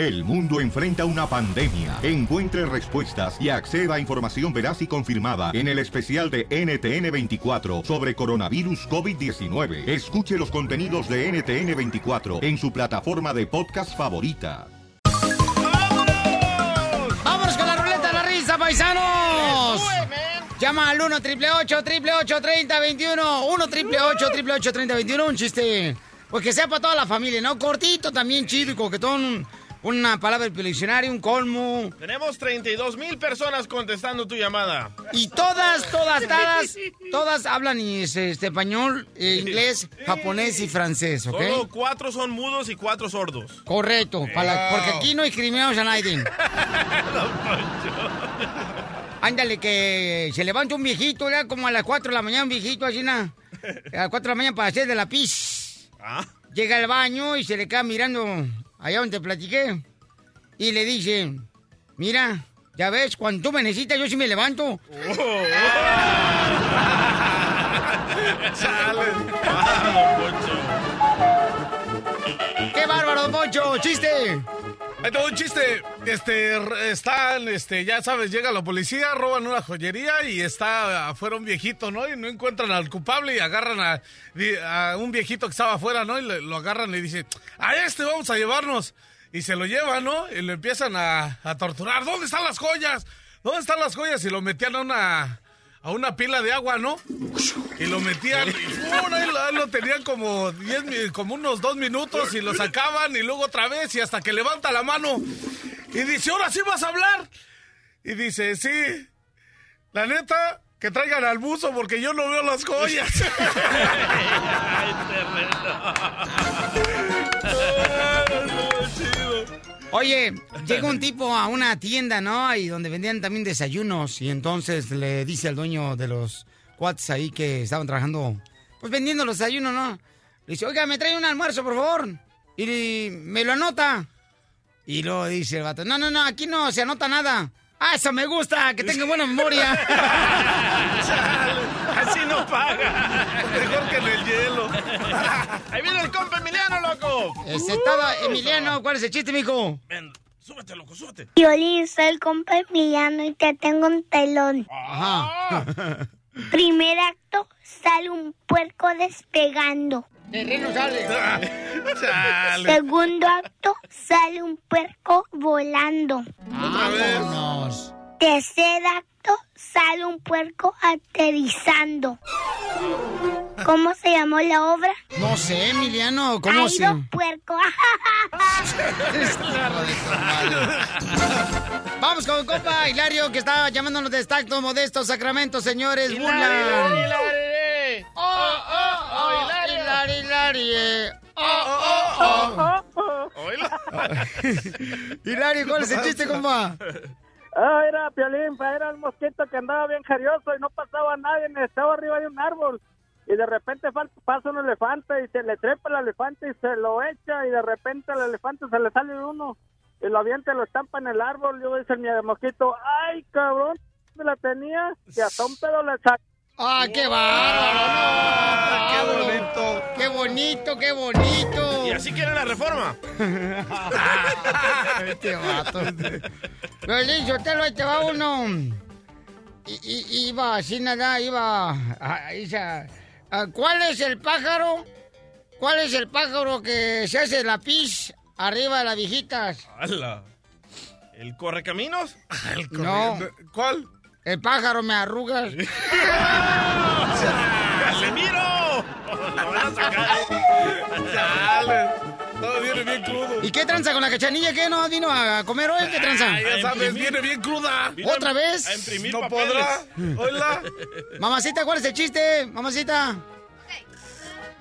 El mundo enfrenta una pandemia. Encuentre respuestas y acceda a información veraz y confirmada en el especial de NTN24 sobre coronavirus COVID-19. Escuche los contenidos de NTN24 en su plataforma de podcast favorita. ¡Vámonos con la ruleta de la risa, paisanos! Llama al 1 888 3021 1 888 3021 Un chiste, pues que sea para toda la familia, ¿no? Cortito también, chido y coquetón. Una palabra del diccionario, un colmo. Tenemos 32 mil personas contestando tu llamada. Y todas, todas, todas, todas hablan este, español, eh, inglés, japonés y francés, ¿ok? Solo cuatro son mudos y cuatro sordos. Correcto, para- Wow. porque aquí no discriminamos a nadie. Ándale, que se levanta un viejito, ya como a las 4 de la mañana, un viejito así, na, a las 4 de la mañana para hacer de la pis. Ah. Llega al baño y se le queda mirando allá donde te platiqué. Y le dice, mira, ya ves, cuando tú me necesitas, yo sí me levanto. ¡Qué bárbaro, Poncho! ¡Chiste! Tengo un chiste. Este, están, este, ya sabes, llega la policía, roban una joyería y está afuera un viejito, ¿no? Y no encuentran al culpable y agarran a, un viejito que estaba afuera, ¿no? Y lo agarran y dicen, a este vamos a llevarnos. Y se lo llevan, ¿no? Y lo empiezan a torturar. ¿Dónde están las joyas? ¿Dónde están las joyas? Y lo metían a una, a una pila de agua, ¿no? Y lo metían, y lo, tenían como, 10 mi- como unos dos minutos y lo sacaban y luego otra vez y hasta que levanta la mano y dice, ahora sí vas a hablar. Y dice, sí, la neta, que traigan al buzo porque yo no veo las joyas. Oye, llega un tipo a una tienda, ¿no? Y donde vendían también desayunos. Y entonces le dice al dueño de los cuates ahí que estaban trabajando, pues vendiendo los desayunos, ¿no? Le dice, oiga, me trae un almuerzo, por favor. Y me lo anota. Y luego dice el vato, no, no, no, aquí no se anota nada. Ah, eso me gusta, que tenga buena memoria. Así no paga. Mejor que. Ahí viene el compa Emiliano, loco. Ese todo, Emiliano, ¿cuál es el chiste, mijo? Ven, súbete, loco, súbete. Violín, soy el compa Emiliano y te tengo un telón. Ajá. Primer acto, sale un puerco despegando. Terreno sale. Segundo acto, sale un puerco volando. Vámonos. Tercer acto, sale un puerco aterrizando. ¿Cómo se llamó la obra? No sé, Emiliano, ¿cómo Ha se...? ido puerco. Vamos con compa Hilario, que está llamándonos de Estacto Modesto, Sacramento, señores. Hilario. Hilario. Oh, oh, oh, Hilario, Hilario. Oh, oh, oh. Hilario, ¿cuál es el chiste, compa? Ah, era Piolín, era el mosquito que andaba bien jarioso y no pasaba nadie, estaba arriba de un árbol. Y de repente pasa un elefante y se le trepa el elefante y se lo echa y de repente al elefante se le sale uno y lo avienta lo estampa en el árbol. Y luego dice el mosquito, ay cabrón, me la tenía y hasta un pedo le saca. ¡Ah, qué bárbaro! ¡Qué bonito! ¡Qué bonito, qué bonito! Y así quieren la reforma. este vato. Violín, Sotelo, ahí te va uno. I- i- iba así nada, iba... a- ¿Cuál es el pájaro? ¿Cuál es el pájaro que se hace la pis arriba de las viejitas? ¡Hala! ¿El correcaminos? No. ¿Cuál? El pájaro me arrugas. ¡Casimiro! Lo van a sacar. Chale. No, viene bien crudo. ¿Y qué tranza con la cachanilla? ¿Qué no vino a comer hoy? ¿Qué tranza? Ah, ya sabes, viene bien cruda. ¿Otra vez? A imprimir No papeles. podrá. Hola. Mamacita, ¿cuál es el chiste? Mamacita.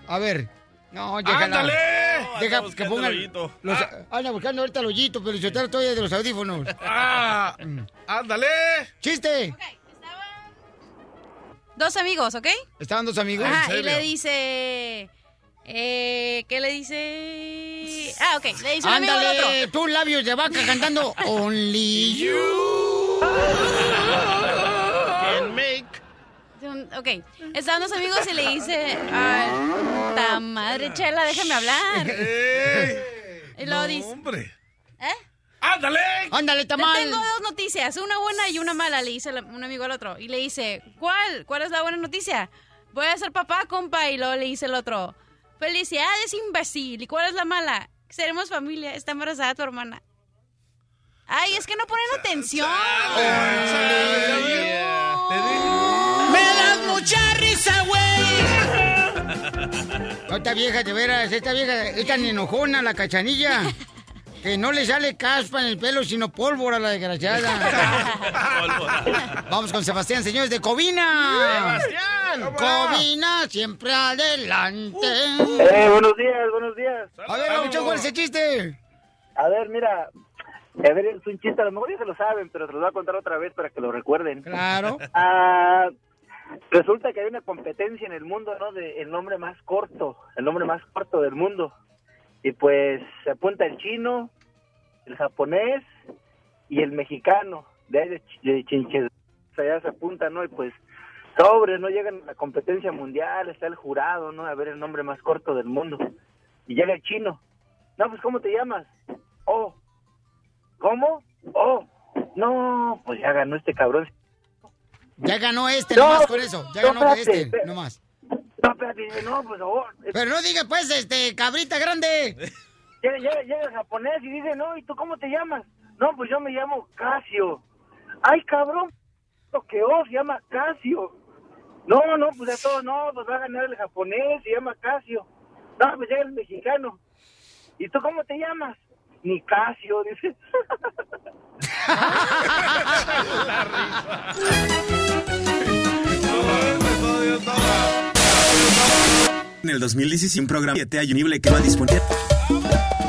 A ver. No, déjala. ¡Ándale! Deja Anda que pongan. el hoyito. Los, Anda buscando ahorita el hoyito, pero yo estoy de los audífonos. Ah, ándale. ¡Chiste! Dos amigos, ¿ok? Estaban dos amigos. Ajá, y le dice... Eh, ¿Qué le dice? Ah, ok. Le dice un amigo al otro. Ándale, tú labios de vaca cantando Only You. Ok, estaban dos amigos y le dice, ay, ta madre chela, déjame hablar. Y luego No, dice, hombre. ¿eh? ¡Ándale! Ándale, tamal. tengo dos noticias, una buena y una mala, le dice un amigo al otro. Y le dice, ¿cuál? ¿Cuál es la buena noticia? Voy a ser papá, compa. Y luego le dice el otro, felicidades, imbécil. ¿Y cuál es la mala? Seremos familia, está embarazada tu hermana. Ay, es que no ponen atención. ¡Me das mucha risa, güey! Esta vieja, de veras, esta vieja es tan enojona, la cachanilla, que no le sale caspa en el pelo, sino pólvora, la desgraciada. Vamos con Sebastián, señores, de Covina. ¡Sebastián! Covina, siempre adelante. Eh, buenos días, buenos días. A ver, mucho ¿cuál es el chiste? A ver, mira, a ver, es un chiste, a lo mejor ya se lo saben, pero te lo voy a contar otra vez para que lo recuerden. Claro. Ah, resulta que hay una competencia en el mundo, ¿no? De el nombre más corto, el nombre más corto del mundo. Y pues se apunta el chino, el japonés y el mexicano. De ahí de, allá se apunta, ¿no? Y pues sobres, no llegan a la competencia mundial, está el jurado, ¿no? A ver el nombre más corto del mundo. Y llega el chino. No, pues ¿cómo te llamas? Oh. ¿Cómo? Oh. No, pues ya ganó este cabrón. Ya ganó este, No, nomás con eso. Ya no, ganó espérate, este, espérate. nomás. No, espérate, dice, no, pues oh, Pero no diga, pues, este, cabrita grande. Llega, llega- llega el japonés y dice, no, ¿y tú cómo te llamas? No, pues yo me llamo Casio. Ay, cabrón, lo que se llama Casio. No, no, pues a todos, no, pues va a ganar el japonés, se llama Casio. No, pues llega el mexicano. ¿Y tú cómo te llamas? Ni En el 2017, un programa que te disponible que va disponible. No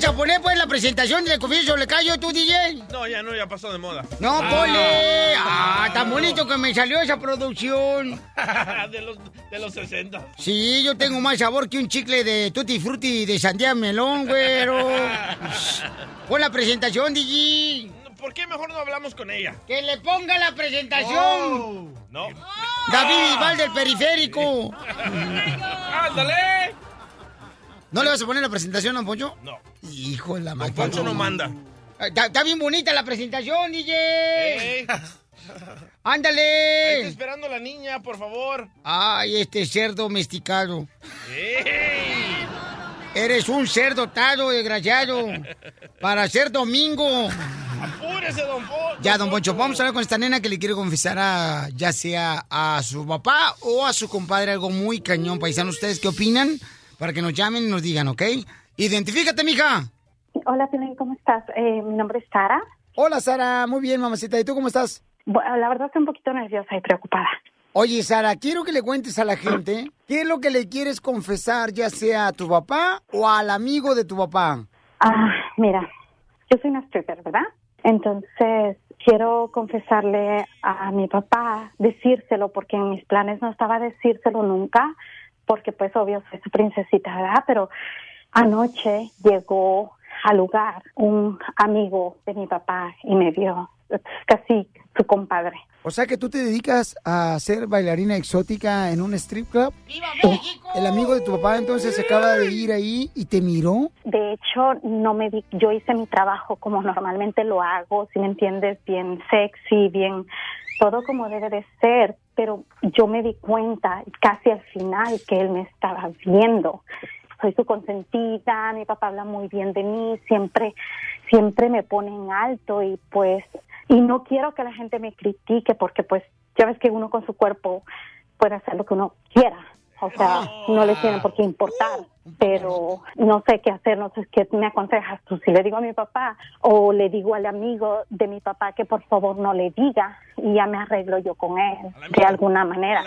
vas a poner, pues, la presentación de Confieso Le Callo, tú, DJ. No, ya no, ya pasó de moda. No, ponle. Ah, tan bonito que me salió esa producción. de, los, de los 60. Sí, yo tengo más sabor que un chicle de Tutti Frutti de sandía melón, güero. Pon la presentación, DJ. ¿Por qué mejor no hablamos con ella? Que le ponga la presentación. No. David Bisbal del periférico. ¡Ándale! ¿No le vas a poner la presentación, don Poncho? No. Hijo de la madre. Poncho no manda. Está, bien bonita la presentación, DJ. Ey. Ahí Ándale. está esperando la niña, por favor. Ay, este ser domesticado. ¡Ey! Eres un ser dotado, desgraciado. Para ser domingo. ¡Apúrese, don Poncho! Ya, don Poncho, vamos a hablar con esta nena que le quiere confesar a, ya sea a su papá o a su compadre algo muy cañón. Paisano, ¿ustedes qué opinan? Para que nos llamen y nos digan, ¿ok? Identifícate, mija. Hola, Piolín, ¿cómo estás? Eh, mi nombre es Sara. Hola, Sara. Muy bien, mamacita. ¿Y tú cómo estás? Bueno, la verdad estoy un poquito nerviosa y preocupada. Oye, Sara, quiero que le cuentes a la gente qué es lo que le quieres confesar, ya sea a tu papá o al amigo de tu papá. Ah, mira, yo soy una stripper, ¿verdad? Entonces, quiero confesarle a mi papá, decírselo, porque en mis planes no estaba decírselo nunca, porque pues obvio soy su princesita, ¿verdad? Pero anoche llegó al lugar un amigo de mi papá y me vio, casi su compadre. O sea que tú te dedicas a ser bailarina exótica en un strip club. ¡Viva México! El amigo de tu papá entonces acaba de ir ahí y te miró. De hecho, no me di, yo hice mi trabajo como normalmente lo hago, si me entiendes, bien sexy, bien todo como debe de ser, pero yo me di cuenta casi al final que él me estaba viendo. Soy su consentida, mi papá habla muy bien de mí, siempre siempre me pone en alto y pues y no quiero que la gente me critique porque pues ya ves que uno con su cuerpo puede hacer lo que uno quiera. O sea, no le tiene por qué importar, pero no sé qué hacer, no sé qué me aconsejas tú. Si le digo a mi papá o le digo al amigo de mi papá que por favor no le diga y ya me arreglo yo con él de alguna manera.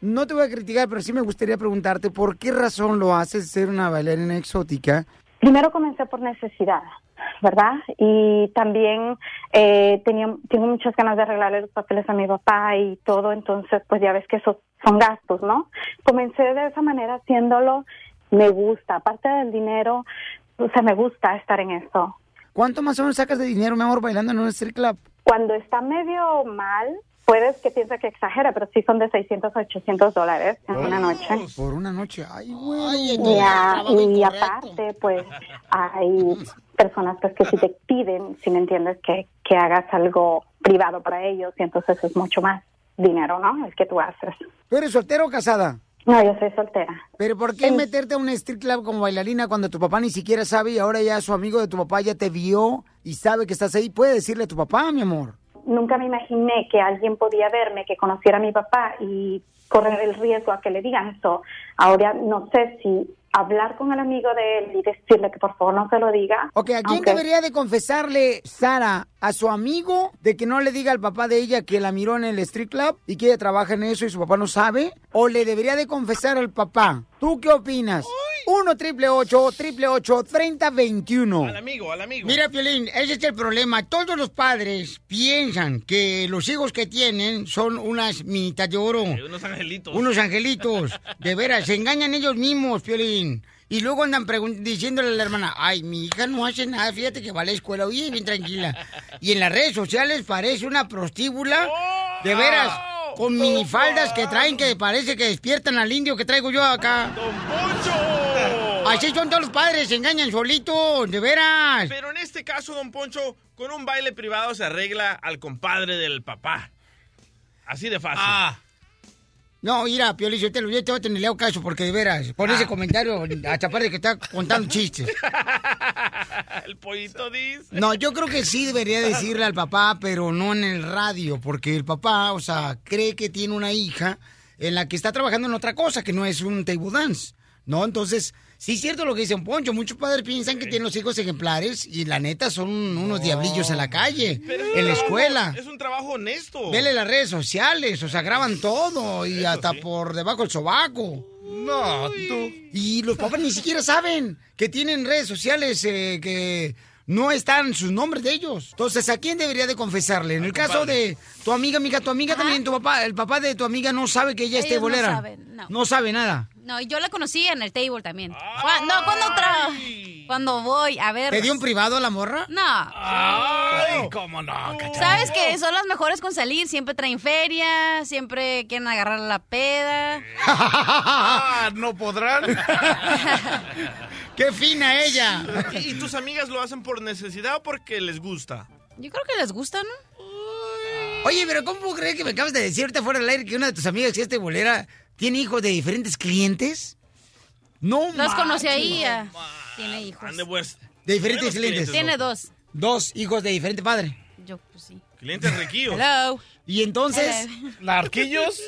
No te voy a criticar, pero sí me gustaría preguntarte por qué razón lo haces ser una bailarina exótica. Primero comencé por necesidad, ¿verdad? Y también eh, tenía, tengo muchas ganas de arreglarle los papeles a mi papá y todo, entonces pues ya ves que esos son gastos, ¿no? Comencé de esa manera haciéndolo, me gusta, aparte del dinero, o sea, me gusta estar en eso. ¿Cuánto más o menos sacas de dinero, mi amor, bailando en un strip club? Cuando está medio mal, puedes que piense que exagera, pero sí son de 600 a 800 dólares en una noche. Por una noche. Ay, güey. Y, a- y aparte, pues, hay personas pues que si te piden, si me entiendes, que, que hagas algo privado para ellos y entonces es mucho más dinero, ¿no? El que tú haces. ¿Tú eres soltera o casada? No, yo soy soltera. ¿Pero por qué meterte a un street club como bailarina cuando tu papá ni siquiera sabe y ahora ya su amigo de tu papá ya te vio y sabe que estás ahí? Puede decirle a tu papá, mi amor. Nunca me imaginé que alguien podía verme, que conociera a mi papá y correr el riesgo a que le digan eso. Ahora no sé si hablar con el amigo de él y decirle que por favor no se lo diga. Ok, ¿a quién aunque- debería de confesarle Sara a su amigo de que no le diga al papá de ella que la miró en el street club y que ella trabaja en eso y su papá no sabe? ¿O le debería de confesar al papá? ¿Tú qué opinas? 1 triple 8 triple 8 30 21. Al amigo, al amigo. Mira, Piolín, ese es el problema. Todos los padres piensan que los hijos que tienen son unas minitas de oro. Unos angelitos. Unos angelitos. De veras, se engañan ellos mismos, Piolín. Y luego andan diciéndole a la hermana, ay, mi hija no hace nada, fíjate que va a la escuela, oye, bien tranquila. Y en las redes sociales parece una prostíbula, de veras, con minifaldas que traen que parece que despiertan al indio que traigo yo acá. Así son todos los padres, se engañan solitos, de veras. Pero en este caso, don Poncho, con un baile privado se arregla al compadre del papá. Así de fácil. Ah. No, mira, Piolín, yo te lo yo te voy a tener caso porque de veras, por Ah. ese comentario, hasta parece que está contando chistes. El pollito dice. No, yo creo que sí debería decirle al papá, pero no en el radio, porque el papá, o sea, cree que tiene una hija en la que está trabajando en otra cosa, que no es un table dance, ¿no? Entonces, sí es cierto lo que dice un Poncho, muchos padres piensan que tienen los hijos ejemplares y la neta son unos diablillos en la calle, Pero en la escuela. Es un trabajo honesto. Vele las redes sociales, o sea, graban todo y hasta por debajo del sobaco. No, tú. Y los papás ni siquiera saben que tienen redes sociales eh, que no están sus nombres de ellos. Entonces, ¿a quién debería de confesarle? En el caso de tu amiga, amiga, tu amiga también, tu papá, el papá de tu amiga no sabe que ella es Ellos no tebolera. saben, no. No sabe nada. No, yo la conocí en el table también. No, cuando tra- cuando voy a ver. ¿Te dio un privado a la morra? No. Ay, cómo no, cachanilla. ¿Sabes que son las mejores con salir? Siempre traen feria, siempre quieren agarrar la peda. Ah, no podrán. ¡Qué fina ella! ¿Y, y tus amigas lo hacen por necesidad o porque les gusta? Yo creo que les gusta, ¿no? Oye, pero ¿cómo crees que me acabas de decir ahorita fuera del aire que una de tus amigas que es tebolera tiene hijos de diferentes clientes? No, Los conocí ahí. ah, Tiene hijos. Ande, pues, De diferentes clientes. Tiene dos. Dos hijos de diferente padre. Yo, pues sí. Clientes riquillos. Hello. Y entonces, Hello. ¿Larquillos?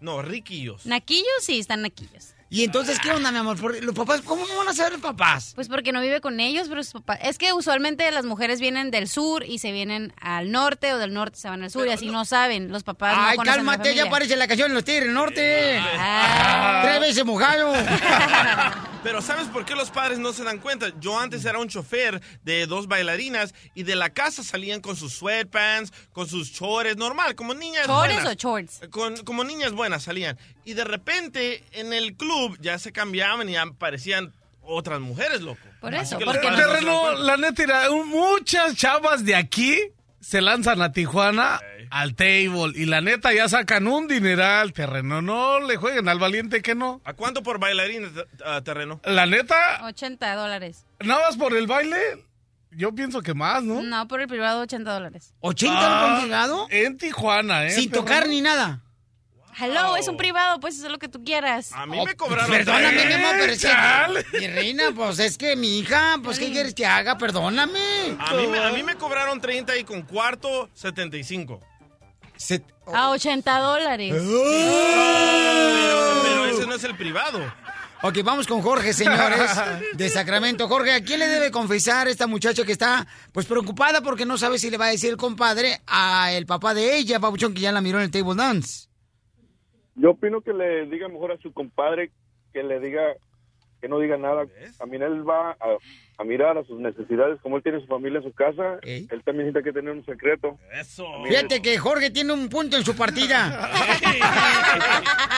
No, riquillos. ¿Naquillos? Sí, están naquillos. ¿Y entonces qué onda, mi amor? Porque los papás, ¿cómo van a saber los papás? Pues porque no vive con ellos, pero sus papás... Es que usualmente las mujeres vienen del sur y se vienen al norte o del norte se van al sur y así no saben. Los papás no Ay, cálmate, ya aparece la canción los Tigres del Norte. Ah. Tres veces mojado. Pero ¿sabes por qué los padres no se dan cuenta? Yo antes era un chofer de dos bailarinas y de la casa salían con sus sweatpants, con sus chores, normal, como niñas ¿Chores buenas. o shorts? Con, como niñas buenas salían. Y de repente en el club ya se cambiaban y ya aparecían otras mujeres, loco. Por eso, porque dan Terreno, la neta, un- muchas chavas de aquí se lanzan a Tijuana al table y la neta ya sacan un dineral, terreno. No le jueguen al valiente que no. ¿A cuánto por ah, terreno? La neta, 80 dólares. nada más por el baile, yo pienso que más, ¿no? No, por el privado 80 dólares. ¿80 Ah, no han llegado? En Tijuana, ¿eh? Sin terreno? tocar ni nada. Hello, es un privado, pues eso es lo que tú quieras. A mí Oh, me cobraron. Perdóname, mi amor, pero es que-. Mi reina, pues es que mi hija, pues ¿qué quieres que haga? Perdóname. A mí, me, a mí me cobraron 30 y con cuarto 75. Se- A 80 dólares. Pero, pero ese no es el privado. Ok, vamos con Jorge, señores, de Sacramento. Jorge, ¿a quién le debe confesar esta muchacha que está, pues, preocupada porque no sabe si le va a decir el compadre a el papá de ella, Pabuchón, que ya la miró en el table dance? Yo opino que le diga mejor a su compadre que le diga que no diga nada. También él va a, a mirar a sus necesidades, como él tiene su familia en su casa, él también tiene que tener un secreto. Eso. Fíjate que Jorge tiene un punto en su partida.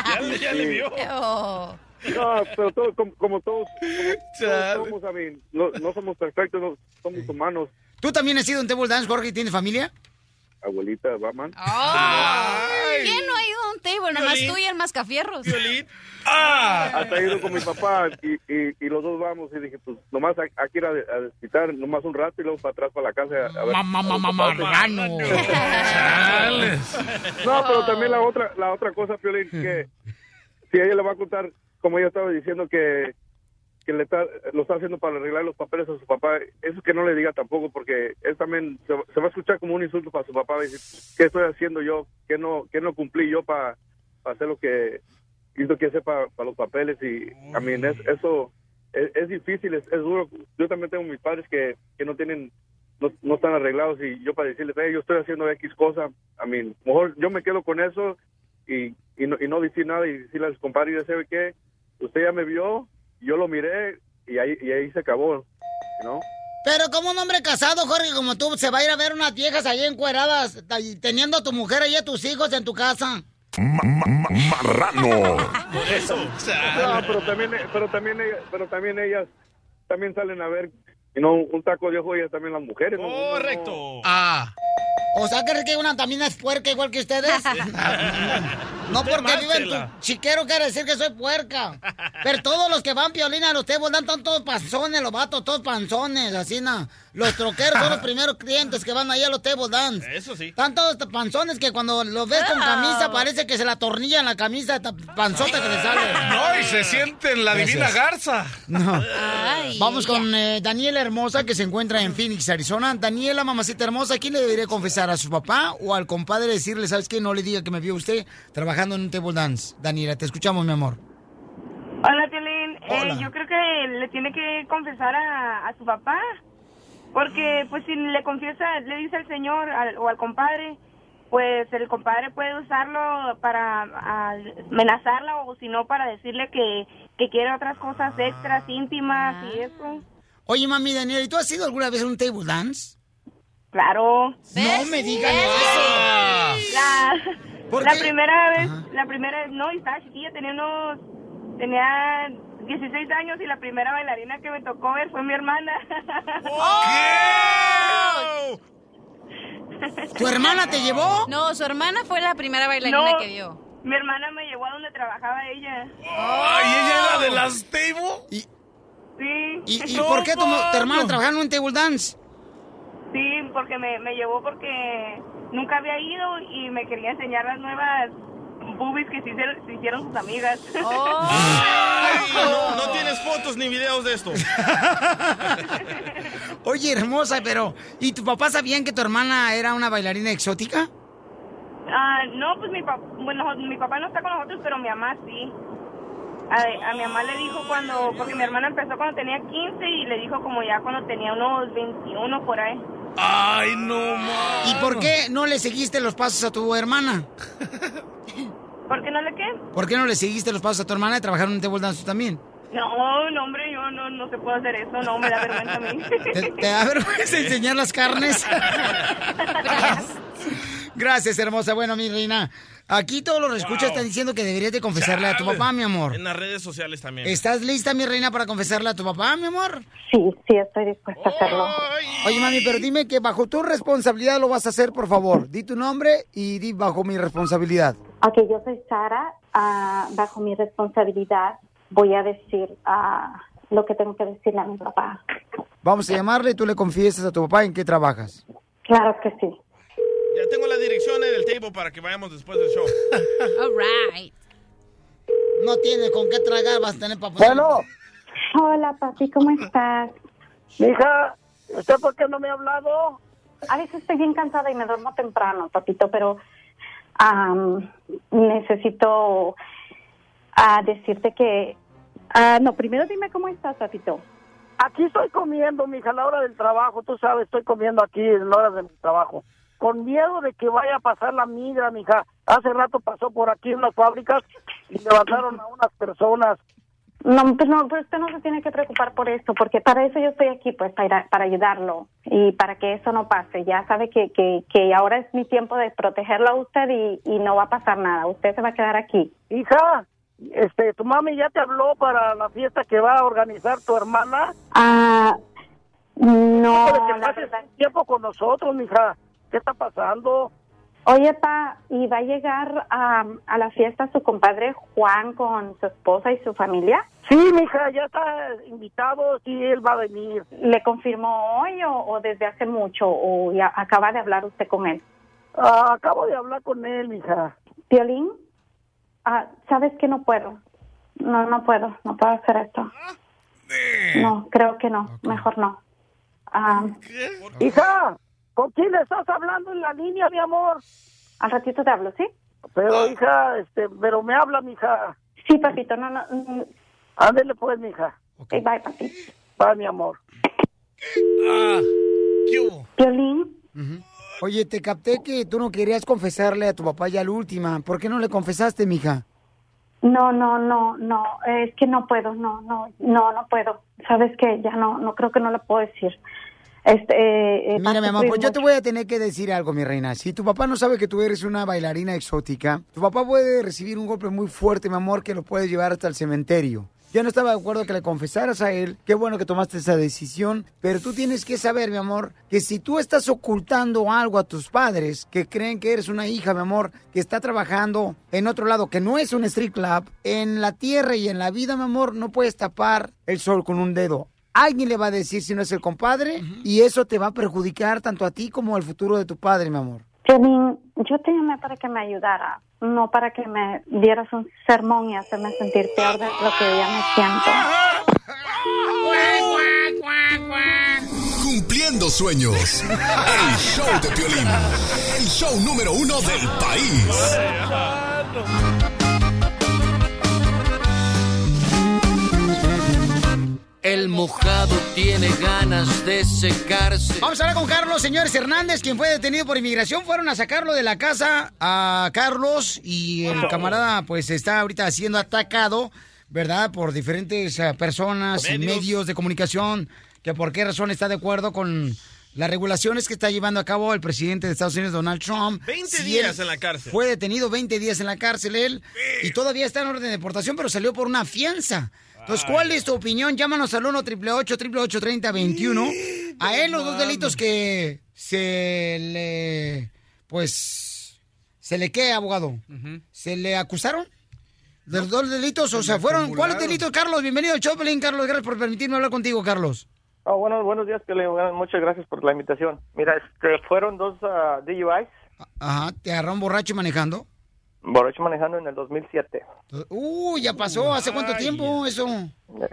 ya, le- ya le vio. Oh. No, pero todo, como, como todos, como todos somos, a mí, no, no somos perfectos, no, somos humanos. ¿Tú también has sido en table dance, Jorge, y tienes familia? Abuelita, Batman. Oh. ¿Quién no ha ido a un table, nomás Violín. tú y el mascafierros. Violín. Hasta he ido con mi papá y, y, y los dos vamos y dije, pues nomás aquí ir a, a desquitar, nomás un rato y luego para atrás para la casa. A, ver, Mamá, mamá, marrano. No, pero también la otra, la otra cosa, Piolín, que si ella le va a contar, como ella estaba diciendo que que le está, lo está haciendo para arreglar los papeles a su papá, eso que no le diga tampoco, porque él también se, se va a escuchar como un insulto para su papá, decir, ¿qué estoy haciendo yo? ¿Qué no, qué no cumplí yo para hacer lo que hizo que hacer para los papeles? Y a mí es, eso es, difícil, es, duro. Yo también tengo mis padres que, que no tienen no, no están arreglados y yo para decirles, hey, yo estoy haciendo X cosa, a mí, mejor yo me quedo con eso y, y, no, y no decir nada y decirle a los compadres, ¿sabe qué? Usted ya me vio, yo lo miré y ahí, y ahí se acabó, ¿no? Pero como un hombre casado, Jorge, como tú, se va a ir a ver unas viejas ahí encueradas, y teniendo a tu mujer y a tus hijos en tu casa. Marrano. Por eso. No, pero también, pero también, pero también ellas también salen a ver, y no un taco de ojo ellas también las mujeres. ¿no? Correcto. Ah. O sea, ¿crees que una también es puerca igual que ustedes? no porque vive en tu chiquero quiere decir que soy puerca. Pero todos los que van piolina a los tebos dan todos panzones, los vatos, todos panzones, así na. Los troqueros son los primeros clientes que van ahí a los table dance. Eso sí. Están todos panzones que cuando los ves con camisa parece que se la tornilla en la camisa esta panzota que le sale. No, y se siente en la divina garza. No. Ay, Vamos con eh, Daniela Hermosa, que se encuentra en Phoenix, Arizona. Daniela, mamacita hermosa, ¿a quién le debería confesar? ¿A su papá o al compadre decirle, sabes qué? No le diga que me vio usted trabajando en un table dance. Daniela, te escuchamos, mi amor. Hola. Hola. Eh, yo creo que le tiene que confesar a, a su papá. Porque, pues, si le confiesa, le dice al señor al- o al compadre, pues el compadre puede usarlo para amenazarla o si no para decirle que, que quiere otras cosas extras, íntimas y eso. Oye, mami, Daniela, ¿y tú has ido alguna vez a un table dance? Claro. No me digan eso. La, ¿Por la qué? primera vez, Ajá. la primera no, y estaba chiquilla, tenía unos, tenía 16 años y la primera bailarina que me tocó ver fue mi hermana. ¿Tu hermana te llevó? No, su hermana fue la primera bailarina No. que vio. Mi hermana me llevó a donde trabajaba ella. Ay, ella era de las table. ¿Y, Sí. y, y No, por qué tu, tu hermana trabajaba en un table dance? Sí, porque me, me llevó porque nunca había ido y me quería enseñar las nuevas boobies que se hicieron, se hicieron sus amigas. Oh. Ay, no, no tienes fotos ni videos de esto. Oye, hermosa, pero... ¿Y tu papá sabían que tu hermana era una bailarina exótica? Ah, no, pues mi papá, bueno, mi papá no está con nosotros, pero mi mamá sí. A, a mi mamá le dijo cuando, porque mi hermana empezó cuando tenía 15 y le dijo como ya cuando tenía unos 21 por ahí. Ay, no, ma. ¿Y por qué no le seguiste los pasos a tu hermana? ¿Por qué no le qué? ¿Por qué no le seguiste los pasos a tu hermana de trabajar en un table dance también? No, no, hombre, yo no, no se puede hacer eso, no, me da vergüenza a mí. ¿Te, te da vergüenza enseñar las carnes? Gracias, hermosa. Bueno, mi reina, aquí todos los escuchas están diciendo que deberías de confesarle a tu papá, mi amor. En las redes sociales también. ¿Estás lista, mi reina, para confesarle a tu papá, mi amor? Sí, sí, estoy dispuesta a hacerlo. Oye, mami, pero dime que bajo tu responsabilidad lo vas a hacer, por favor. Di tu nombre y di bajo mi responsabilidad. Ok, yo soy Sara. ah, bajo mi responsabilidad voy a decir ah, lo que tengo que decirle a mi papá. Vamos a llamarle y tú le confiesas a tu papá en qué trabajas. Claro que sí. Ya tengo la dirección en el table para que vayamos después del show. All right. No tiene con qué tragar, vas a tener papá. Bueno, Hola, papi, ¿cómo estás? hija, ¿usted por qué no me ha hablado? A veces estoy bien cansada y me duermo temprano, papito, pero am, necesito ah, decirte que... ah, no, primero dime cómo estás, papito. Aquí estoy comiendo, mija, a la hora del trabajo, tú sabes, estoy comiendo aquí en la hora de mi trabajo. Con miedo de que vaya a pasar la migra, mija. Hace rato pasó por aquí unas fábricas y levantaron a unas personas. No, pues no, pues usted no se tiene que preocupar por eso, porque para eso yo estoy aquí, pues para, para ayudarlo y para que eso no pase. Ya sabe que, que, que ahora es mi tiempo de protegerlo a usted y, y no va a pasar nada. Usted se va a quedar aquí. Hija, este, tu mami ya te habló para la fiesta que va a organizar tu hermana. Ah, no, que pases tiempo con nosotros, mija. ¿Qué está pasando? Oye, pa, ¿y va a llegar a, a la fiesta su compadre Juan con su esposa y su familia? Sí, mija, ya está invitado, sí, él va a venir. ¿Le confirmó hoy o, o desde hace mucho o ya acaba de hablar usted con él? Ah, acabo de hablar con él, mija. Violín, ah, ¿sabes que no puedo? No, no puedo, no puedo hacer esto. No, creo que no, mejor no. Ah, Hija, ¿con quién estás hablando en la línea, mi amor? al ratito te hablo, ¿sí? Pero, hija, este, pero me habla, mija. Sí, papito, no, no. Ándele pues, mija. ok, bye, papi. Va, mi amor. Violín, Oye, te capté que tú no querías confesarle a tu papá ya la última. ¿Por qué no le confesaste, mija? no, no, no, no, es que no puedo, no, no, no, no puedo. ¿Sabes qué? Ya no, no creo que no lo puedo decir. Este, eh, eh, Mira, mi amor, pues yo te voy a tener que decir algo, mi reina. Si tu papá no sabe que tú eres una bailarina exótica, tu papá puede recibir un golpe muy fuerte, mi amor, que lo puede llevar hasta el cementerio. Yo no estaba de acuerdo que le confesaras a él. Qué bueno que tomaste esa decisión. Pero tú tienes que saber, mi amor, que si tú estás ocultando algo a tus padres, que creen que eres una hija, mi amor, que está trabajando en otro lado, que no es un street club, en la tierra y en la vida, mi amor, no puedes tapar el sol con un dedo. Alguien le va a decir si no es el compadre y eso te va a perjudicar tanto a ti como al futuro de tu padre, mi amor. Violín, yo te llamé para que me ayudara, no para que me dieras un sermón y hacerme sentir peor de lo que ya me siento. Cumpliendo sueños. El show de Piolín. El show número uno del país. El mojado tiene ganas de secarse. Vamos a hablar con Carlos, señores Hernández, quien fue detenido por inmigración. Fueron a sacarlo de la casa a Carlos y el camarada pues está ahorita siendo atacado, ¿verdad? Por diferentes eh, personas y Medios. de comunicación, que por qué razón está de acuerdo con las regulaciones que está llevando a cabo el presidente de Estados Unidos, Donald Trump. 20 Si días en la cárcel. Fue detenido 20 días en la cárcel él y todavía está en orden de deportación, pero salió por una fianza. Entonces, ¿cuál es tu opinión? Llámanos al 1 888 3021 A él los dos delitos que se le... Pues... ¿Se le qué, abogado? ¿Se le acusaron? ¿De los dos delitos? O sea, fueron... ¿Cuáles delitos, Carlos? Bienvenido al Choplin, Carlos. Gracias por permitirme hablar contigo, Carlos. Oh, bueno, buenos días. Bueno, Muchas gracias por la invitación. Mira, este, fueron dos ah, DUIs, Ajá, te agarraron borracho manejando. Borracho manejando en el 2007. Uh, ya pasó. ¿Hace cuánto tiempo eso?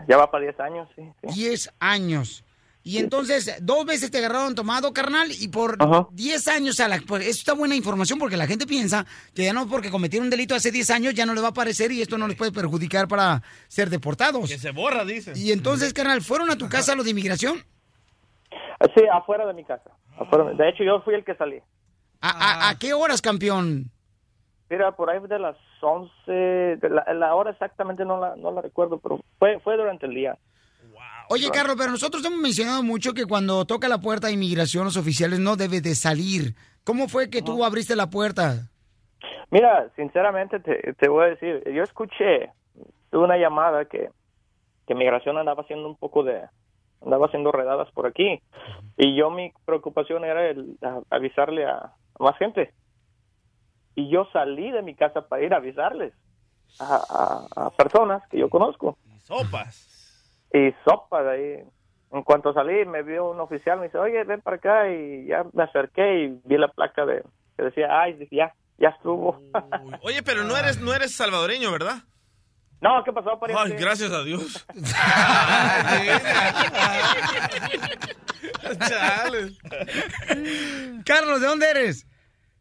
Ya va para 10 años, sí. 10 años. Y entonces, dos veces te agarraron tomado, carnal, y por Ajá. 10 años, a la, pues, esto está buena información porque la gente piensa que ya no porque cometieron un delito hace 10 años ya no les va a aparecer y esto no les puede perjudicar para ser deportados. Que se borra, dicen. Y entonces, carnal, ¿fueron a tu casa los de inmigración? Sí, afuera de mi casa. Afuera- De hecho, yo fui el que salí. ¿A, a- a qué horas, campeón? Mira, por ahí de las 11, de la, la hora exactamente no la, no la recuerdo, pero fue, fue durante el día. Oye, Carlos, pero nosotros hemos mencionado mucho que cuando toca la puerta de inmigración, los oficiales no deben de salir. ¿Cómo fue que tú abriste la puerta? Mira, sinceramente te, te voy a decir, yo escuché, tuve una llamada que, que migración andaba haciendo un poco de, andaba haciendo redadas por aquí. Y yo mi preocupación era el, a- avisarle a, a más gente. Y yo salí de mi casa para ir a avisarles a, a- a personas que yo conozco. Sopas. Y sopa de ahí. En cuanto salí, me vio un oficial, me dice, oye, ven para acá. Y ya me acerqué y vi la placa de que decía, ay, ya, ya estuvo. Oye, pero no eres, no eres salvadoreño, ¿verdad? No, ¿qué pasó, pariente? Ay, gracias a Dios. Carlos, ¿de dónde eres?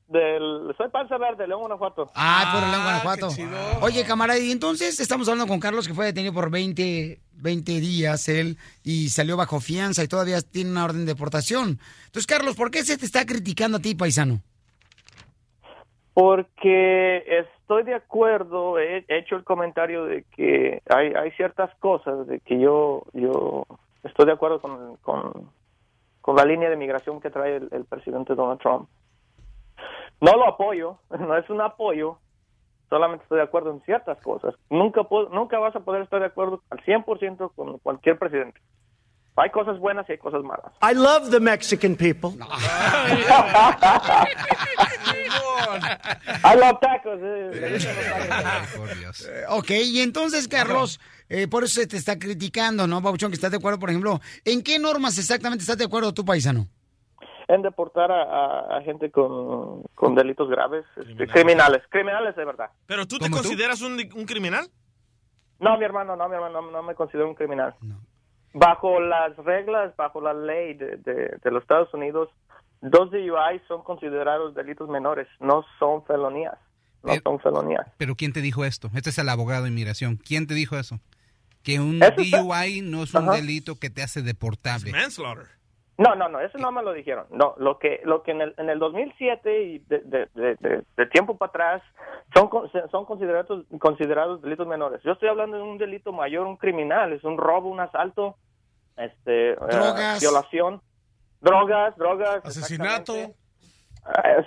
Del, soy Panza Verde, León, Guanajuato. Ah, por León, Guanajuato. Oye, camarada, y entonces estamos hablando con Carlos que fue detenido por 20, 20 días él y salió bajo fianza y todavía tiene una orden de deportación. Entonces, Carlos, ¿por qué se te está criticando a ti, paisano? Porque estoy de acuerdo, he he hecho el comentario de que hay, hay ciertas cosas de que yo yo estoy de acuerdo con, con, con la línea de migración que trae el, el presidente Donald Trump. No lo apoyo, no es un apoyo, solamente estoy de acuerdo en ciertas cosas. Nunca puedo, nunca vas a poder estar de acuerdo al 100% con cualquier presidente. Hay cosas buenas y hay cosas malas. I love the Mexican people. I love tacos. eh. Por Dios. Ok, y entonces, Carlos, eh, por eso se te está criticando, ¿no, Pabuchón? Que estás de acuerdo, por ejemplo, ¿en qué normas exactamente estás de acuerdo tú, paisano? En deportar a, a- a gente con, con delitos graves, este, criminales, criminales de verdad. ¿Pero tú te consideras un, un criminal? No, mi hermano, no, mi hermano, no, no me considero un criminal. Bajo las reglas, bajo la ley de, de, de los Estados Unidos, dos DUI son considerados delitos menores, no son felonías. No son felonías. Pero ¿quién te dijo esto? Este es el abogado de inmigración. ¿Quién te dijo eso? Que un Eso está- DUI no es un Ajá. delito que te hace deportable. Manslaughter. No, no, no, eso no me lo dijeron. No, lo que, lo que en el, en el 2007 y de, de, de, tiempo para atrás son, son considerados, considerados delitos menores. Yo estoy hablando de un delito mayor, un criminal, es un robo, un asalto, este, eh, violación, drogas, drogas, Asesinato. Eh,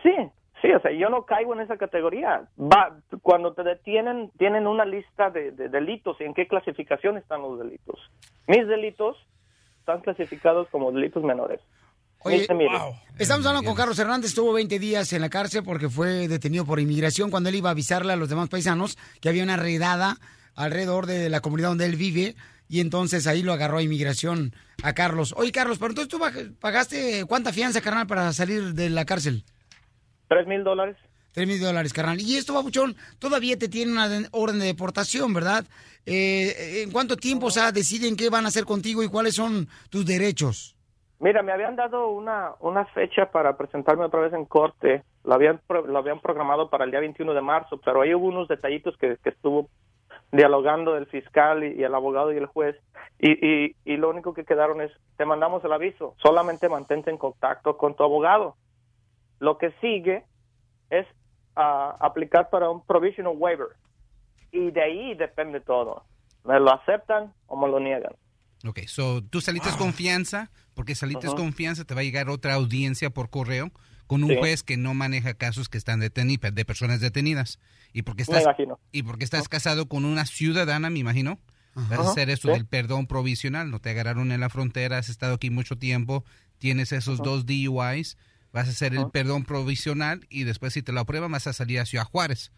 sí, sí, o sea, yo no caigo en esa categoría. Va, cuando te detienen, tienen una lista de, de delitos y en qué clasificación están los delitos. Mis delitos están clasificados como delitos menores. Oye. Estamos hablando con Carlos Hernández, estuvo 20 días en la cárcel porque fue detenido por inmigración cuando él iba a avisarle a los demás paisanos que había una redada alrededor de la comunidad donde él vive y entonces ahí lo agarró a inmigración a Carlos. Oye, Carlos, pero entonces tú pagaste cuánta fianza, carnal, para salir de la cárcel? Tres mil dólares. Tres mil dólares, carnal. Y esto, babuchón, todavía te tiene una de- orden de deportación, ¿verdad? Eh, ¿En cuánto tiempo, o sea, deciden qué van a hacer contigo y cuáles son tus derechos? Mira, me habían dado una, una fecha para presentarme otra vez en corte. Lo habían, lo habían programado para el día 21 de marzo, pero ahí hubo unos detallitos que, que estuvo dialogando el fiscal y, y el abogado y el juez. Y, y, y lo único que quedaron es, te mandamos el aviso, solamente mantente en contacto con tu abogado. Lo que sigue es ah, aplicar para un provisional waiver. Y de ahí depende todo. ¿Me lo aceptan o me lo niegan? Ok, so tú saliste confianza, porque saliste confianza, te va a llegar otra audiencia por correo con un Sí. juez que no maneja casos que están detenidos, de personas detenidas. Y porque Me estás, imagino. y porque estás casado con una ciudadana, me imagino, vas a hacer eso sí. del perdón provisional. No te agarraron en la frontera, has estado aquí mucho tiempo, tienes esos Ajá. dos DUIs, vas a hacer el perdón provisional y después si te lo aprueban vas a salir a Ciudad Juárez.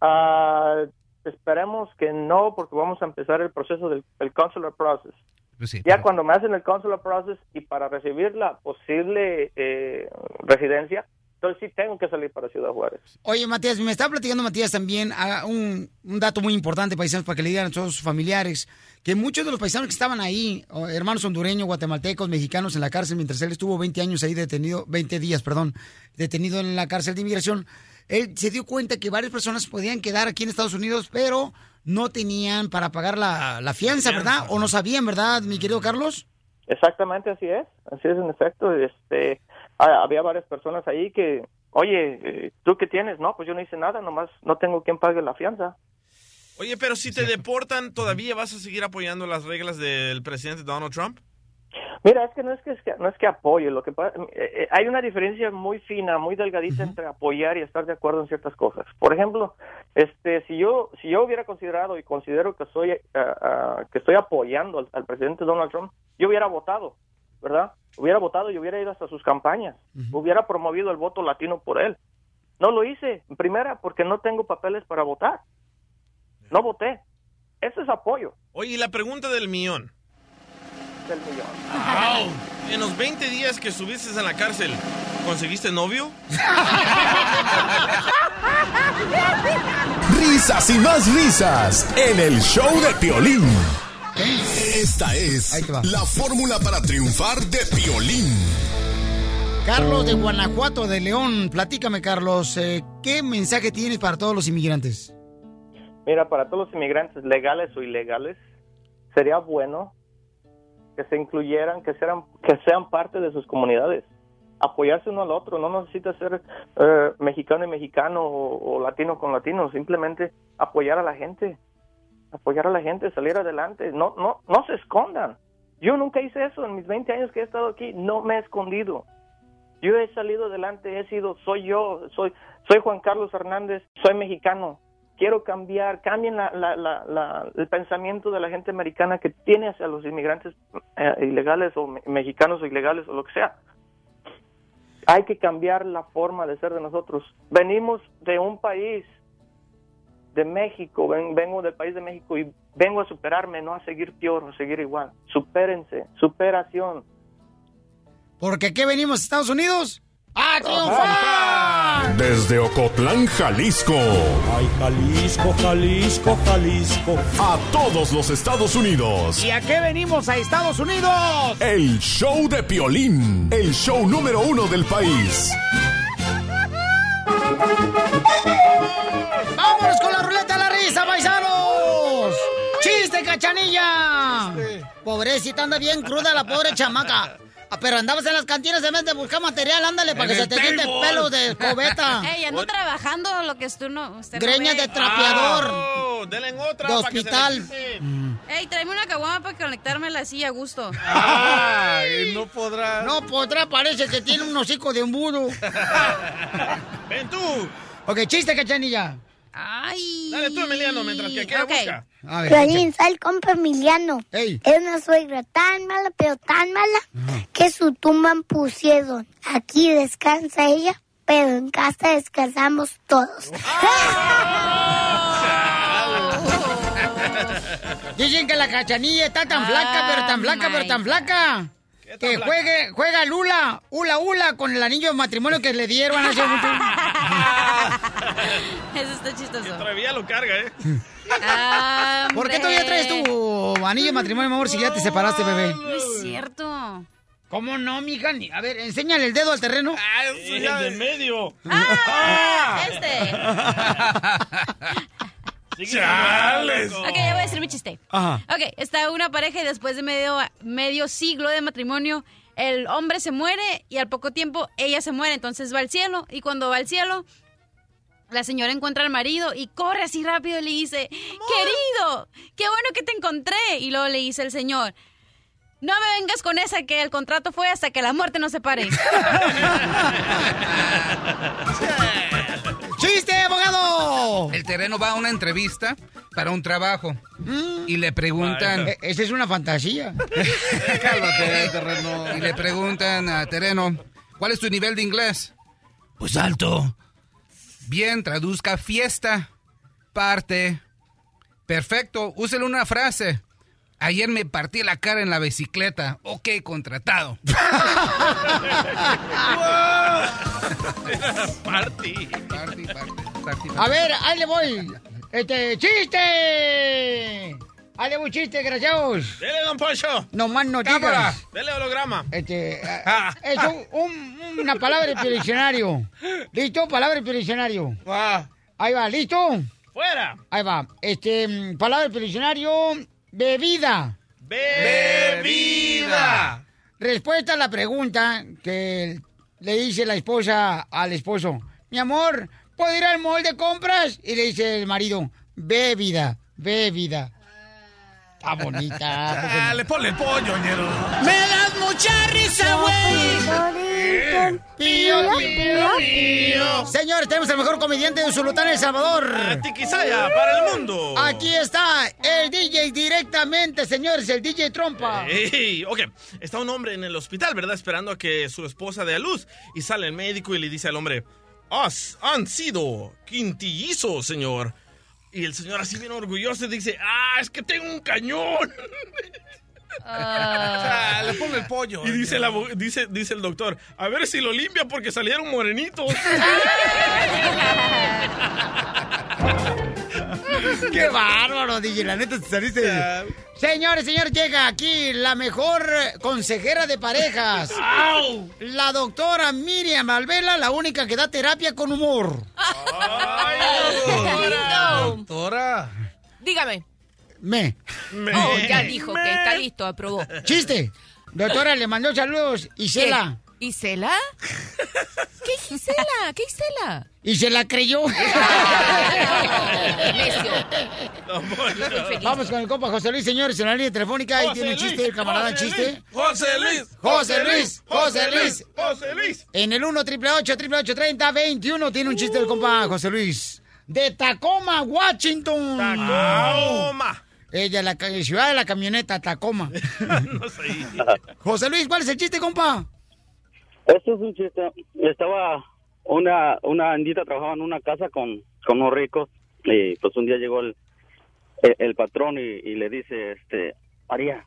Ah, esperemos que no, porque vamos a empezar el proceso del el consular process. Pues sí, Ya cuando me hacen el consular process y para recibir la posible eh, residencia, entonces sí tengo que salir para Ciudad Juárez. Oye, Matías, me está platicando Matías también ah, un, un dato muy importante, paisanos, para que le digan a todos sus familiares, que muchos de los paisanos que estaban ahí, hermanos hondureños, guatemaltecos, mexicanos en la cárcel, mientras él estuvo 20 años ahí detenido, 20 días, perdón, detenido en la cárcel de inmigración, él se dio cuenta que varias personas podían quedar aquí en Estados Unidos, pero no tenían para pagar la, la fianza, ¿verdad? O no sabían, ¿verdad, mi querido Carlos? Exactamente así es, así es en efecto. Este, había varias personas ahí que, oye, eh, ¿tú qué tienes? No, pues yo no hice nada, nomás no tengo quien pague la fianza. Oye, pero si te deportan, ¿todavía vas a seguir apoyando las reglas del presidente Donald Trump? Mira, es que no es que, es que- no es que apoye, lo que pasa, eh, eh, hay una diferencia muy fina, muy delgadita entre apoyar y estar de acuerdo en ciertas cosas. Por ejemplo, este, si yo si yo hubiera considerado y considero que soy ah, que estoy apoyando al, al presidente Donald Trump, yo hubiera votado, ¿verdad? Hubiera votado y hubiera ido hasta sus campañas, hubiera promovido el voto latino por él. No lo hice, en primera, porque no tengo papeles para votar. No voté. Eso es apoyo Oye, y la pregunta del millón. Del millón. En los 20 días que estuviste en la cárcel, ¿conseguiste novio? Risas y más risas en el show de Piolín. Esta es la fórmula para triunfar de Piolín. Carlos de Guanajuato, de León, platícame, Carlos, eh, ¿qué mensaje tienes para todos los inmigrantes? Mira, para todos los inmigrantes, legales o ilegales, sería bueno que se incluyeran, que sean, que sean parte de sus comunidades. Apoyarse uno al otro, no necesita ser eh, mexicano y mexicano o, o latino con latino, simplemente apoyar a la gente, apoyar a la gente, salir adelante, no, no, no se escondan. Yo nunca hice eso en mis 20 años que he estado aquí, no me he escondido. Yo he salido adelante, he sido, soy yo, soy, soy Juan Carlos Hernández, soy mexicano. Quiero cambiar, cambien el pensamiento de la gente americana que tiene hacia los inmigrantes eh, ilegales o me- mexicanos o ilegales o lo que sea. hay que cambiar la forma de ser de nosotros. Venimos de un país, de México, ven- vengo del país de México y vengo a superarme, no a seguir peor o seguir igual. Supérense, superación. Porque aquí venimos a Estados Unidos a triunfar. Desde Ocotlán, Jalisco. Ay, Jalisco, Jalisco, Jalisco. A todos los Estados Unidos. ¿Y a qué venimos a Estados Unidos? El show de Piolín. El show número uno del país. ¡Vámonos con la ruleta de la risa, paisanos! ¡Chiste, cachanilla! Pobrecita, anda bien cruda la pobre chamaca. Ah, Pero andabas en las cantinas en vez de buscar material, ándale, para que se te quite pelo de cobeta. Ey, ando trabajando lo que tú no. Usted no Greñas de trapeador. Oh, denle en otra. De hospital. quite. Ey, tráeme una caguama para conectármela así a gusto. Ay, no podrá. No podrá, parece que tiene un hocico de embudo. Ven tú. Ok, chiste, cachanilla. Ay. Dale tú, Emiliano, mientras que aquí la Ok. busca. A ver, Piolín, soy el compa Emiliano. Es una suegra tan mala, pero tan mala, que su tumba pusieron. Aquí descansa ella, pero en casa descansamos todos. Dicen que la cachanilla está tan flaca, pero tan flaca, pero tan flaca. Que juegue, juega Lula, hula hula con el anillo de matrimonio que le dieron hace mucho. Eso está chistoso. Todavía lo carga, ¿eh? ¿Por qué todavía traes tu anillo de matrimonio, mi amor, si ya te separaste, bebé? No es cierto. ¿Cómo no, mija? Ni- A ver, enséñale el dedo al terreno. El de medio. ¡Ah! Este. Chales. Ok, ya voy a decir mi chiste. Ajá. Ok, está una pareja y después de medio, medio siglo de matrimonio, el hombre se muere y al poco tiempo ella se muere, entonces va al cielo y cuando va al cielo, la señora encuentra al marido y corre así rápido y le dice, querido, qué bueno que te encontré. Y luego le dice el señor, no me vengas con esa que el contrato fue hasta que la muerte nos separe. El terreno va a una entrevista para un trabajo. Y le preguntan... E- Esa es una fantasía. Cálmate, terreno. Y le preguntan a terreno, ¿cuál es tu nivel de inglés? Pues alto. Bien, traduzca fiesta, parte. Perfecto, úsele una frase. Ayer me partí la cara en la bicicleta. Ok, contratado. Party. Party, party, party. A ver, ahí le voy. Este, ¡chiste! Ahí le voy, chiste, desgraciados. Dele, don Poncho. No más no Cámara. digas. Dele holograma. Este, ah, es un- un- una palabra del diccionario. ¿Listo? Palabra del diccionario. Ahí va, ¿listo? Fuera. Ahí va. Este, mm, palabra del diccionario, bebida. Bebida. Respuesta a la pregunta que le dice la esposa al esposo. Mi amor, ¿puedo ir al mall de compras? Y le dice el marido, bebida, bebida. Está bonita. Ah, le ponle el pollo, ñero. ¡Me das mucha risa, güey! Pío, pío, pío. Señores, tenemos el mejor comediante de Zulután, El Salvador. Tiquisaya para el mundo. Aquí está el DJ directamente, señores, el DJ Trompa. Ey, ok, está un hombre en el hospital, ¿verdad? Esperando a que su esposa dé a luz. Y sale el médico y le dice al hombre, Has, han sido quintillizos, señor. Y el señor así bien orgulloso dice, ah, es que tengo un cañón. Ah, le ponle el pollo. Y dice, la, dice el doctor, a ver si lo limpia porque salieron morenitos. ¡Qué bárbaro, DJ! La neta, te saliste. Señores, señores, llega aquí la mejor consejera de parejas. La doctora Miriam Alvela, la única que da terapia con humor. Doctora. Dígame. Me. Oh, ya dijo que está listo, aprobó. Chiste. Doctora, le mandó saludos. Isela. ¿Isela? ¿Qué Isela? ¿Qué Isela? Y se la creyó. Vamos con el compa José Luis, señores, en la línea telefónica. Ahí José tiene un chiste, el camarada José chiste. Luis, José Luis, José Luis, José Luis. José Luis. En el 1 triple 8 triple 8 30 21 tiene un chiste el compa José Luis. De Tacoma, Washington. Tacoma. Ella, la ciudad de la camioneta, Tacoma. No sé. José Luis, ¿cuál es el chiste, compa? Esto es un chiste. Estaba una una andita trabajaba en una casa con, con unos ricos y pues un día llegó el, el, patrón y, y le dice, este, María,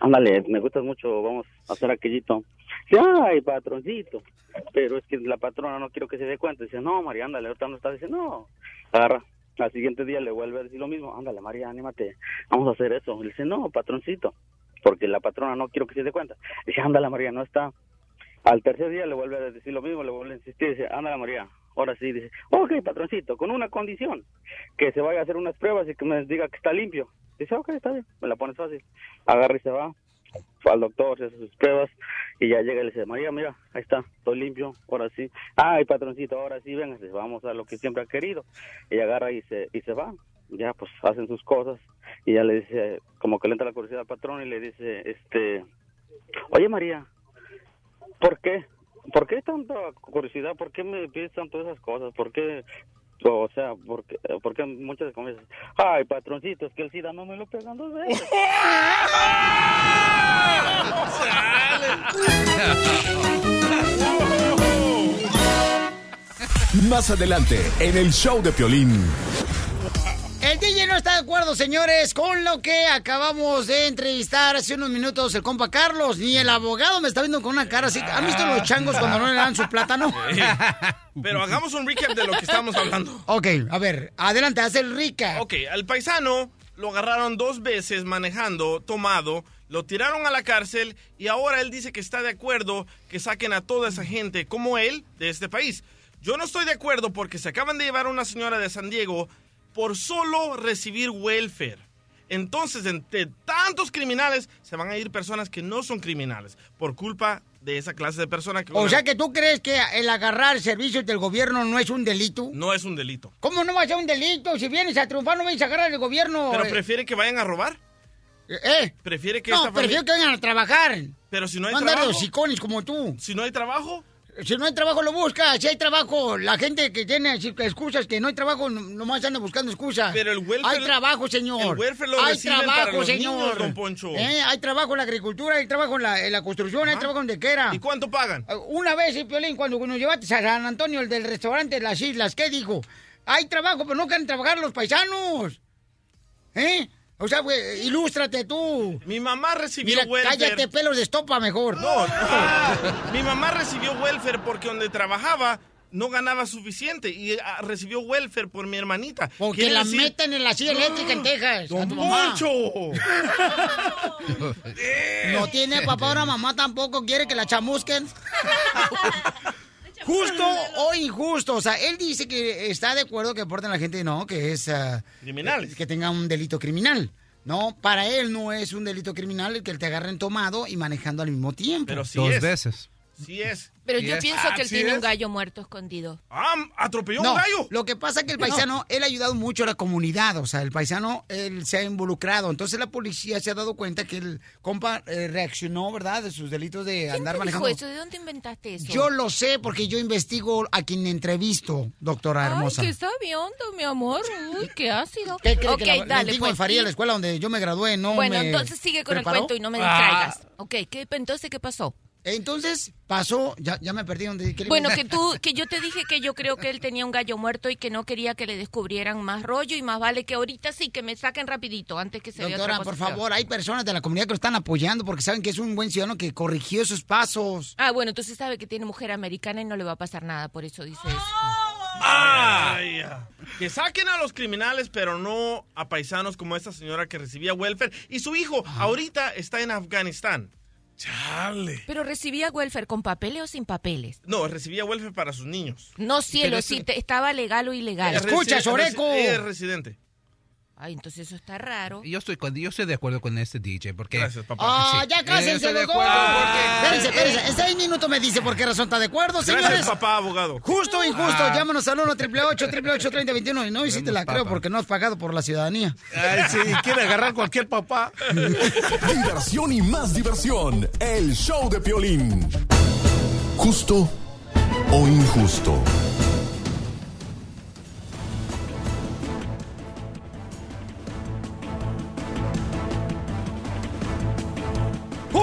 ándale, me gustas mucho, vamos a hacer aquellito. Dice, ay, patroncito, pero es que la patrona no quiero que se dé cuenta. Dice, no, María, ándale, ahorita no está. Dice, no, agarra. Al siguiente día le vuelve a decir lo mismo, ándale, María, anímate, vamos a hacer eso. Le dice, no, patroncito, porque la patrona no quiero que se dé cuenta. Dice, ándale, María, no está. Al tercer día le vuelve a decir lo mismo, le vuelve a insistir, dice, ándale, María, ahora sí, dice, ok, patroncito, con una condición, que se vaya a hacer unas pruebas y que me diga que está limpio. Dice, ok, está bien, me la pones fácil. Agarra y se va, al doctor, se hace sus pruebas y ya llega y le dice, María, mira, ahí está, estoy limpio, ahora sí. Ay, patroncito, ahora sí, venga, vamos a lo que siempre ha querido. Y agarra y se, y se va. Ya, pues, hacen sus cosas y ya le dice, como que le entra la curiosidad al patrón y le dice, este, oye, María, ¿por qué? ¿Por qué tanta curiosidad? ¿Por qué me pides tanto esas cosas? ¿Por qué? O sea, ¿por qué, por qué muchas veces? Ay, patroncito, es que el SIDA no me lo pegan dos veces. Más adelante, en el show de Piolín. El DJ no está de acuerdo, señores, con lo que acabamos de entrevistar hace unos minutos el compa Carlos. Ni el abogado me está viendo con una cara así. ¿Han visto los changos cuando no le dan su plátano? Pero hagamos un recap de lo que estamos hablando. Ok, a ver, adelante, haz el recap. Ok, al paisano lo agarraron dos veces manejando, tomado, lo tiraron a la cárcel y ahora él dice que está de acuerdo que saquen a toda esa gente como él de este país. Yo no estoy de acuerdo porque se acaban de llevar a una señora de San Diego por solo recibir welfare. Entonces, entre tantos criminales, se van a ir personas que no son criminales por culpa de esa clase de personas que... O sea que tú crees que el agarrar servicios del gobierno no es un delito. No es un delito. ¿Cómo no va a ser un delito? Si vienes a triunfar, no vienes a agarrar el gobierno. ¿Pero eh. prefiere que vayan a robar? ¿Eh? ¿Prefiere que No, esta prefiero que vengan a trabajar. Pero si no hay andar de trabajo... hocicones como tú. Si no hay trabajo... Si no hay trabajo, lo busca. Si hay trabajo, la gente que tiene excusas que no hay trabajo, no- nomás anda buscando excusas. Pero el welfare- Hay trabajo, señor. el welfare lo Hay trabajo, para los señor. niños, don Poncho. Eh, Hay trabajo en la agricultura, hay trabajo en la, en la construcción, hay trabajo donde quiera. ¿Y cuánto pagan? Una vez, eh, Piolín, cuando nos llevaste a San Antonio, el del restaurante de las islas, ¿qué dijo? Hay trabajo, pero no quieren trabajar los paisanos. ¿Eh? O sea, güey, ilústrate tú. Mi mamá recibió Mira, welfare. cállate, pelos de estopa mejor. No, no. Mi mamá recibió welfare porque donde trabajaba no ganaba suficiente y ah, recibió welfare por mi hermanita. Porque la decir- meten en la silla eléctrica en Texas. ¡Don. Poncho! No tiene papá, ahora mamá tampoco quiere que la chamusquen. Justo o injusto. O sea, él dice que está de acuerdo que aporten a la gente, no, que es. ah, Criminales. Que tenga un delito criminal. No, para él no es un delito criminal el que te agarren tomado y manejando al mismo tiempo. Pero sí Dos es. veces. Sí es. Pero Sí yo es. pienso que él ¿sí tiene es? un gallo muerto escondido. Ah, atropelló No, un gallo. lo que pasa es que el paisano, él ha ayudado mucho a la comunidad, o sea, el paisano, él se ha involucrado, entonces la policía se ha dado cuenta que el compa eh, reaccionó, ¿verdad?, de sus delitos de ¿Quién andar te manejando. dijo eso? ¿De dónde inventaste eso? Yo lo sé porque yo investigo a quien entrevisto, doctora hermosa. Ay, qué sabiondo, mi amor. Uy, qué ácido. ¿Qué cree ok, que la, dale, pues. Faría, y- la escuela donde yo me gradué, no Bueno, me entonces sigue con preparó? el cuento y no me Ah. distraigas. Ok, ¿qué, entonces, ¿qué pasó? Entonces pasó, ya, ya me perdí donde quería Bueno, que tú, que yo te dije que yo creo que él tenía un gallo muerto y que no quería que le descubrieran más rollo y más vale que ahorita sí que me saquen rapidito antes que se vea Doctora, otra por favor, hay personas de la comunidad que lo están apoyando porque saben que es un buen ciudadano que corrigió sus pasos. Ah, bueno, entonces sabe que tiene mujer americana y no le va a pasar nada, por eso dice eso. Ah. Que saquen a los criminales, pero no a paisanos como esta señora que recibía welfare. Y su hijo ahorita está en Afganistán. Chale. Pero recibía welfare con papeles o sin papeles. No, recibía welfare para sus niños. No, cielo, si estaba legal o ilegal. Es resi- resi- Es residente. Ay, entonces eso está raro. Yo estoy, yo estoy de acuerdo con este DJ porque... Gracias, papá. Ah, Sí. ya cásense porque- Espérense, espérense. En seis minutos me dice por qué razón está de acuerdo, señores. Gracias, papá, abogado. Justo o injusto, Ah. llámanos al 1 888 888 3021 Y no, y sí te la creo porque no has pagado por la ciudadanía. Ay, sí, quiere agarrar cualquier papá. Diversión y más diversión. El show de Piolín. Justo o injusto.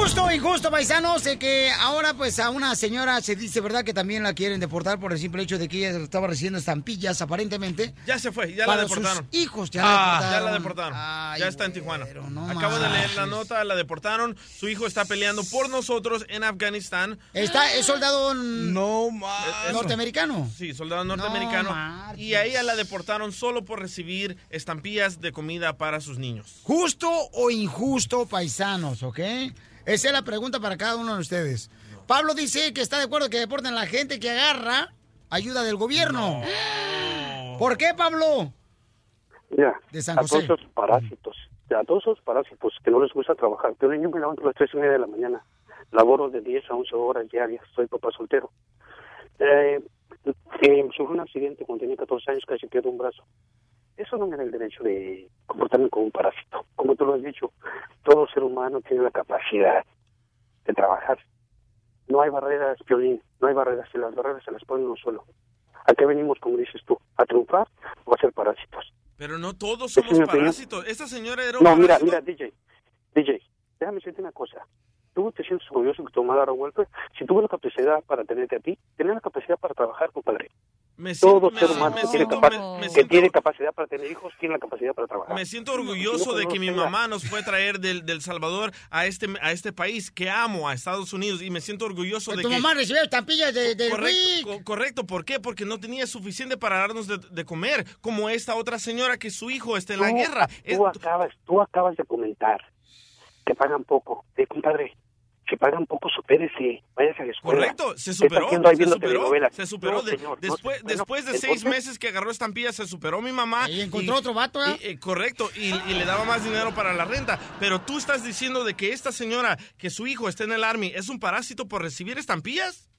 Justo o injusto, paisanos, que ahora pues a una señora se dice, ¿verdad? Que también la quieren deportar por el simple hecho de que ella estaba recibiendo estampillas, aparentemente. Ya se fue, ya la deportaron. sus hijos, ya Ah, la deportaron. Ya la deportaron. ya está en Tijuana. Acabo de leer la nota, la deportaron. Su hijo está peleando por nosotros en Afganistán. Está, es soldado no norteamericano. Sí, soldado norteamericano. y a ella la deportaron solo por recibir estampillas de comida para sus niños. ¿Justo o injusto, paisanos, ok? Esa es la pregunta para cada uno de ustedes. Pablo dice que está de acuerdo que deporten a la gente que agarra ayuda del gobierno. ¿Por qué, Pablo? Mira, De San a José. todos esos parásitos, a todos esos parásitos que no les gusta trabajar. Pero yo me levanto a las tres y media de la mañana, laboro de 10 a 11 horas diarias, soy papá soltero. Eh, eh, sufrí un accidente cuando tenía 14 años, casi pierdo un brazo. Eso no me da el derecho de comportarme como un parásito. Como tú lo has dicho, todo ser humano tiene la capacidad de trabajar. No hay barreras, Piolín, no hay barreras. Si las barreras se las pone uno solo. ¿A qué venimos, como dices tú? ¿A triunfar o a ser parásitos? Pero no todos somos parásitos. Esta señora era un No, mira, parásito. mira, DJ, DJ, déjame decirte una cosa. Tú te sientes orgulloso que tu mamá agarró welfare. Si tuvo la capacidad para tenerte a ti, tenía la capacidad para trabajar, compadre. Me Todo siento- me ser humano me que, tiene, siento- capa- me- me que siento- tiene capacidad para tener hijos tiene la capacidad para trabajar. Me siento orgulloso de que mi mamá nos fue a traer del, del Salvador a este, a este país que amo, a Estados Unidos, y me siento orgulloso de tu que... mamá recibió estampillas de, de Correcto, co- correcto, ¿por qué? Porque no tenía suficiente para darnos de, de comer, como esta otra señora que su hijo está en la Tú- guerra. Es- Tú acabas, tú acabas de comentar que pagan poco. Eh, compadre, si pagan poco, supérese, váyase a la escuela. Correcto, se ¿Qué está superó, haciendo se superó, telenovelas? se superó. No, De- señor, después, después de seis entonces- meses que agarró estampillas, se superó mi mamá. Y encontró otro vato, ¿eh? y- eh, correcto, y, y le daba más dinero para la renta. Pero tú estás diciendo de que esta señora, que su hijo está en el Army, ¿es un parásito por recibir estampillas?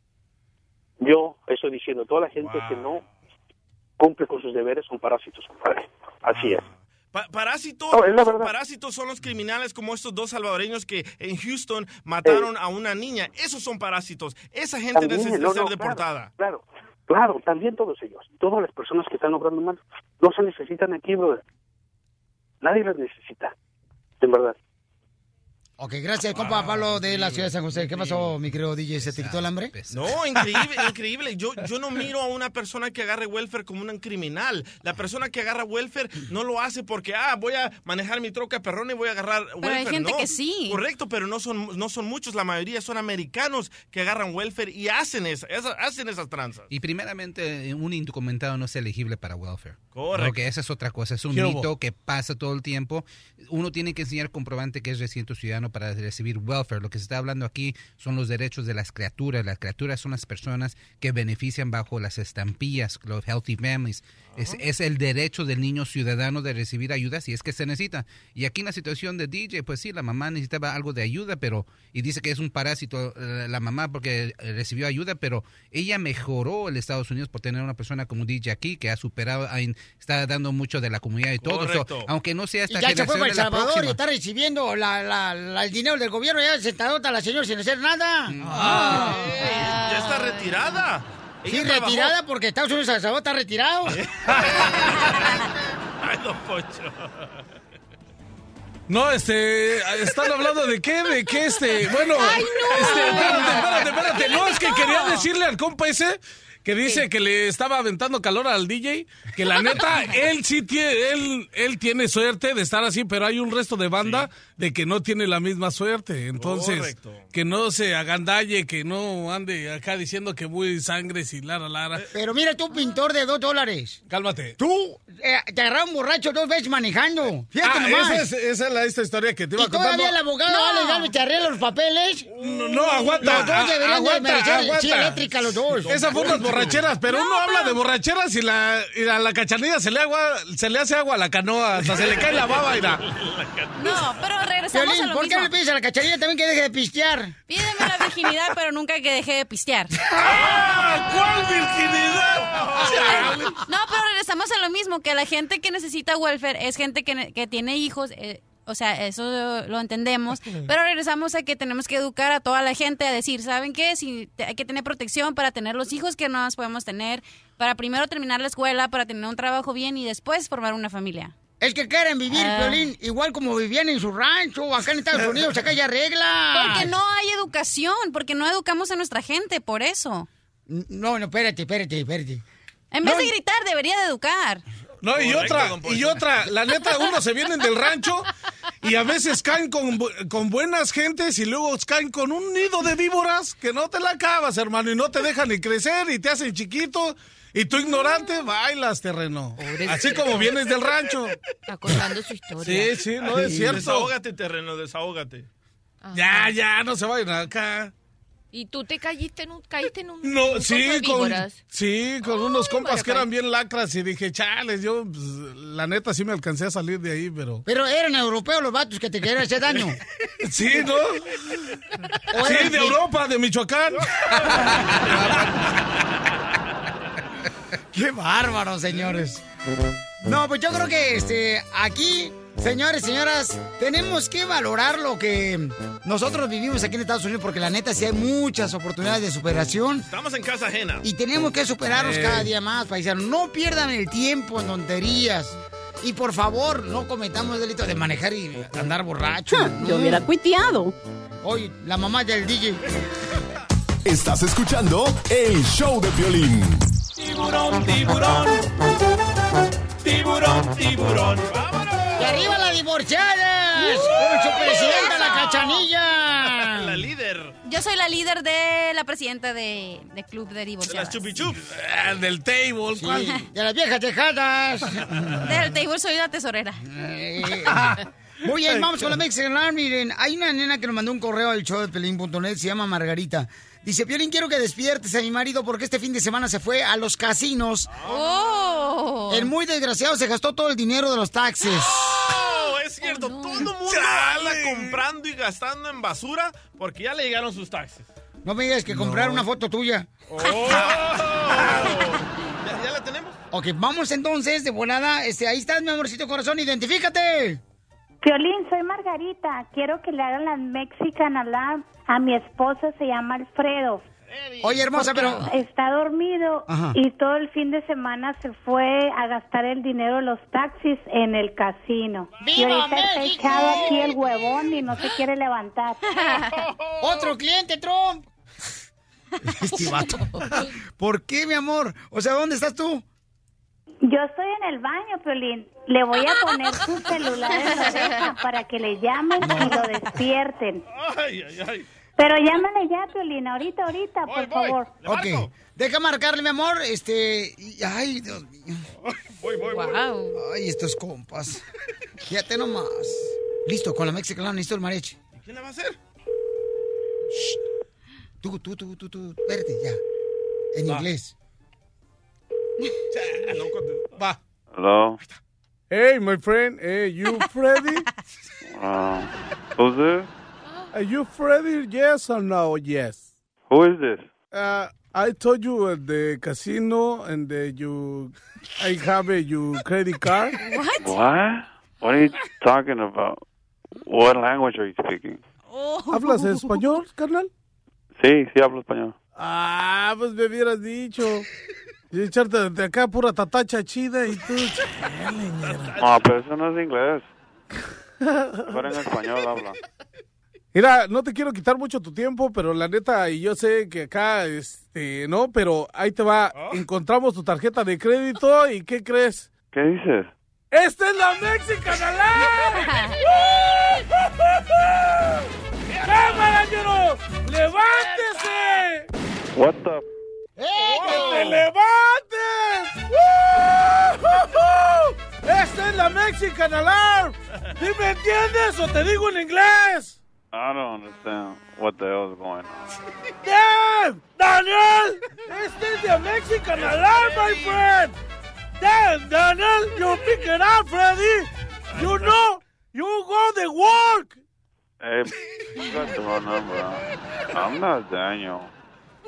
Yo estoy diciendo, toda la gente que no cumple con sus deberes son parásitos, compadre. Así es. Pa- parásitos, No, parásitos son los criminales como estos dos salvadoreños que en Houston mataron a una niña. Esos son parásitos. Esa gente También, necesita no, ser no, deportada. Claro, claro, también todos ellos. Todas las personas que están obrando mal no se necesitan aquí, brother. Nadie las necesita, en verdad. Ok, gracias, compa Pablo de la ciudad de San José. ¿Qué pasó, mi querido DJ? ¿Se te quitó el hambre? No, increíble, increíble. Yo, yo no miro a una persona que agarre welfare como un criminal. La persona que agarra welfare no lo hace porque, ah, voy a manejar mi troca perrona y voy a agarrar welfare. hay gente No, que sí. Correcto, pero no son, no son muchos. La mayoría son americanos que agarran welfare y hacen, esa, esa- hacen esas tranzas. Y primeramente, un indocumentado no es elegible para welfare. Correcto. Porque esa es otra cosa, es un mito que pasa todo el tiempo. Uno tiene que enseñar comprobante que es residente o para recibir welfare. Lo que se está hablando aquí son los derechos de las criaturas. Las criaturas son las personas que benefician bajo las estampillas, los healthy families. Es, es el derecho del niño ciudadano de recibir ayuda si es que se necesita. Y aquí en la situación de DJ, pues sí, la mamá necesitaba algo de ayuda, pero y dice que es un parásito eh, la mamá porque eh, recibió ayuda, pero ella mejoró el Estados Unidos por tener una persona como DJ aquí que ha superado, está dando mucho de la comunidad y todo. So, Correcto. aunque no sea Y esta ya se fue para El Salvador y está recibiendo la, la- la- el dinero del gobierno. Ya sentadota la señora sin hacer nada. Ya está retirada. Sí, Ella trabajó- retirada porque Estados Unidos está retirado. Ay, don Poncho. No, este, están hablando de qué, de qué, este, bueno, Ay, no. este, espérate, espérate, espérate, no, es que quería decirle al compa ese que dice que le estaba aventando calor al DJ, que la neta, él sí tiene, él, él tiene suerte de estar así, pero hay un resto de banda de que no tiene la misma suerte, entonces, Correcto. que no se agandalle, que no ande acá diciendo que muy sangre y lara, lara. Pero mira tú, pintor de dos dólares. Cálmate. Tú eh, te agarraron borracho dos veces manejando. Fíjate Ah, nomás. esa es, esa es la esta historia que te iba y contando. todavía el abogado No. Alex Galvez te arregla los papeles. No, no, aguanta. Los dos deberían de aguanta, merecer aguanta. silla eléctrica los dos. Esa fue unas borracheras, pero uno habla de borracheras y la, y a la cachanilla se le, agua, se le hace agua a la canoa, hasta se le cae la baba y la... No, pero regresamos Violín, a lo ¿por qué le pides a la cacharilla también que deje de pistear? Pídeme la virginidad, pero nunca que deje de pistear. ¡Ah! ¿Cuál virginidad? No, pero regresamos a lo mismo, que la gente que necesita welfare es gente que tiene hijos, eh, o sea, eso lo entendemos, pero regresamos a que tenemos que educar a toda la gente a decir, ¿saben qué? Si te- hay que tener protección para tener los hijos que no más podemos tener, para primero terminar la escuela, para tener un trabajo bien y después formar una familia. Es que quieren vivir, Ah. Piolín, igual como vivían en su rancho o acá en Estados Unidos, acá hay reglas. Porque no hay educación, porque no educamos a nuestra gente, por eso. No, no, espérate, espérate, espérate. En vez de gritar, debería de educar. No, y otra, y otra, la neta, uno se vienen del rancho y a veces caen con, con buenas gentes y luego caen con un nido de víboras que no te la acabas, hermano, y no te dejan ni crecer y te hacen chiquito y tú ignorante bailas, terreno. Así como vienes del rancho. Está contando su historia. Sí, sí, no es cierto. Desahógate, terreno, desahógate. Ya, ya, no se vayan acá. ¿Y tú te caíste en un, caíste en un, No, un sí, con, sí, con unos compas bueno, que eran pues. bien lacras y dije, chales, yo, pues, la neta sí me alcancé a salir de ahí, pero... Pero eran europeos los vatos que te querían hacer daño. Sí, ¿no? Sí, de Europa, de Michoacán. Qué bárbaro, señores. No, pues yo creo que este aquí, señores, señoras, tenemos que valorar lo que nosotros vivimos aquí en Estados Unidos, porque la neta sí hay muchas oportunidades de superación. Estamos en casa ajena. Y tenemos que superarnos Eh. cada día más, paisanos. No pierdan el tiempo en tonterías. Y por favor, no cometamos el delito de manejar y andar borracho. Yo hubiera cuiteado. Oye, la mamá del DJ. Estás escuchando el show de violín. Tiburón, tiburón. Tiburón, tiburón. ¡Y arriba la divorciada! ¡Con su presidenta, la cachanilla! La líder. Yo soy la líder de la presidenta de, de Club de Divorciadas. chupi chup. Ah, del table, ¿cuál? De las viejas tejadas. Del table soy la tesorera. Muy bien, vamos con la Mexican. Miren, hay una nena que nos mandó un correo al show de pelín.net, se llama Margarita. Dice, Piolín, quiero que despiertes a mi marido porque este fin de semana se fue a los casinos. ¡Oh! El muy desgraciado se gastó todo el dinero de los taxes. Oh, es cierto, todo el mundo anda comprando y gastando en basura porque ya le llegaron sus taxes. No me digas que comprar una foto tuya. Oh. ¿Ya, ya la tenemos? Ok, vamos entonces, de volada. Este, ahí estás, mi amorcito corazón, identifícate. Piolín, soy Margarita. Quiero que le hagan la Mexican Alarm a mi esposo, se llama Alfredo. Oye, hermosa, Porque pero... Está dormido Ajá. y todo el fin de semana se fue a gastar el dinero de los taxis en el casino. y ¡Viva ahorita está México! echado aquí el huevón y no se quiere levantar. ¡Otro cliente, Trump! Este vato. ¿Por qué, mi amor? O sea, ¿dónde estás tú? Yo estoy en el baño, Piolín. Le voy a poner su celular en la oreja para que le llamen y lo despierten. Ay, ay, ay. Pero llámale ya, Piolín, ahorita, ahorita, por favor. Ok, deja marcarle, mi amor. Este. y- Ay, Dios mío. Voy, voy, voy. Ay, estos compas. Fíjate nomás. Listo, con la Mexican Alarm, necesito el mariachi. ¿Quién la va a hacer? Tú, tú, tú, tú, tú. Espérate, ya. En Va. inglés. Ya, no. Va. Hello. Hey, my friend, hey, you Freddy? Uh, who's this? Are you Freddy? Yes or no? Yes. Who is this? Uh, I told you at the casino and the, you, I have a your credit card. What? What? What are you talking about? What language are you speaking? ¿Hablas español, carnal? Sí, sí hablo español. Ah, pues me hubieras dicho. Y echarte de acá pura tatacha chida y tú. No, pero eso no es inglés. Pero en español habla. Mira, no te quiero quitar mucho tu tiempo, pero la neta, y yo sé que acá, este, no, pero ahí te va. Encontramos tu tarjeta de crédito y ¿qué crees? ¿Qué dices? ¡Esta es la Mexican Alarm! ¡Cámara! ¡Levántese! What the? ¡Que te levantes! ¡Woo! ¡Esta es la Mexican Alarm! ¿Sí me entiendes o te digo en inglés? I don't understand what the hell is going on. ¡Damn! ¡Daniel! ¡Este es la Mexican Alarm, my friend! ¡Damn, Daniel! ¡You pick it up, Freddy! ¡You know! ¡You go to work! Hey, you got the wrong number. I'm not Daniel.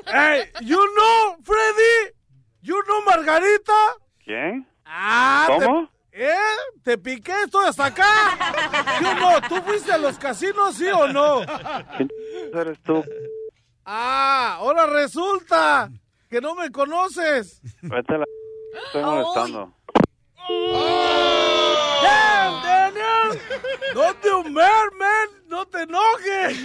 Hey, you know, Freddy? You know Margarita? ¿Quién? Ah, ¿Cómo? Te, ¿Eh? Te piqué, estoy hasta acá. Yo no, ¿tú fuiste a los casinos, sí o no? ¿Quién eres tú? Ah, ahora resulta que no me conoces. Vete a la... Estoy molestando. ¡Eh! ¿Dónde Homer, man? No te enojes.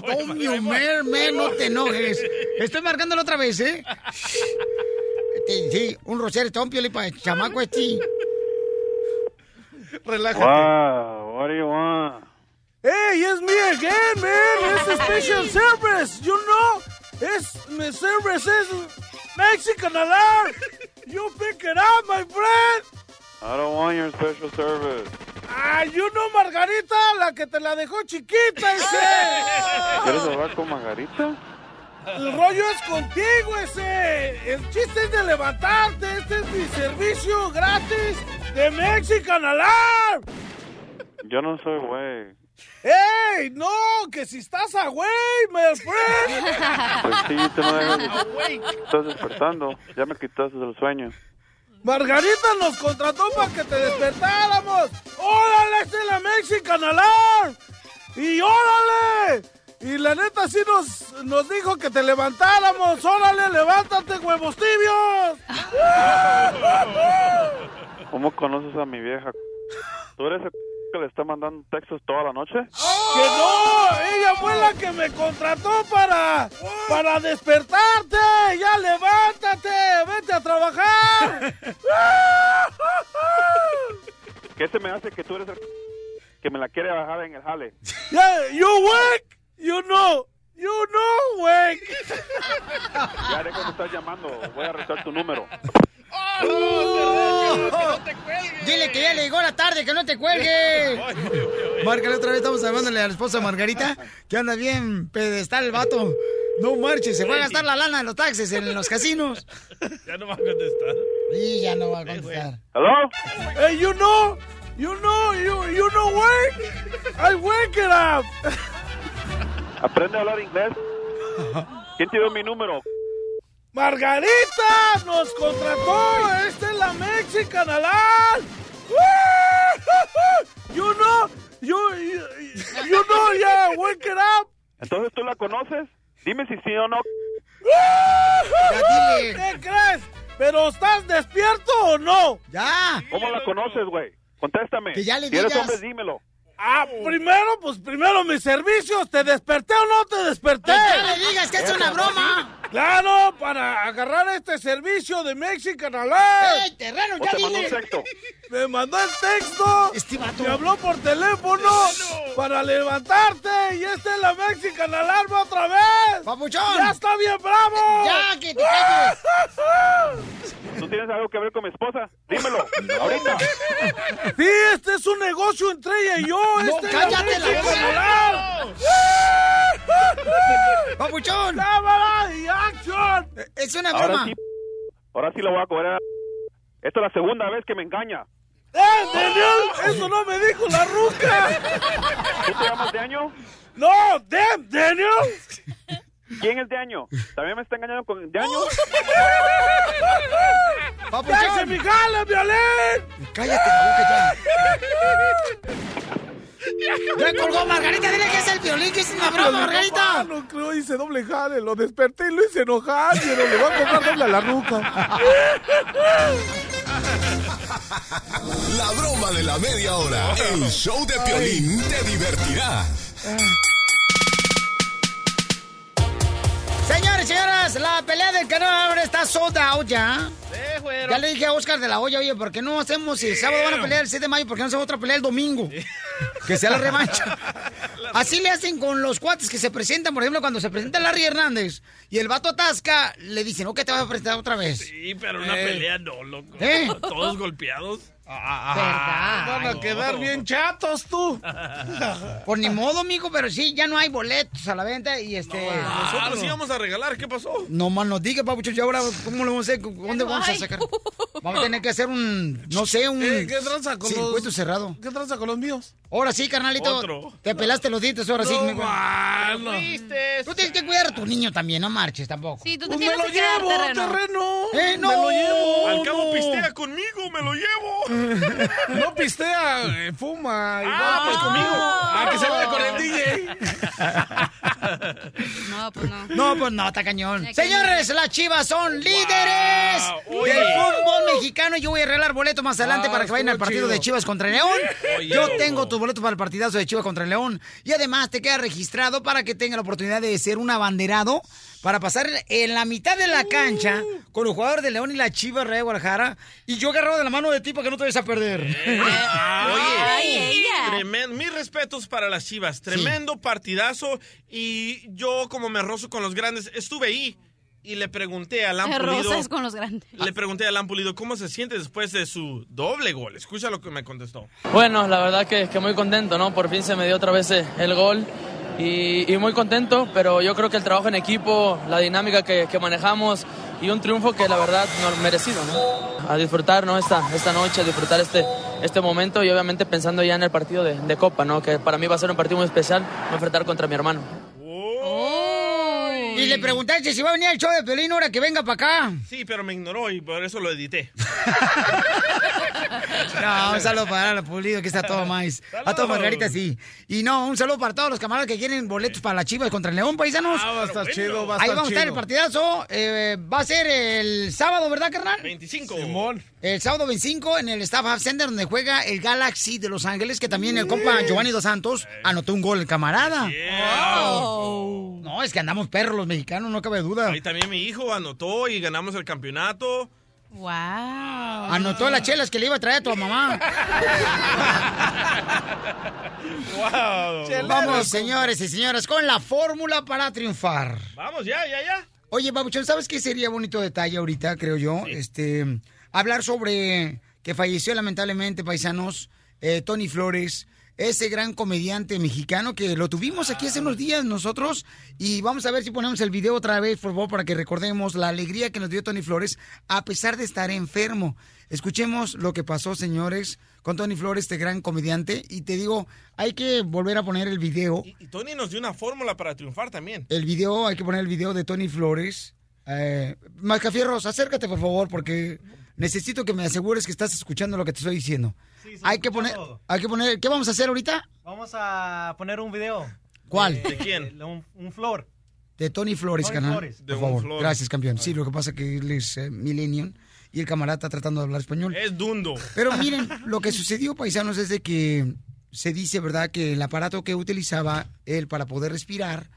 Tommy Homer, man, no te enojes. Estoy marcándolo otra vez, ¿eh? Este, sí, un Roser Stone, Piolín, para el chamaco este. Relájate. Wow, what do you want? Hey, it's me again, man. It's a special service. You know, it's my service is Mexican alarm. You pick it up, my friend. I don't want your special service. Ah, you know Margarita, la que te la dejó chiquita, ese. ¿Quieres hablar con Margarita? El rollo es contigo, ese. El chiste es de levantarte. Este es mi servicio gratis de Mexican Alarm. Yo no soy güey. ¡Ey! No, que si estás a güey, my friend. Pues sí, te no debes- Estás despertando. Ya me quitaste el sueño. Margarita nos contrató para que te despertáramos. ¡Órale, esta es la Mexican Alarm! ¡Y órale! Y la neta sí nos, nos dijo que te levantáramos. ¡Órale, levántate, huevos tibios! ¿Cómo conoces a mi vieja? ¿Tú eres que le está mandando textos toda la noche? ¡Que no! ¡Ella fue la que me contrató para, para despertarte! ¡Ya levántate! ¡Vete a trabajar! ¿Qué se me hace que tú eres el que me la quiere bajar en el jale? Yeah, you wake! You know! You know, wake! Ya deja de estar llamando. Voy a arrestar tu número. ¡Oh! Dile que ya le llegó la tarde, que no te cuelgue. Márcale otra vez, estamos llamándole a la esposa Margarita, que anda bien pedestal el vato. No marches, se va a gastar la lana en los taxes en los casinos. Ya no va a contestar. Y ya no va a contestar. ¿Hello? Hey, you know! You know! You, you know, wake! I wake it up! Aprende a hablar inglés. ¿Quién te dio mi número? ¡Margarita nos contrató! ¡Esta es la Mexican Alarm! You know, you, you, you know, yeah, wake it up! Entonces tú la conoces. Dime si sí o no. ¿Qué crees? ¿Pero estás despierto o no? ¡Ya! ¿Cómo la conoces, güey? Contéstame. Que ya le si eres digas. hombre, dímelo. Ah, primero, pues primero mis servicios. ¿Te desperté o no te desperté? Que ya le digas que es una broma. Claro, para agarrar este servicio de Mexican Alarm. ¡Ey, terreno, O te mandó un texto. Me mandó el texto. Me habló por teléfono para levantarte. Y esta es la Mexican Alarm otra vez. ¡Papuchón! ¡Ya está bien bravo! ¡Ya, que te calles! ¿Tú tienes algo que ver con mi esposa? Dímelo. Ahorita. Sí, este es un negocio entre ella y yo. No, este es cállate la Mexican boca. ¡Papuchón! ¡Cámara y acción! Es una Ahora broma. sí, ahora sí lo voy a cobrar. Esta es la segunda vez que me engaña. ¡Eh, Daniel! ¡Eso no me dijo la ruca! ¿Tú te llamas de año? ¡No! ¡Damn, Daniel! ¿Quién es de año? ¿También me está engañando con de año? ¡Déjese mi jale, Violín! ¡Cállate la boca ya! ¡Ya colgó Margarita! ¡Dile que es el violín, que es una broma, Margarita! No creo, hice doble jale. Lo desperté y lo hice enojar. Pero le voy a cobrar doble a la ruca. La broma de la media hora. El show de Piolín te divertirá. Señores, señoras, la pelea del canal ahora está sold out ya. Ya le dije a Oscar de la Hoya, oye, ¿por qué no hacemos si el sábado van a pelear el 7 de mayo? ¿Por qué no hacemos otra pelea el domingo? Que sea la revancha. Así le hacen con los cuates que se presentan, por ejemplo, cuando se presenta Larry Hernández y el vato atasca, le dicen, ok, te vas a presentar otra vez. Sí, pero una Eh. pelea no, loco. ¿Eh? Todos golpeados. Van a quedar bien chatos tú. Por ni modo, mijo, pero sí, ya no hay boletos a la venta y este... Nosotros íbamos a regalar, ¿qué pasó? No más nos diga, papucho, y ahora, ¿cómo lo vamos a hacer? ¿Dónde vamos a sacar? Vamos a tener que hacer un, no sé, un Eh, ¿Qué tranza con circuito los... cerrado. ¿Qué tranza con los míos? Ahora sí, carnalito. Otro. Te pelaste los dientes, ahora sí. No, güey. mano. Tú tienes que cuidar a tu niño también, no marches tampoco. Sí, tú te Pues tienes me lo que llevo, terreno. terreno. Eh, no. Me lo llevo. Al cabo no. pistea conmigo, me lo llevo. No pistea, eh, fuma. y Ah, va, pues conmigo. Ah, que se vaya con el DJ. No, pues no. No, pues no, está cañón. Señores, las chivas son líderes Oye. del fútbol mexicano yo voy a arreglar boletos más adelante Ah, para que vayan al partido chido. de Chivas contra León. Oye. Yo tengo tus boletos para el partidazo de Chivas contra León. Y además te queda registrado para que tenga la oportunidad de ser un abanderado para pasar en la mitad de la cancha con los jugadores de León y la Chivas Real de Guadalajara. Y yo agarrado de la mano de ti para que no te vayas a perder. Oye, tremen- mis respetos para las Chivas. Tremendo partidazo. Y yo, como me rozo con los grandes, estuve ahí y le pregunté a Alan Te Pulido. rozas con los grandes. Le pregunté a Alan Pulido cómo se siente después de su doble gol. Escucha lo que me contestó. Bueno, la verdad que, que muy contento, ¿no? Por fin se me dio otra vez eh, el gol y, muy contento, pero yo creo que el trabajo en equipo, la dinámica que, manejamos y un triunfo que la verdad no merecido, ¿no? A disfrutar, ¿no? Esta, esta noche, a disfrutar este, este momento y obviamente pensando ya en el partido de, Copa, ¿no? Que para mí va a ser un partido muy especial, enfrentar contra mi hermano. Y le preguntaste si va a venir el show de Pelín ahora que venga para acá. Sí, pero me ignoró y por eso lo edité. No, un saludo para la Pulido, que está todo más. A todo Margarita, sí. Y no, un saludo para todos los camaradas que quieren boletos para las chivas contra el León, paisanos. Ah, va a estar chido, va a Ahí vamos a estar el partidazo. eh, va a ser el sábado, ¿verdad, carnal? 25. Simón. El sábado 25 en el Staff Hub Center, donde juega el Galaxy de Los Ángeles, que también el compa Giovanni Dos Santos anotó un gol, el camarada. No, es que andamos perros los mexicanos, no cabe duda. Ahí también mi hijo anotó y ganamos el campeonato. Wow. Anotó las chelas que le iba a traer a tu mamá. Wow. Vamos, señores y señoras, con la fórmula para triunfar. Vamos, ya, ya, ya. Oye, Babuchón, ¿sabes qué sería bonito detalle ahorita, creo yo? Este, hablar sobre que falleció lamentablemente, paisanos, eh, Tony Flores, ese gran comediante mexicano que lo tuvimos aquí hace unos días nosotros y vamos a ver si ponemos el video otra vez, por favor, para que recordemos la alegría que nos dio Tony Flores a pesar de estar enfermo. Escuchemos lo que pasó, señores, con Tony Flores, este gran comediante, y te digo, hay que volver a poner el video. Y Tony nos dio una fórmula para triunfar también. El video, hay que poner el video de Tony Flores. Eh, Mascafierros, acércate por favor, porque necesito que me asegures que estás escuchando lo que te estoy diciendo. Hay que poner, hay que poner, ¿qué vamos a hacer ahorita? Vamos a poner un video. ¿Cuál? ¿De quién? De un, un flor. De Tony Flores, Tony canal. Flores. Por favor. Flor. Gracias, campeón. Sí, lo que pasa es que él es eh, millennial y el camarada está tratando de hablar español. Es dundo. Pero miren, lo que sucedió, paisanos, es de que se dice, ¿verdad?, que el aparato que utilizaba él para poder respirar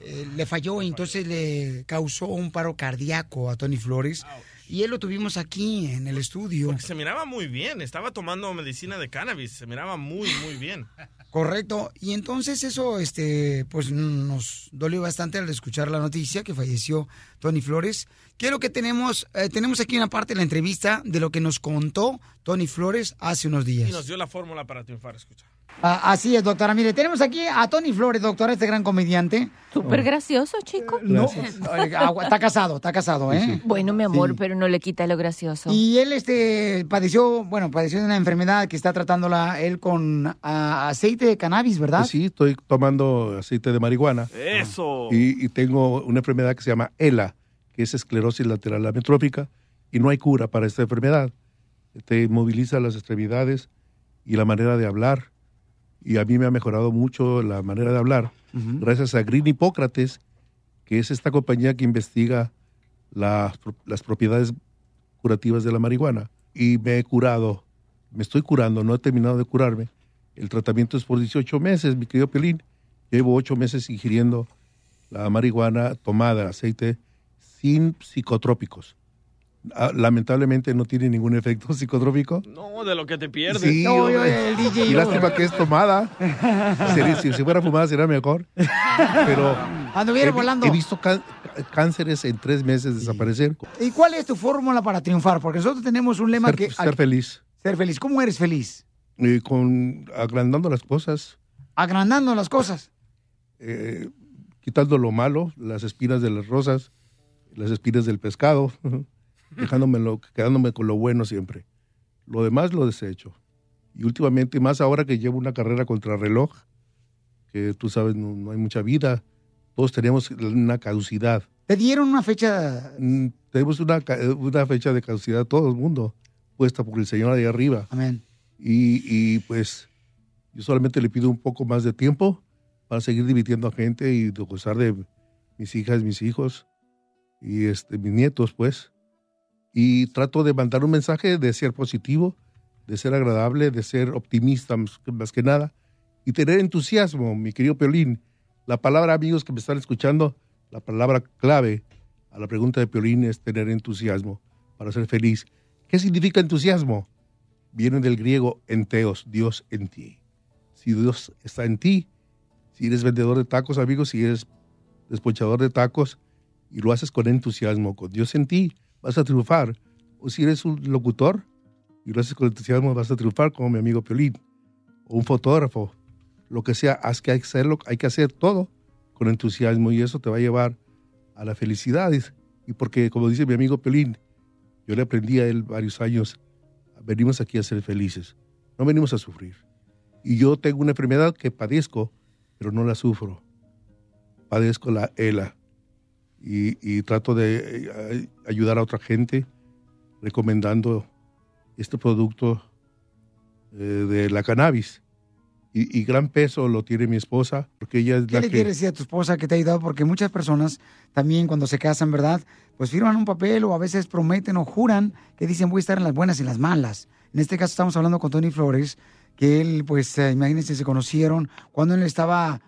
eh, le falló y entonces le causó un paro cardíaco a Tony Flores. Y él lo tuvimos aquí en el estudio. Porque se miraba muy bien. Estaba tomando medicina de cannabis. Se miraba muy, muy bien. Correcto. Y entonces eso, este, pues nos dolió bastante al escuchar la noticia que falleció Tony Flores. Quiero que tenemos, eh, tenemos aquí una parte de la entrevista de lo que nos contó Tony Flores hace unos días. Y nos dio la fórmula para triunfar. Escucha. Ah, así es, doctora. Mire, tenemos aquí a Tony Flores, doctora, este gran comediante. Súper gracioso, chico. No, eh, agua- está casado, está casado, ¿eh? Bueno, mi amor, Sí. pero no le quita lo gracioso. Y él este padeció, bueno, padeció de una enfermedad que está tratándola él con ah, aceite de cannabis, ¿verdad? Pues sí, estoy tomando aceite de marihuana. Eso. Y, y tengo una enfermedad que se llama ELA, que es esclerosis lateral amiotrófica, y no hay cura para esta enfermedad. Te moviliza las extremidades y la manera de hablar. Y a mí me ha mejorado mucho la manera de hablar, gracias a Green Hipócrates, que es esta compañía que investiga las, pro- las propiedades curativas de la marihuana. Y me he curado, me estoy curando, no he terminado de curarme. El tratamiento es por 18 meses, mi querido Pelín. Llevo 8 meses ingiriendo la marihuana tomada, aceite, sin psicotrópicos. Ah, Lamentablemente no tiene ningún efecto psicotrópico. No, de lo que te pierdes. Sí, hombre. y lástima que es tomada. Si, si fuera fumada sería mejor. Pero Anduviera he, volando. he visto cá- cánceres en tres meses desaparecer. ¿Y cuál es tu fórmula para triunfar? Porque nosotros tenemos un lema Ser, que... ser feliz. Ser feliz. ¿Cómo eres feliz? Y con agrandando las cosas, Agrandando las cosas. eh, quitando lo malo, las espinas de las rosas, las espinas del pescado, dejándome lo- quedándome con lo bueno siempre. Lo demás lo desecho. Y últimamente, más ahora que llevo una carrera contra reloj, que tú sabes, no, no hay mucha vida, todos tenemos una caducidad. ¿Te dieron una fecha? Mm, Tenemos una, una fecha de caducidad, todo el mundo, puesta por el Señor ahí arriba. Amén. Y, y, pues yo solamente le pido un poco más de tiempo para seguir divirtiendo a gente y gozar de mis hijas, mis hijos y este, mis nietos, pues. Y trato de mandar un mensaje de ser positivo, de ser agradable, de ser optimista más que- nada y tener entusiasmo, mi querido Piolín. La palabra, amigos que me están escuchando, la palabra clave a la pregunta de Piolín es tener entusiasmo para ser feliz. ¿Qué significa entusiasmo? Viene del griego enteos, Dios en ti. Si Dios está en ti, si eres vendedor de tacos, amigos, si eres despochador de tacos y lo haces con entusiasmo, con Dios en ti, vas a triunfar. O si eres un locutor y lo haces con entusiasmo, vas a triunfar como mi amigo Piolín. O un fotógrafo, lo que sea, haz que que hacerlo, hay que hacer todo con entusiasmo y eso te va a llevar a la felicidad. Y porque, como dice mi amigo Piolín, yo le aprendí a él varios años, venimos aquí a ser felices, no venimos a sufrir. Y yo tengo una enfermedad que padezco, pero no la sufro. Padezco la ELA y, y trato de eh, ayudar a otra gente recomendando este producto eh, de la cannabis. Y, y gran peso lo tiene mi esposa, porque ella es ¿Qué la le que... quieres decir a tu esposa que te ha ayudado? Porque muchas personas también cuando se casan, ¿verdad? Pues firman un papel o a veces prometen o juran que dicen voy a estar en las buenas y en las malas. En este caso estamos hablando con Tony Flores, que él, pues, eh, imagínense, se conocieron cuando él estaba,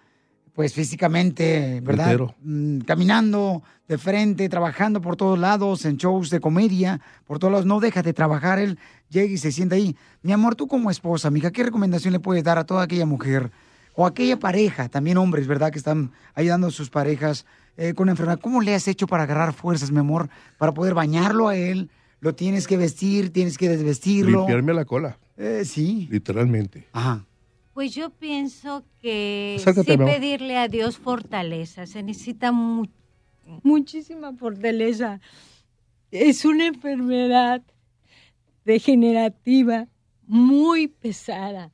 pues, físicamente, ¿verdad? Entero. Mm, caminando de frente, trabajando por todos lados, en shows de comedia, por todos lados. No deja de trabajar, él llega y se sienta ahí. Mi amor, tú como esposa, amiga, ¿qué recomendación le puedes dar a toda aquella mujer o aquella pareja, también hombres, ¿verdad? Que están ayudando a sus parejas eh, con enfermedad. ¿Cómo le has hecho para agarrar fuerzas, mi amor, para poder bañarlo a él? Lo tienes que vestir, tienes que desvestirlo. Limpiarme la cola, Eh, sí. literalmente. Ajá. Pues yo pienso que Acércate, sí pedirle a Dios fortaleza. Se necesita mu- muchísima fortaleza. Es una enfermedad degenerativa muy pesada.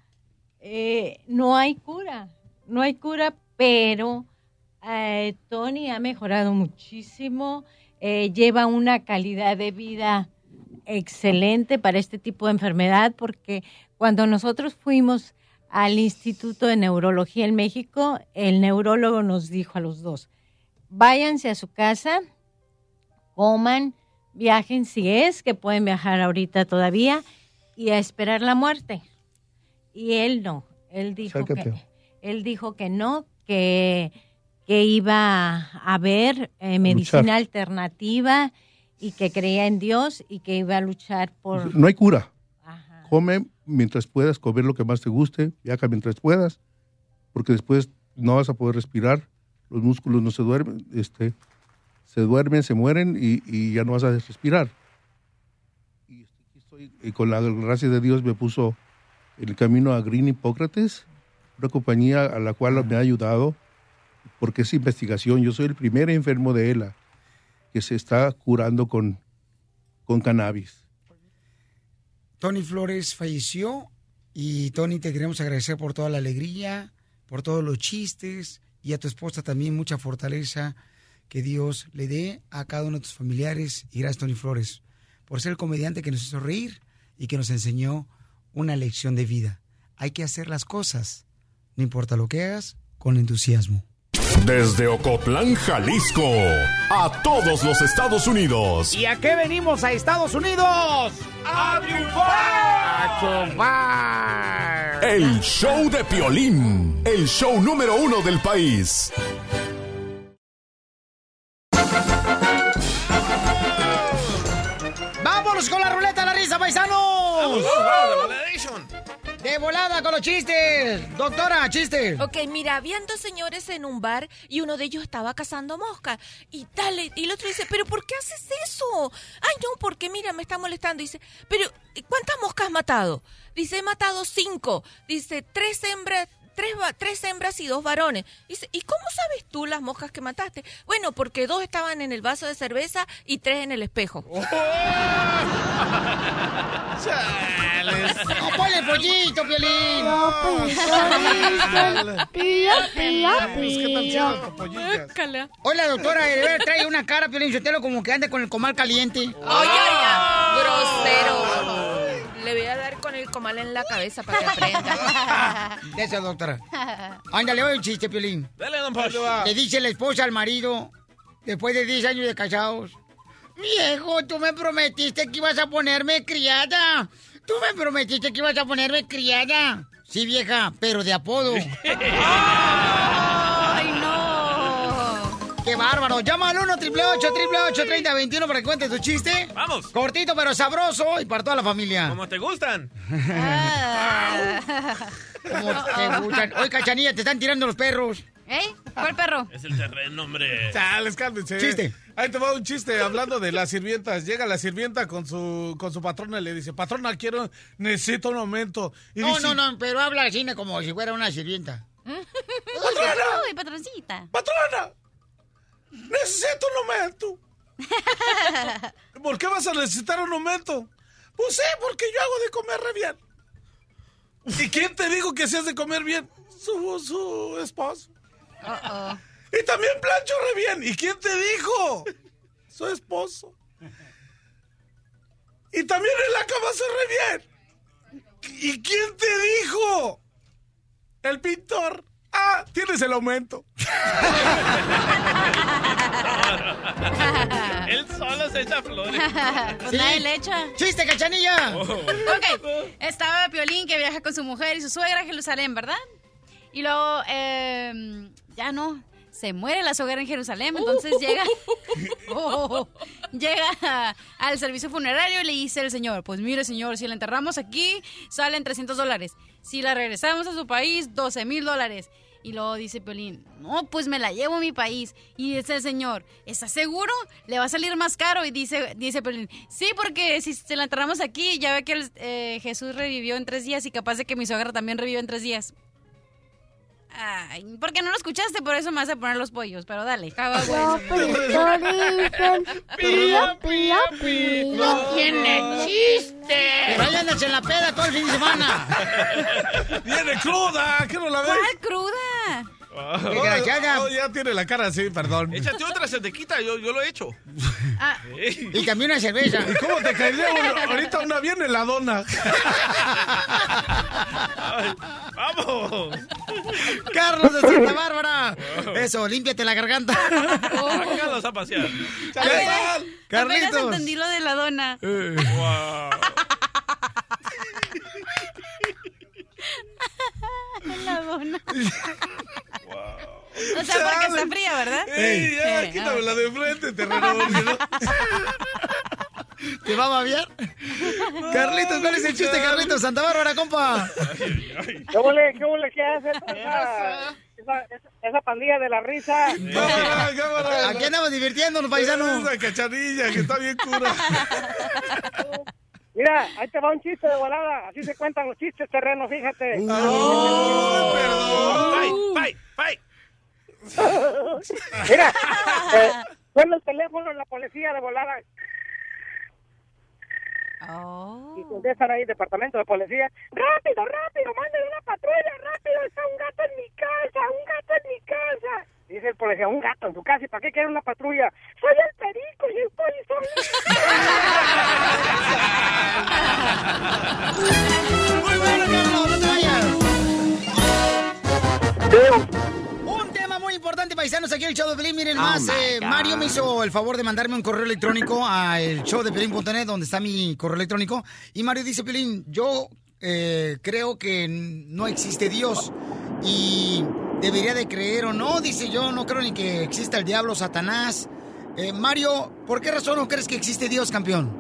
Eh, no hay cura, no hay cura, pero eh, Tony ha mejorado muchísimo, eh, lleva una calidad de vida excelente para este tipo de enfermedad, porque cuando nosotros fuimos al Instituto de Neurología en México, el neurólogo nos dijo a los dos, váyanse a su casa, coman, viajen si es que pueden viajar ahorita todavía y a esperar la muerte. Y él no, él dijo que él dijo que no, que, que iba a ver eh, medicina Luchar. alternativa y que creía en Dios y que iba a luchar por... No hay cura. Come mientras puedas, comer lo que más te guste, viaja mientras puedas, porque después no vas a poder respirar, los músculos no se duermen, este, se duermen, se mueren y, y ya no vas a respirar. Y con la gracia de Dios me puso en el camino a Green Hipócrates, una compañía a la cual me ha ayudado, porque es investigación. Yo soy el primer enfermo de ELA que se está curando con, con cannabis. Tony Flores falleció y Tony te queremos agradecer por toda la alegría, por todos los chistes y a tu esposa también mucha fortaleza que Dios le dé a cada uno de tus familiares y gracias Tony Flores por ser el comediante que nos hizo reír y que nos enseñó una lección de vida. Hay que hacer las cosas, no importa lo que hagas, con entusiasmo. Desde Ocotlán, Jalisco, a todos los Estados Unidos. ¿Y a qué venimos a Estados Unidos? ¡A triunfar! ¡A triunfar! El show de Piolín, el show número uno del país. ¡Vámonos con la De volada con los chistes. Doctora, chistes. Ok, mira, habían dos señores en un bar y uno de ellos estaba cazando moscas. Y dale, y el otro dice, ¿pero por qué haces eso? Ay, no, porque mira, me está molestando. Dice, ¿pero cuántas moscas has matado? Dice, he matado cinco. Dice, tres hembras. Tres, tres hembras y dos varones. Dice, ¿y cómo sabes tú las moscas que mataste? Bueno, porque dos estaban en el vaso de cerveza y tres en el espejo. ¡No ponle pollito, Piolín! Hola, doctora, de verdad trae una cara, Piolín Sotelo, como que anda con el comal caliente. ¡Oye, ya! ¡Grosero! Le voy a dar con el comal en la cabeza para que aprenda. Esa, doctora. Ándale, oye un chiste, Piolín. Dale, don Pocho. Le dice la esposa al marido, después de 10 años de casados, Viejo, tú me prometiste que ibas a ponerme criada. Tú me prometiste que ibas a ponerme criada. Sí, vieja, pero de apodo. ¡Ay, no! ¡Qué bárbaro! Llama al 1 888 3021 para que cuentes tu chiste. ¡Vamos! Cortito pero sabroso y para toda la familia. Como te gustan. ¿Cómo te gustan? Oye, cachanilla, te están tirando los perros. ¿Eh? ¿Cuál perro? Es el terreno, hombre. Chales, cálmense. Chiste. Ahí te va un chiste hablando de las sirvientas. Llega la sirvienta con su, con su patrona y le dice, patrona, quiero, necesito un aumento. Y No, dice, no, no, pero habla así como si fuera una sirvienta. Uy, patroncita. ¡Patrona! ¡Necesito un aumento! ¿Por qué vas a necesitar un aumento? Pues sí, porque yo hago de comer re bien. ¿Y quién te dijo que seas de comer bien? Su, su esposo. Y también plancho re bien. ¿Y quién te dijo? Su esposo. Y también en la cama soy re bien. ¿Y quién te dijo? El pintor. Ah, tienes el aumento. Él solo se echa flores. Pues nadie le echa. ¡Chiste, cachanilla! Ok, estaba Piolín que viaja con su mujer y su suegra a Jerusalén, ¿verdad? Y luego, eh, ya no, se muere la suegra en Jerusalén, entonces llega, Oh, llega al servicio funerario y le dice el señor, pues mire señor, si la enterramos aquí, salen 300 dólares. Si la regresamos a su país, 12 mil dólares. Y luego dice Piolín, no, pues me la llevo a mi país. Y dice el señor, ¿estás seguro? Le va a salir más caro. Y dice, dice Piolín, sí, porque si se la enterramos aquí, ya ve que el, eh, Jesús revivió en tres días y capaz de que mi suegra también revivió en tres días. Ay, porque no lo escuchaste, por eso me vas a poner los pollos, pero dale. Estaba bueno. Pío, pío. ¡No tiene chiste! Andas en la peda todo el fin de semana. ¡Viene cruda! ¿Qué no la ves? ¿Cuál cruda? Desgraciada. Oh, ya tiene la cara así, perdón. Échate otra, se te quita, yo, yo lo he hecho. Ah, Y también una cerveza. ¿Y cómo te caería una- ahorita una bien heladona? Ay, ¡Vamos! Carlos de Santa Bárbara. Eso, límpiate la garganta. Sácalos a pasear. apenas Carlitos. entendí lo de la dona. Wow. La dona. O sea, porque está fría, ¿verdad? ¡Ey, ya, Sí, quítame la de frente, terreno! no- ¿Te va a babiar? Carlitos, ¿cuál es el chiste, Carlitos? Santa Bárbara, compa. ¿Qué huele, qué huele, qué hace esa, esa, esa, esa pandilla de la risa? Cámara, cámara. Aquí andamos divirtiéndonos, paisano. Esa cachanilla que está bien cura. Mira, ahí te va un chiste de volada. Así se cuentan los chistes terrenos, fíjate. ¡Fight, fight, fight! Mira, eh, suena el teléfono en la policía de volada. Oh. Y contestan ahí, departamento de policía. ¡Rápido, rápido! ¡Manden una patrulla! ¡Rápido! ¡Está un gato en mi casa! ¡Un gato en mi casa! Dice el policía, un gato en tu casa, ¿y para qué quiere una patrulla? Soy el perico y estoy Muy bueno, Carlos, no te vayas. Un tema muy importante, paisanos, aquí en el show de Pelín. Miren Oh más, eh, God. Mario me hizo el favor de mandarme un correo electrónico a el show de Pelín.net, donde está mi correo electrónico. Y Mario dice, Pelín, yo eh, creo que no existe Dios. Y debería de creer o no, dice yo, no creo ni que exista el diablo, Satanás. Eh, Mario, ¿por qué razón no crees que existe Dios, campeón?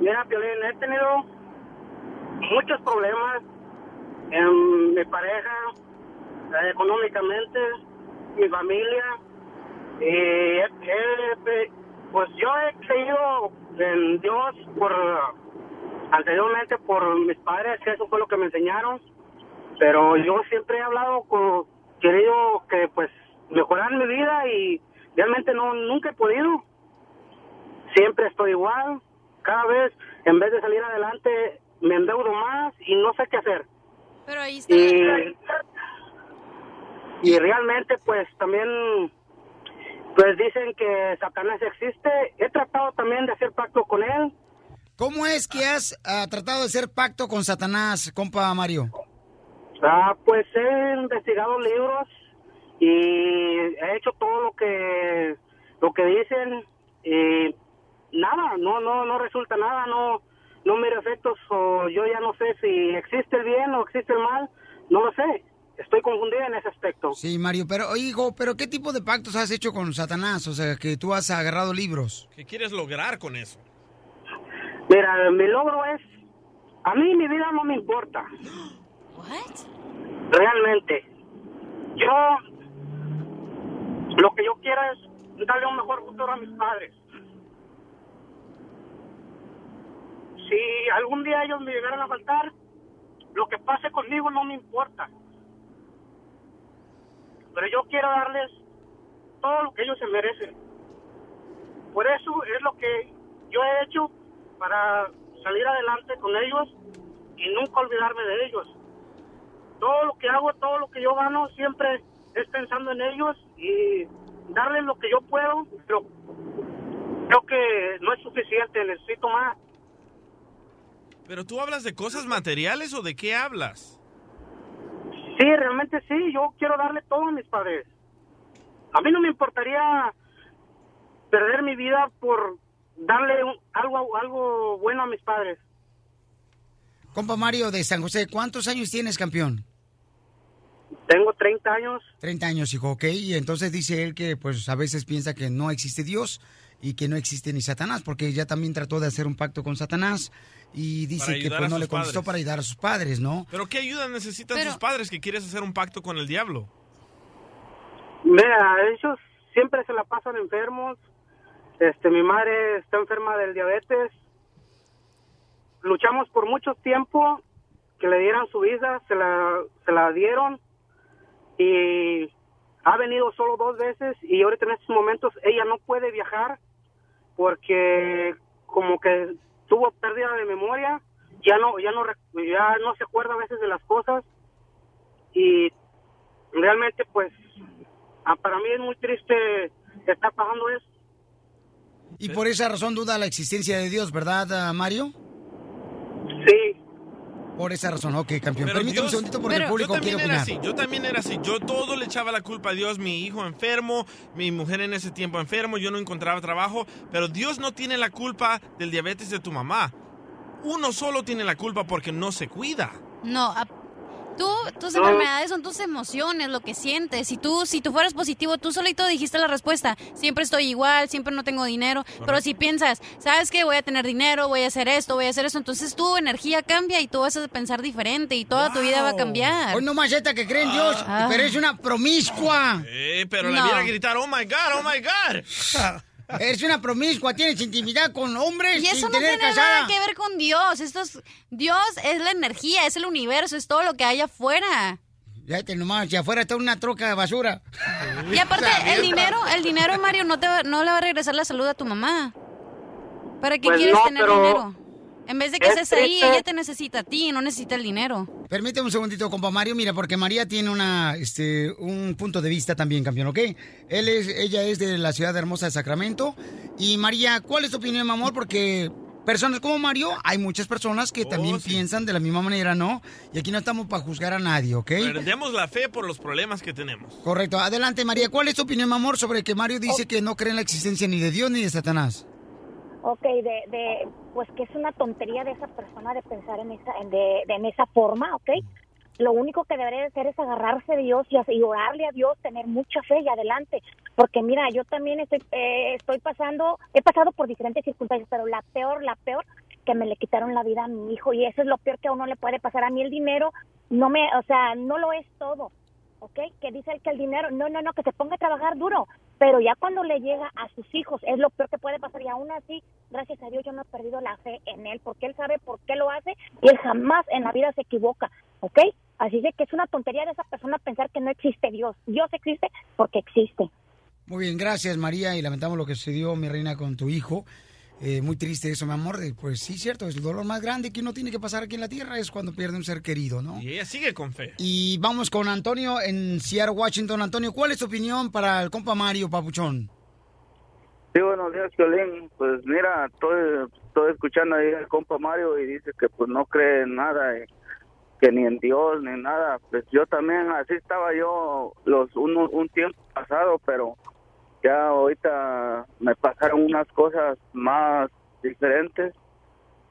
Mira, Piolín, he tenido muchos problemas en mi pareja, eh, económicamente, mi familia. Y he- pues yo he creído en Dios por anteriormente por mis padres, que eso fue lo que me enseñaron. Pero yo siempre he hablado con, querido que pues mejorar mi vida y realmente no nunca he podido. Siempre estoy igual. Cada vez, en vez de salir adelante, me endeudo más y no sé qué hacer. Pero ahí está. Y, y realmente, pues también, pues dicen que Satanás existe. He tratado también de hacer pacto con él. ¿Cómo es que has ah, tratado de hacer pacto con Satanás, compa Mario? Ah, pues he investigado libros y he hecho todo lo que lo que dicen y nada, no, no, no resulta nada, no, no miro efectos o yo ya no sé si existe el bien o existe el mal, no lo sé. Estoy confundida en ese aspecto. Sí, Mario, pero hijo, pero ¿qué tipo de pactos has hecho con Satanás? O sea, que tú has agarrado libros. ¿Qué quieres lograr con eso? Mira, mi logro es, a mí mi vida no me importa. Realmente. Yo, lo que yo quiero es darle un mejor futuro a mis padres. Si algún día ellos me llegaran a faltar, lo que pase conmigo no me importa. Pero yo quiero darles todo lo que ellos se merecen. Por eso es lo que yo he hecho para salir adelante con ellos y nunca olvidarme de ellos. Todo lo que hago, todo lo que yo gano, siempre es pensando en ellos y darles lo que yo puedo, pero creo que no es suficiente, necesito más. ¿Pero tú hablas de cosas materiales o de qué hablas? Sí, realmente sí, yo quiero darle todo a mis padres. A mí no me importaría perder mi vida por darle un- algo, algo bueno a mis padres. Compa Mario de San José, ¿cuántos años tienes, campeón? Tengo 30 años. 30 años, hijo, ok. Y entonces dice él que pues a veces piensa que no existe Dios y que no existe ni Satanás, porque ya también trató de hacer un pacto con Satanás y dice que pues no le contestó padres. para ayudar a sus padres, ¿no? ¿Pero qué ayuda necesitan Pero- sus padres que quieres hacer un pacto con el diablo? Mira, ellos siempre se la pasan enfermos. Este, mi madre está enferma del diabetes. Luchamos por mucho tiempo que le dieran su visa, se la, se la dieron y ha venido solo dos veces y ahorita en estos momentos ella no puede viajar porque como que tuvo pérdida de memoria, ya no, ya no, ya no se acuerda a veces de las cosas y realmente pues ah, para mí es muy triste que está pasando eso. Y por esa razón duda la existencia de Dios, ¿verdad, Mario? Por esa razón, ok, campeón. Pero Permítame Dios- un segundito porque el yo público también quiere era opinar. así, yo también era así. Yo todo le echaba la culpa a Dios, mi hijo enfermo, mi mujer en ese tiempo enfermo, yo no encontraba trabajo, pero Dios no tiene la culpa del diabetes de tu mamá. Uno solo tiene la culpa porque no se cuida. No, a- tú, tus No. enfermedades son tus emociones, lo que sientes. Si tú, si tú fueras positivo, tú solito dijiste la respuesta. Siempre estoy igual, siempre no tengo dinero. Pero si piensas, ¿sabes qué? Voy a tener dinero, voy a hacer esto, voy a hacer eso. Entonces tu energía cambia y tú vas a pensar diferente y toda tu vida va a cambiar. Hoy no más esta que cree en Dios, Ah. pero es una promiscua. Eh, pero la No. viera gritar, oh my God, oh my God. Eres una promiscua, tienes intimidad con hombres Y eso sin no tener tiene casada. nada que ver con Dios. Esto es, Dios es la energía, es el universo, es todo lo que hay afuera. Ya te nomás, si afuera está una troca de basura. Y aparte, el dinero, el dinero, Mario, no, te va- no le va a regresar la salud a tu mamá. ¿Para qué Pues quieres no, tener pero dinero? En vez de que es estés ahí, ella te necesita a ti, no necesita el dinero. Permíteme un segundito, compa Mario, mira, porque María tiene una, este, un punto de vista también, campeón, ¿ok? Él es, ella es de la ciudad hermosa de Sacramento. Y María, ¿cuál es tu opinión, mi amor? Porque personas como Mario, hay muchas personas que también piensan de la misma manera, ¿no? Y aquí no estamos para juzgar a nadie, ¿ok? Perdemos la fe por los problemas que tenemos. Correcto. Adelante, María. ¿Cuál es tu opinión, mi amor, sobre que Mario dice que no cree en la existencia ni de Dios ni de Satanás? Ok, de, de, pues que es una tontería de esa persona de pensar en esa, en, de, de- esa forma, ¿ok? Lo único que debería de hacer es agarrarse de Dios y, y orarle a Dios, tener mucha fe y adelante. Porque mira, yo también estoy, eh, estoy pasando, he pasado por diferentes circunstancias, pero la peor, la peor, que me le quitaron la vida a mi hijo y eso es lo peor que a uno le puede pasar. A mí el dinero no me, o sea, no lo es todo. ¿Ok? Que dice que el dinero, no, no, no, que se ponga a trabajar duro, pero ya cuando le llega a sus hijos es lo peor que puede pasar y aún así, gracias a Dios yo no he perdido la fe en él, porque él sabe por qué lo hace y él jamás en la vida se equivoca, ¿ok? Así de que es una tontería de esa persona pensar que no existe Dios. Dios existe porque existe. Muy bien, gracias, María. Y lamentamos lo que sucedió, mi reina, con tu hijo. Eh, muy triste eso, mi amor. Eh, Pues sí, cierto, es el dolor más grande que uno tiene que pasar aquí en la tierra es cuando pierde un ser querido, ¿no? Y ella sigue con fe. Y vamos con Antonio en Seattle, Washington. Antonio, ¿cuál es tu opinión para el compa Mario Papuchón? Sí, buenos días, Piolín. Pues mira, estoy, estoy escuchando ahí al compa Mario y dice que pues no cree en nada, eh, que ni en Dios ni nada. Pues yo también, así estaba yo los un, un tiempo pasado, pero ya ahorita me pasaron unas cosas más diferentes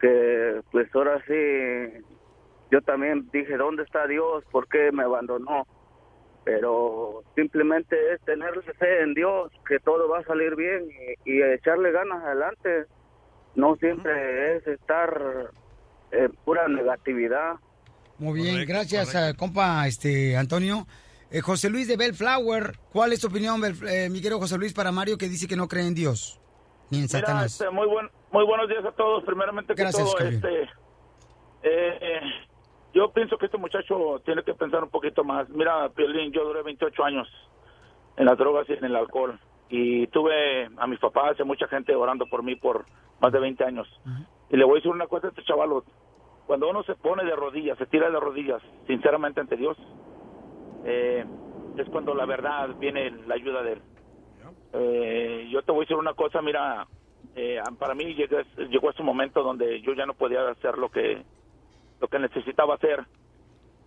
que pues ahora sí yo también dije, ¿dónde está Dios? ¿Por qué me abandonó? Pero simplemente es tener fe en Dios, que todo va a salir bien y, y echarle ganas adelante. No siempre es estar en pura negatividad. Muy bien, gracias, eh, compa este Antonio. Eh, José Luis de Bellflower, ¿cuál es tu opinión, eh, mi querido José Luis, para Mario que dice que no cree en Dios ni en Mira, Satanás? este, muy buen, muy buenos días a todos. Primeramente que Gracias, todo, campeón. este, eh, eh, yo pienso que este muchacho tiene que pensar un poquito más. Mira, Piolín, yo duré 28 años en las drogas y en el alcohol y tuve a mis papás y a mucha gente orando por mí por más de 20 años. Y le voy a decir una cosa a este chaval, cuando uno se pone de rodillas, se tira de rodillas, sinceramente ante Dios, eh, es cuando la verdad viene la ayuda de él. Eh, yo te voy a decir una cosa, mira, eh, para mí llegó, llegó ese momento donde yo ya no podía hacer lo que lo que necesitaba hacer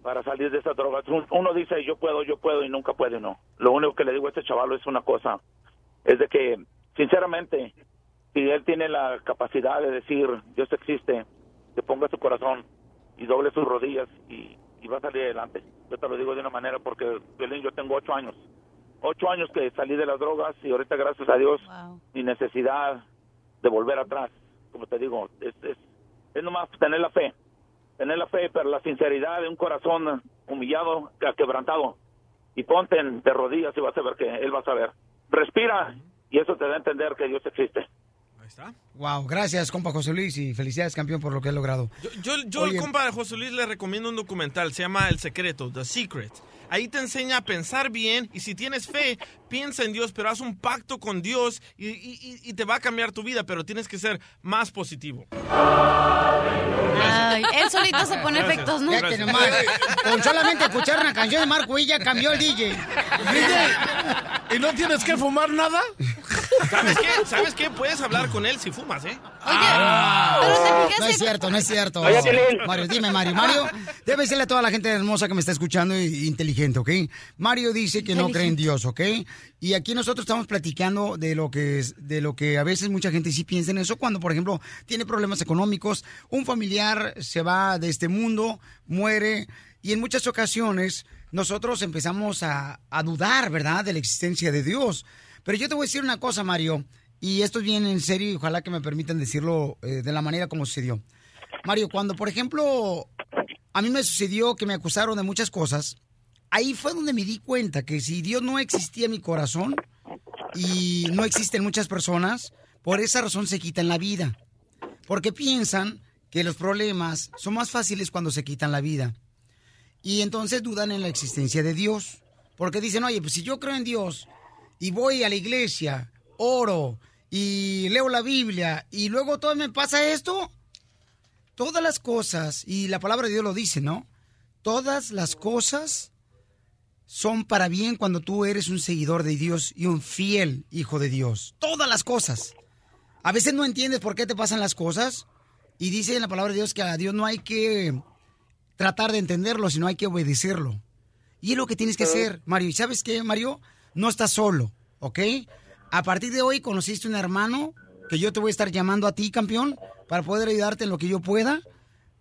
para salir de esas drogas. Un- Uno dice yo puedo, yo puedo y nunca puede, no. Lo único que le digo a este chaval es una cosa, es de que sinceramente si él tiene la capacidad de decir Dios existe, que ponga su corazón y doble sus rodillas y, y va a salir adelante. Yo te lo digo de una manera porque Violín, yo tengo ocho años, ocho años que salí de las drogas y ahorita gracias a Dios ni necesidad de volver atrás. Como te digo, es, es, es nomás tener la fe, tener la fe, pero la sinceridad de un corazón humillado, que- quebrantado y ponte de rodillas y vas a ver que él va a saber. Respira y eso te da a entender que Dios existe. Wow, gracias, compa José Luis, y felicidades, campeón, por lo que has logrado. Yo, yo Oye. compa de José Luis, le recomiendo un documental, se llama El Secreto, The Secret. Ahí te enseña a pensar bien y si tienes fe, piensa en Dios, pero haz un pacto con Dios y, y- y- y te va a cambiar tu vida, pero tienes que ser más positivo. Ay, él solito se pone Gracias, efectos, ¿no? Con solamente escuchar una canción de Marco Villa cambió el DJ. ¿Y no tienes que fumar nada? ¿Sabes qué? ¿Sabes qué? Puedes hablar con él si fumas, ¿eh? Ah, pero te fijas no es cierto, no es cierto. Oye. Mario, dime, Mario. Mario, debe decirle a toda la gente hermosa que me está escuchando y inteligente, ¿ok? Mario dice que no cree en Dios, ¿ok? Y aquí nosotros estamos platicando de lo que es, de lo que a veces mucha gente sí piensa en eso cuando, por ejemplo, tiene problemas económicos, un familiar se va de este mundo, muere y en muchas ocasiones nosotros empezamos a, a dudar, ¿verdad?, de la existencia de Dios. Pero yo te voy a decir una cosa, Mario, y esto es bien en serio y ojalá que me permitan decirlo eh, de la manera como sucedió. Mario, cuando por ejemplo a mí me sucedió que me acusaron de muchas cosas, ahí fue donde me di cuenta que si Dios no existía en mi corazón y no existen muchas personas, por esa razón se quitan la vida. Porque piensan que los problemas son más fáciles cuando se quitan la vida. Y entonces dudan en la existencia de Dios. Porque dicen, oye, pues si yo creo en Dios y voy a la iglesia, oro y leo la Biblia y luego todo me pasa esto, todas las cosas, y la palabra de Dios lo dice, ¿no? Todas las cosas son para bien cuando tú eres un seguidor de Dios y un fiel hijo de Dios. Todas las cosas. A veces no entiendes por qué te pasan las cosas y dice en la palabra de Dios que a Dios no hay que tratar de entenderlo, sino hay que obedecerlo. Y es lo que tienes que hacer, Mario. ¿Y sabes qué, Mario? No estás solo, ¿ok? A partir de hoy conociste un hermano que yo te voy a estar llamando a ti, campeón, para poder ayudarte en lo que yo pueda,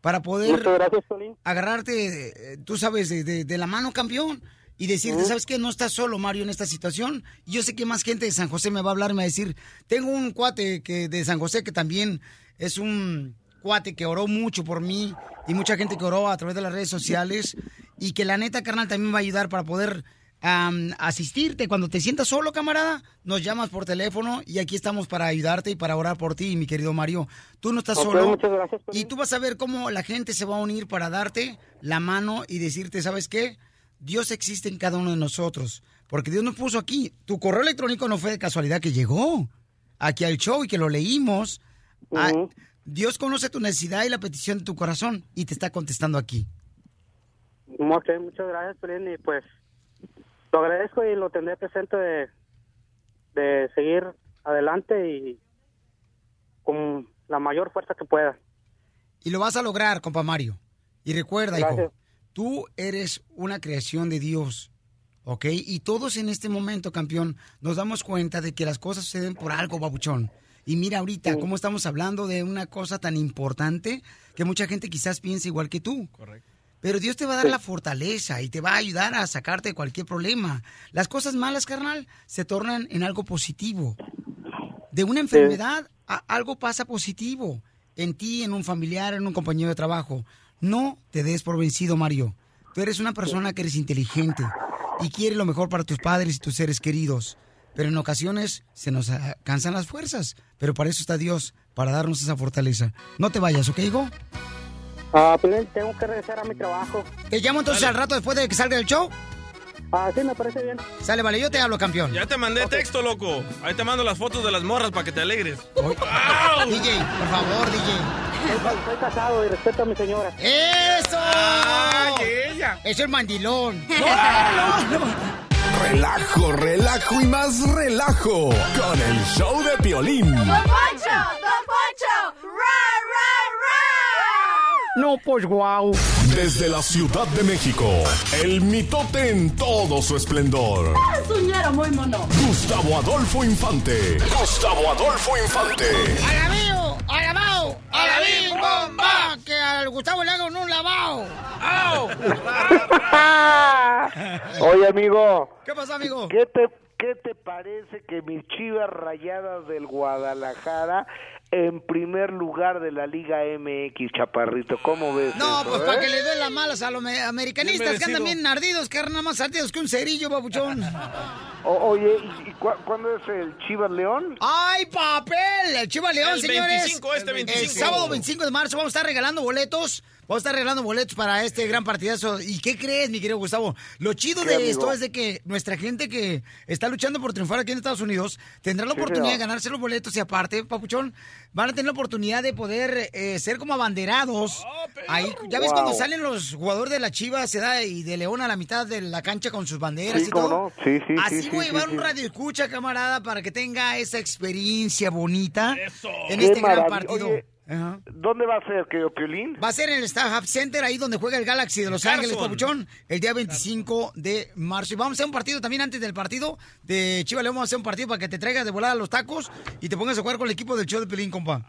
para poder gracias, agarrarte, eh, tú sabes, de, de- de la mano, campeón, y decirte. ¿sabes qué? No estás solo, Mario, en esta situación. Yo sé que más gente de San José me va a hablar me va a decir, tengo un cuate que de San José que también es un cuate que oró mucho por mí y mucha gente que oró a través de las redes sociales y que la neta, carnal, también va a ayudar para poder asistirte. Cuando te sientas solo, camarada, nos llamas por teléfono y aquí estamos para ayudarte y para orar por ti, mi querido Mario. Tú no estás solo. muchas gracias, y tú vas a ver cómo la gente se va a unir para darte la mano y decirte, ¿sabes qué? Dios existe en cada uno de nosotros. Porque Dios nos puso aquí. Tu correo electrónico no fue de casualidad que llegó aquí al show y que lo leímos. Ah, Dios conoce tu necesidad y la petición de tu corazón y te está contestando aquí. Ok, muchas gracias, Piolín, y pues lo agradezco y lo tendré presente de, de seguir adelante y con la mayor fuerza que pueda. Y lo vas a lograr, compa Mario. Y recuerda, Gracias. hijo, tú eres una creación de Dios, ¿ok? Y todos en este momento, campeón, nos damos cuenta de que las cosas suceden por algo, babuchón. Y mira ahorita cómo estamos hablando de una cosa tan importante que mucha gente quizás piensa igual que tú. Correcto. Pero Dios te va a dar la fortaleza y te va a ayudar a sacarte de cualquier problema. Las cosas malas, carnal, se tornan en algo positivo. De una enfermedad, a- algo pasa positivo. En ti, en un familiar, en un compañero de trabajo. No te des por vencido, Mario. Tú eres una persona que eres inteligente y quiere lo mejor para tus padres y tus seres queridos. Pero en ocasiones se nos cansan las fuerzas. Pero para eso está Dios, para darnos esa fortaleza. No te vayas, ¿ok, Higo? Ah, Piolín, tengo que regresar a mi trabajo. Te llamo entonces al rato después de que salga el show. Ah, sí, me parece bien. Sale, vale, yo te hablo, campeón. Ya te mandé texto, loco. Ahí te mando las fotos de las morras para que te alegres. DJ, por favor, DJ. Estoy casado y respeto a mi señora. ¡Eso! Es el mandilón. Relajo, relajo y más relajo con el show de Piolín. No, pues guau. Desde la Ciudad de México, el mitote en todo su esplendor. Suñero muy mono. Gustavo Adolfo Infante. Gustavo Adolfo Infante. ¡Alabío! ¡Alabao! ¡Alabín, bomba! Que al Gustavo le hagan un lavado. ¡Au! Oye, amigo. ¿Qué pasó, amigo? ¿Qué te, ¿Qué te parece que mis chivas rayadas del Guadalajara en primer lugar de la Liga MX, Chaparrito? ¿Cómo ves? No, eso, pues eh? para que le den las malas a los me- americanistas que andan bien ardidos, que andan más ardidos que un cerillo, babuchón. O- oye, ¿y, y cu- cuándo es el Chivas León? ¡Ay, papel! El Chivas León, El señores. 25, este 25. El sábado 25 de marzo vamos a estar regalando boletos. Vamos a estar regalando boletos para este gran partidazo. ¿Y qué crees, mi querido Gustavo? Lo chido ¿Qué, de amigo? esto es de que nuestra gente que está luchando por triunfar aquí en Estados Unidos tendrá la Sí, oportunidad de ganarse los boletos y aparte, papuchón, van a tener la oportunidad de poder eh, ser como abanderados. Ahí, ya ves Wow. cuando salen los jugadores de la Chivas se da y de León a la mitad de la cancha con sus banderas Sí, y todo. no. Sí, sí, Así sí, voy a llevar un radio escucha, camarada, para que tenga esa experiencia bonita en Qué este gran partido. Oye, Ajá. ¿Dónde va a ser, querido Piolín? Va a ser en el Starhub Center, ahí donde juega el Galaxy de Los Carson. Ángeles, Papuchón, el día 25 de marzo. Y vamos a hacer un partido también antes del partido de Chivas León. Vamos a hacer un partido para que te traigas de volada los tacos y te pongas a jugar con el equipo del show de Pelín, compa.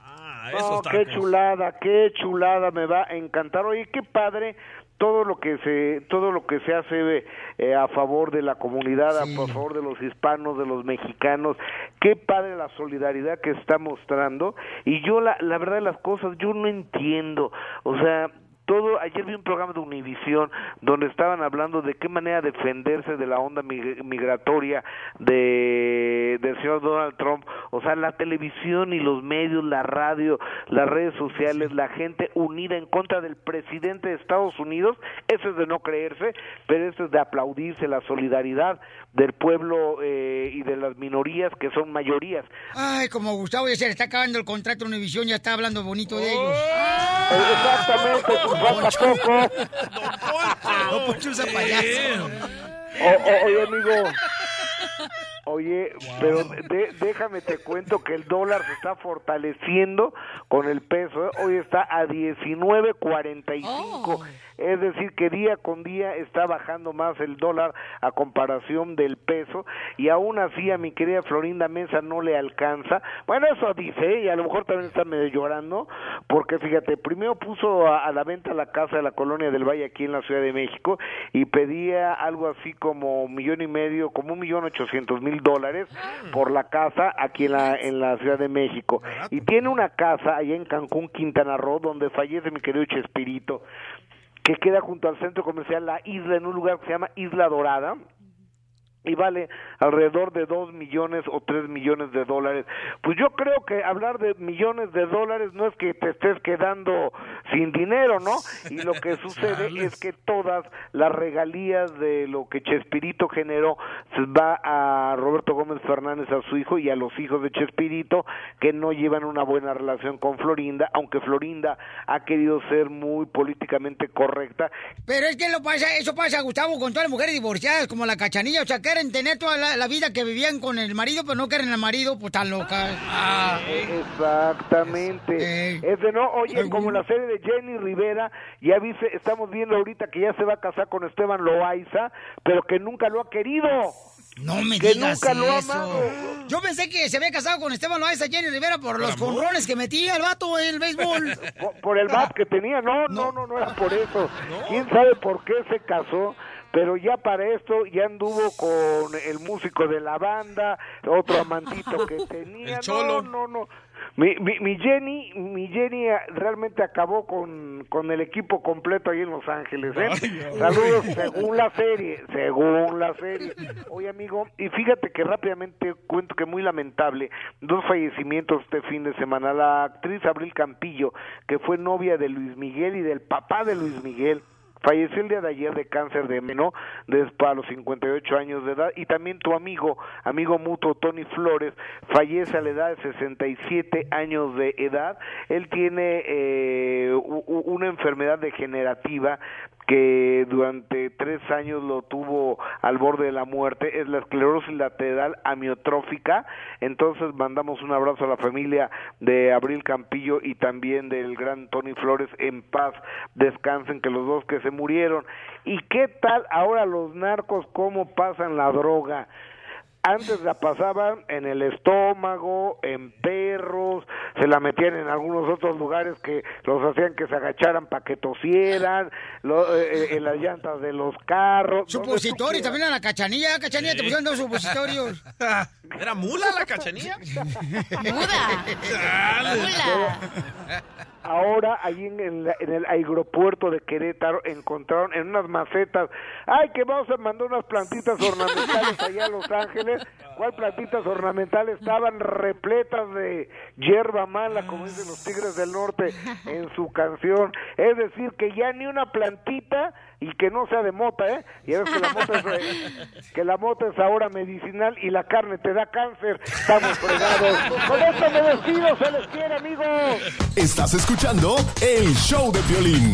Oh, qué chulada, qué chulada, me va a encantar. Oye, qué padre todo lo que se todo lo que se hace eh, a favor de la comunidad, a favor de los hispanos, de los mexicanos. Qué padre la solidaridad que está mostrando. Y yo la la verdad de las cosas yo no entiendo, o sea, todo, ayer vi un programa de Univisión donde estaban hablando de qué manera defenderse de la onda mig- migratoria de del señor Donald Trump, o sea, la televisión y los medios, la radio, las redes sociales, la gente unida en contra del presidente de Estados Unidos, eso es de no creerse, pero eso es de aplaudirse la solidaridad del pueblo eh, y de las minorías que son mayorías. Ay, como Gustavo ya se le está acabando el contrato a Univision, ya está hablando bonito de ellos. Exactamente, falta poco. Don Poncho usa payaso. Oye, amigo. Oye, pero de- déjame te cuento que el dólar se está fortaleciendo con el peso. Hoy está a 19.45. Es decir, que día con día está bajando más el dólar a comparación del peso. Y aún así a mi querida Florinda Mesa no le alcanza. Bueno, eso dice, y a lo mejor también está medio llorando. Porque fíjate, primero puso a, a la venta la casa de la colonia del Valle aquí en la Ciudad de México y pedía algo así como un millón y medio, como un millón ochocientos mil dólares por la casa aquí en la, en la Ciudad de México. Y tiene una casa allá en Cancún, Quintana Roo, donde fallece mi querido Chespirito, que queda junto al centro comercial La Isla, en un lugar que se llama Isla Dorada y vale alrededor de dos millones o tres millones de dólares. Pues yo creo que hablar de millones de dólares no es que te estés quedando sin dinero, ¿no? Y lo que sucede es que todas las regalías de lo que Chespirito generó se va a Roberto Gómez Fernández, a su hijo y a los hijos de Chespirito, que no llevan una buena relación con Florinda, aunque Florinda ha querido ser muy políticamente correcta Pero es que lo pasa, eso pasa, Gustavo, con todas las mujeres divorciadas, como la cachanilla. O sea, que quieren tener toda la, la vida que vivían con el marido, pero no quieren al marido, pues tan locas. Ah. Exactamente. Es de no, oye, como la serie de Jenny Rivera, ya viste, estamos viendo ahorita que ya se va a casar con Esteban Loaiza, pero que nunca lo ha querido. No me que digas nunca lo ha eso. amado. Yo pensé que se había casado con Esteban Loaiza Jenny Rivera por los conrones que metía el vato en el béisbol. Por, por el bat que tenía, no, no, no, no era por eso. ¿Quién sabe por qué se casó? Pero ya para esto ya anduvo con el músico de la banda, otro amantito que tenía. El Cholo. No, no, no. Mi, mi, mi Jenny, mi Jenny realmente acabó con, con el equipo completo ahí en Los Ángeles, ¿eh? Ay. Saludos, según la serie, según la serie. Oye, amigo, y fíjate que rápidamente cuento que muy lamentable, dos fallecimientos este fin de semana. La actriz Abril Campillo, que fue novia de Luis Miguel y del papá de Luis Miguel, Falleció el día de ayer de cáncer de meno, después a los 58 años de edad, y también tu amigo, amigo mutuo Tony Flores, fallece a la edad de 67 años de edad. Él tiene eh, una enfermedad degenerativa que durante tres años lo tuvo al borde de la muerte, es la esclerosis lateral amiotrófica. Entonces mandamos un abrazo a la familia de Abril Campillo y también del gran Tony Flores en paz, descansen que los dos que se murieron. ¿Y qué tal ahora los narcos cómo pasan la droga? Antes la pasaban en el estómago, en perros, se la metían en algunos otros lugares que los hacían que se agacharan para que tosieran, lo- eh, eh, en las llantas de los carros. Supositorios, también a la cachanilla, cachanilla, te pusieron dos supositorios. ¿Era mula la cachanilla? Ahora, ahí en el, en el aeropuerto de Querétaro, encontraron en unas macetas, ay, que vamos a mandar unas plantitas ornamentales allá a Los Ángeles. ¿Cuál plantitas ornamentales? Estaban repletas de hierba mala, como dicen los Tigres del Norte en su canción. Es decir, que ya ni una plantita y que no sea de mota, ¿eh? Y es que la mota es, eh, que la mota es ahora medicinal y la carne te da cáncer. Estamos fregados. Con esto me despido, se les quiere, amigos. Estás escuchando el show de violín.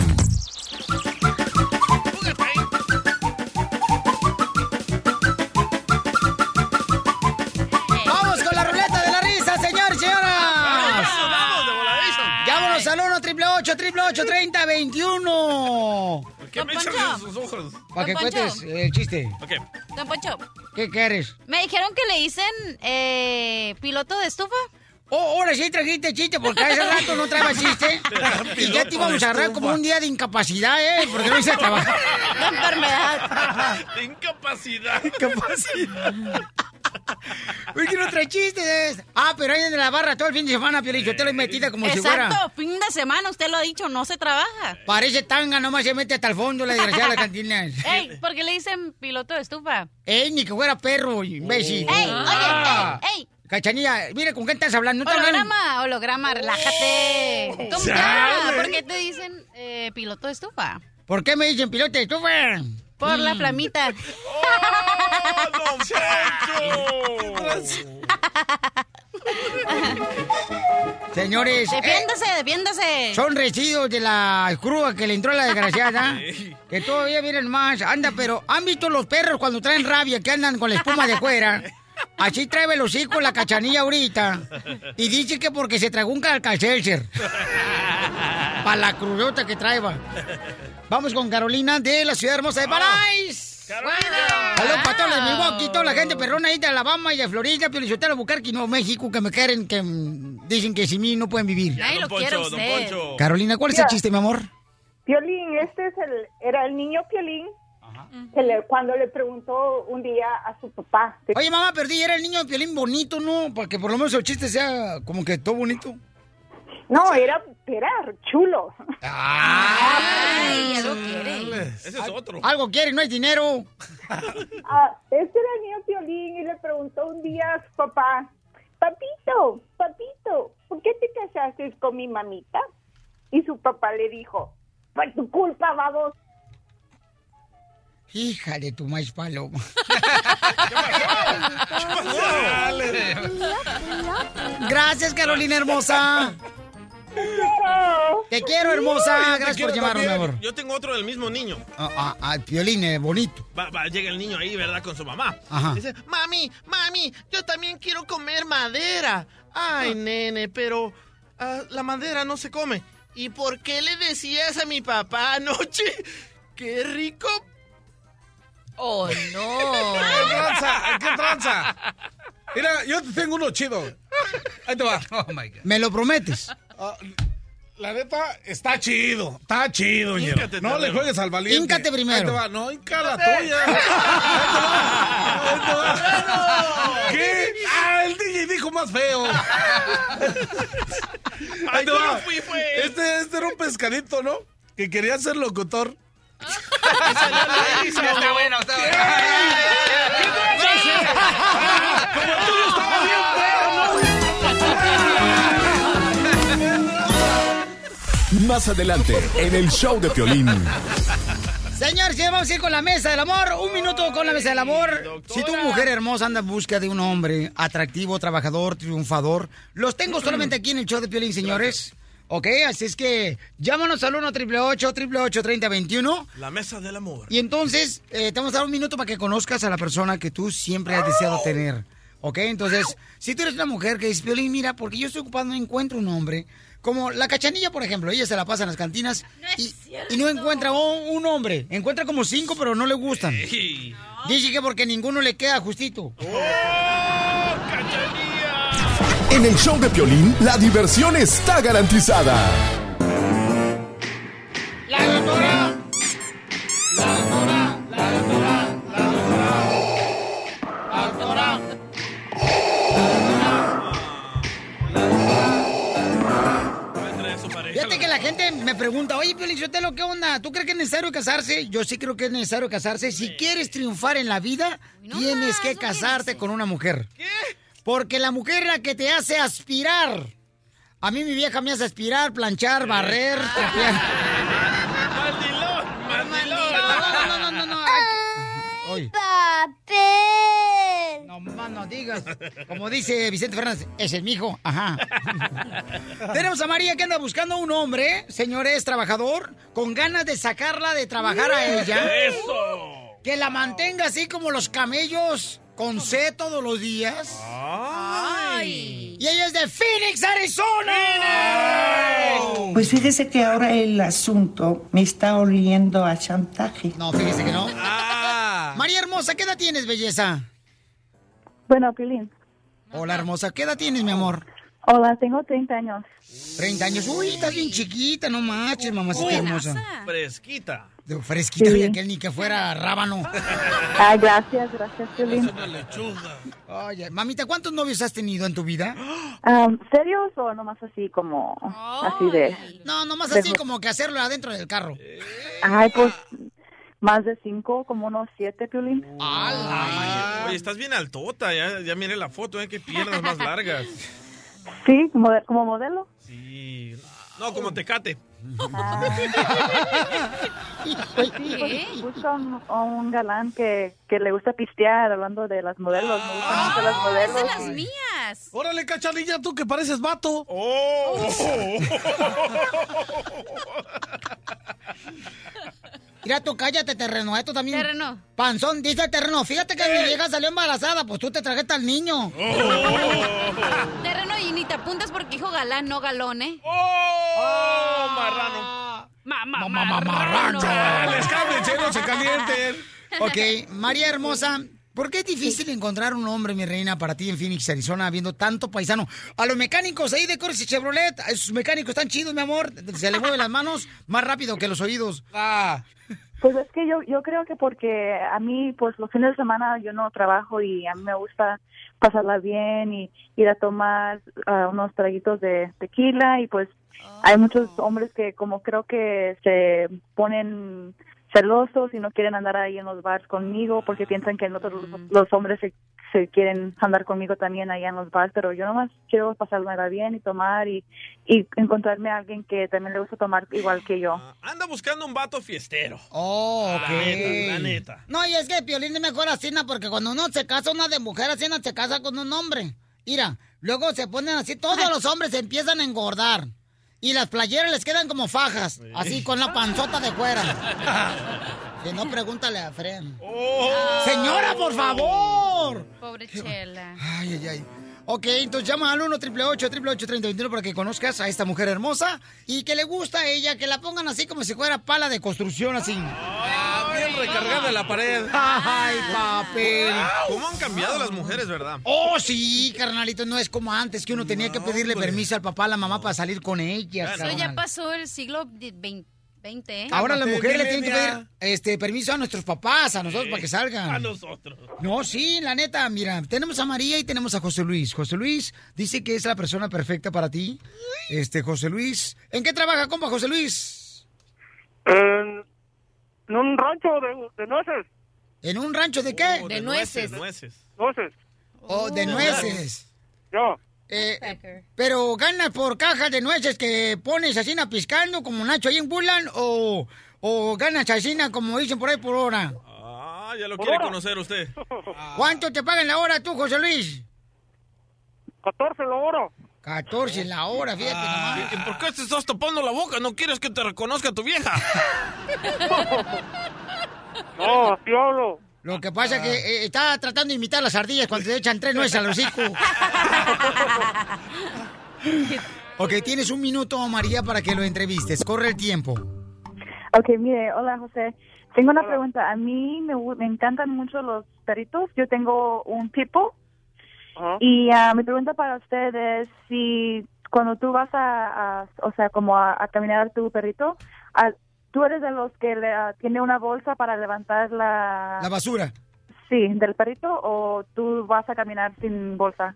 ¡Vamos con la ruleta de la risa, señores y señoras! ¡Llámonos al 1 triple 8 triple 8 30 21! ¿Por qué me echan en sus ojos? Para que cuentes el chiste. Ok. Don Poncho, ¿Qué quieres? me dijeron que le dicen eh, piloto de estufa. Oh, ahora sí trajiste chiste, porque hace rato no traía chiste. y ya te íbamos a agarrar como un día de incapacidad, ¿eh? Porque no hice trabajar. La enfermedad. De incapacidad. Incapacidad. Uy, que no trae chistes. Ah, pero ahí en la barra todo el fin de semana, Piolín, yo te lo he metida como si fuera... Exacto, fin de semana, usted lo ha dicho, no se trabaja. Parece tanga, nomás se mete hasta el fondo la desgraciada de la cantina. Ey, ¿por qué le dicen piloto de estufa? Ey, ni que fuera perro, imbécil. Ey, Ah. oye, ey, ey. Cachanilla, mire, ¿con quién estás hablando? No te hablan- Holograma, holograma, relájate. ¿Cómo Chale. ya? ¿Por qué te dicen eh, piloto de estufa? ¿Por qué me dicen piloto de estufa? Por la Mm. flamita. Señores, eh, Defiéndase, defiéndase. son residuos de la crúa que le entró a la desgraciada. que todavía vienen más. Anda, pero ¿han visto los perros cuando traen rabia que andan con la espuma de fuera? Así trae los hijos la cachanilla ahorita. Y dice que porque se tragó un calcacelser. Para la crudota que traeba. Vamos con Carolina de la ciudad hermosa de Paráis. Saludos para todos los de Milwaukee, toda la gente perrona ahí de Alabama y de Florida, Piolichotelo, Bucarque, Nuevo México, que me quieren, que dicen que sin mí no pueden vivir. Nadie lo quiere a usted. Carolina, ¿cuál es el chiste, mi amor? Piolín, este es el, era el niño Piolín, que le- cuando le preguntó un día a su papá. Oye, mamá, perdí, era el niño de Piolín bonito, ¿no? Para que por lo menos el chiste sea como que todo bonito. No, era, era chulo. ¡Ay, algo quiere! Ese es otro. Algo quiere, no hay dinero. Ah, este era el niño Piolín y le preguntó un día a su papá, papito, papito, ¿por qué te casaste con mi mamita? Y su papá le dijo, por tu culpa, vamos. Hija de tu maíz paloma. Gracias, Carolina hermosa. Te quiero, hermosa. Gracias quiero por también. amor. Yo tengo otro del mismo niño. Ah, ah, ah, eh, bonito. Va, va, llega el niño ahí, ¿verdad? Con su mamá. Ajá. Dice, mami, mami, yo también quiero comer madera. Ay, nene, pero ah, la madera no se come. ¿Y por qué le decías a mi papá anoche? ¡Qué rico! ¡Oh, ¿Qué tranza? ¿Qué tranza? Mira, yo te tengo uno chido. Ahí te va. Oh my God. ¿Me lo prometes? Ah, la neta, está chido. Está chido, ñero. Híncate, No le juegues al valiente. Híncate primero. Ahí te va. No, hinca la tuya. Ahí te va. Ahí te va. ¿Qué? Ah, el DJ dijo más feo. Ahí te va. no fui, fue él. Este, este era un pescadito, ¿no? Que quería ser locutor. Está bueno, está bueno. Más adelante, en el show de Piolín. Señores, ya vamos a ir con la mesa del amor. Un minuto con la mesa del amor. Si tu mujer hermosa anda en busca de un hombre atractivo, trabajador, triunfador, los tengo solamente aquí en el show de Piolín, señores. Ok, así es que llámanos al 1 888 3021 La mesa del amor. Y entonces, eh, te vamos a dar un minuto para que conozcas a la persona que tú siempre has deseado tener. ¿Ok? Entonces, si tú eres una mujer que dice, Piolín, mira, porque yo estoy ocupado, no encuentro un hombre. Como la cachanilla, por ejemplo, ella se la pasa en las cantinas y, y no encuentra un, un hombre. Encuentra como cinco, pero no le gustan. Dice que porque ninguno le queda justito. En el show de Piolín, la diversión está garantizada. La doctora. La doctora. La doctora. La doctora. La doctora. Fíjate que la gente me pregunta, oye, Piolín, Sotelo, ¿qué onda? ¿Tú crees que es necesario casarse? Yo sí creo que es necesario casarse. Si quieres triunfar en la vida, tienes que casarte con una mujer. ¿Qué? Porque la mujer es la que te hace aspirar. A mí mi vieja me hace aspirar, planchar, barrer, trapear. ¡Mandilón! ¡Mandilón! No, no, no, no, no. Ay, ¡Papel! No más no digas. Como dice Vicente Fernández, ese es mi hijo. Ajá. Tenemos a María que anda buscando un hombre, señores, trabajador, con ganas de sacarla de trabajar a ella. ¡Eso! Que la mantenga así como los camellos, con sed todos los días. Ay. Y ella es de Phoenix, Arizona. Pues fíjese que ahora el asunto me está oliendo a chantaje. No, fíjese que no. Ah. María hermosa, ¿qué edad tienes, belleza? Bueno, Pilín. Hola, hermosa, ¿qué edad tienes, mi amor? Hola, tengo 30 años. 30 años. Uy, estás bien chiquita, no manches, mamacita hermosa. Fresquita. De fresquita, Sí. y aquel ni que fuera rábano. Ay, gracias, gracias, Pilín. Oye, mamita, ¿cuántos novios has tenido en tu vida? Um, ¿Serios o nomás así como, así de... No, nomás de- así como que hacerlo adentro del carro. Ay, pues, más de cinco, como unos siete, Pilín. Oye, estás bien altota. Ya, ya miré la foto, ¿eh? Qué piernas más largas. Sí, como, como modelo. Sí. No, como tecate. Pues sí, pues, busco un, un galán que, que le gusta pistear, hablando de las modelos. Me gustan mucho las modelos. de las mías. Órale, cachanilla, tú que pareces vato. ¡Oh! Mira, tú cállate, terreno. Esto también. Terreno. Panzón, dice el terreno. Fíjate que mi vieja salió embarazada. Pues tú te trajiste al niño. Terreno y ni te apuntas porque dijo galán, no galón, ¿eh? ¡Oh! Marrano. Mamá, marrano. Les cambien, no se calienten. Ok, María Hermosa, ¿por qué es difícil encontrar un hombre, mi reina, para ti en Phoenix, Arizona, viendo tanto paisano? A los mecánicos ahí de Corsi Chevrolet, a esos mecánicos están chidos, mi amor. Se le mueven las manos más rápido que los oídos. Ah. Pues es que yo, yo creo que porque a mí, pues los fines de semana yo no trabajo y a mí me gusta pasarla bien y ir a tomar ah, unos traguitos de tequila y pues hay muchos hombres que como creo que se ponen celosos y no quieren andar ahí en los bars conmigo porque piensan que nosotros los hombres se, se quieren andar conmigo también allá en los bars, pero yo nomás quiero pasármela bien y tomar y, y encontrarme a alguien que también le gusta tomar igual que yo. Anda buscando un vato fiestero. Oh, ok. La neta, la neta. No, y es que Piolín es mejor así, porque cuando uno se casa, una de mujer así, se casa con un hombre. Mira, luego se ponen así, todos los hombres se empiezan a engordar. Y las playeras les quedan como fajas, así con la panzota de fuera. Si no, pregúntale a Fred. Señora, por favor. Pobre Chela. Ay, ay, ay. Ok, entonces llama al 1 888 3021 para que conozcas a esta mujer hermosa y que le gusta a ella, que la pongan así como si fuera pala de construcción, así. Ah, bien recargada la pared. Ay, papel. ¿Cómo han cambiado las mujeres, verdad? Oh, sí, carnalito, no es como antes que uno tenía que pedirle hombre. permiso al papá, a la mamá para salir con ella. Eso ya pasó el siglo XX, ¿eh? Ahora las mujeres le tienen que pedir este, permiso a nuestros papás, a nosotros, para que salgan. A nosotros. No, sí, la neta, mira, tenemos a María y tenemos a José Luis. José Luis dice que es la persona perfecta para ti. Este, José Luis. ¿En qué trabaja, compa, José Luis? En, en un rancho de, de nueces. ¿En un rancho de qué? Oh, de nueces, nueces. Nueces. Oh, de nueces. Yo. Eh, pero ganas por cajas de nueces que pones así piscando como Nacho ahí en Bulan o, o ganas así como dicen por ahí por hora. Ah, ya lo quiere conocer usted. ¿Cuánto te pagan la hora tú, José Luis? 14 la hora. 14 la hora, fíjate nomás. ¿Y por qué te estás tapando la boca? ¿No quieres que te reconozca tu vieja? No, así hablo. Lo que pasa es que eh, está tratando de imitar las ardillas cuando te echan tres nueces al hocico. ok, tienes un minuto, María, para que lo entrevistes. Corre el tiempo. Ok, mire, hola José. Tengo una pregunta. A mí me, me encantan mucho los perritos. Yo tengo un tipo. Y ah, mi pregunta para usted es si cuando tú vas a, a- o sea, como a, a caminar tu perrito, ¿tú eres de los que le, ah, tiene una bolsa para levantar la... La basura. Sí, del perrito o tú vas a caminar sin bolsa?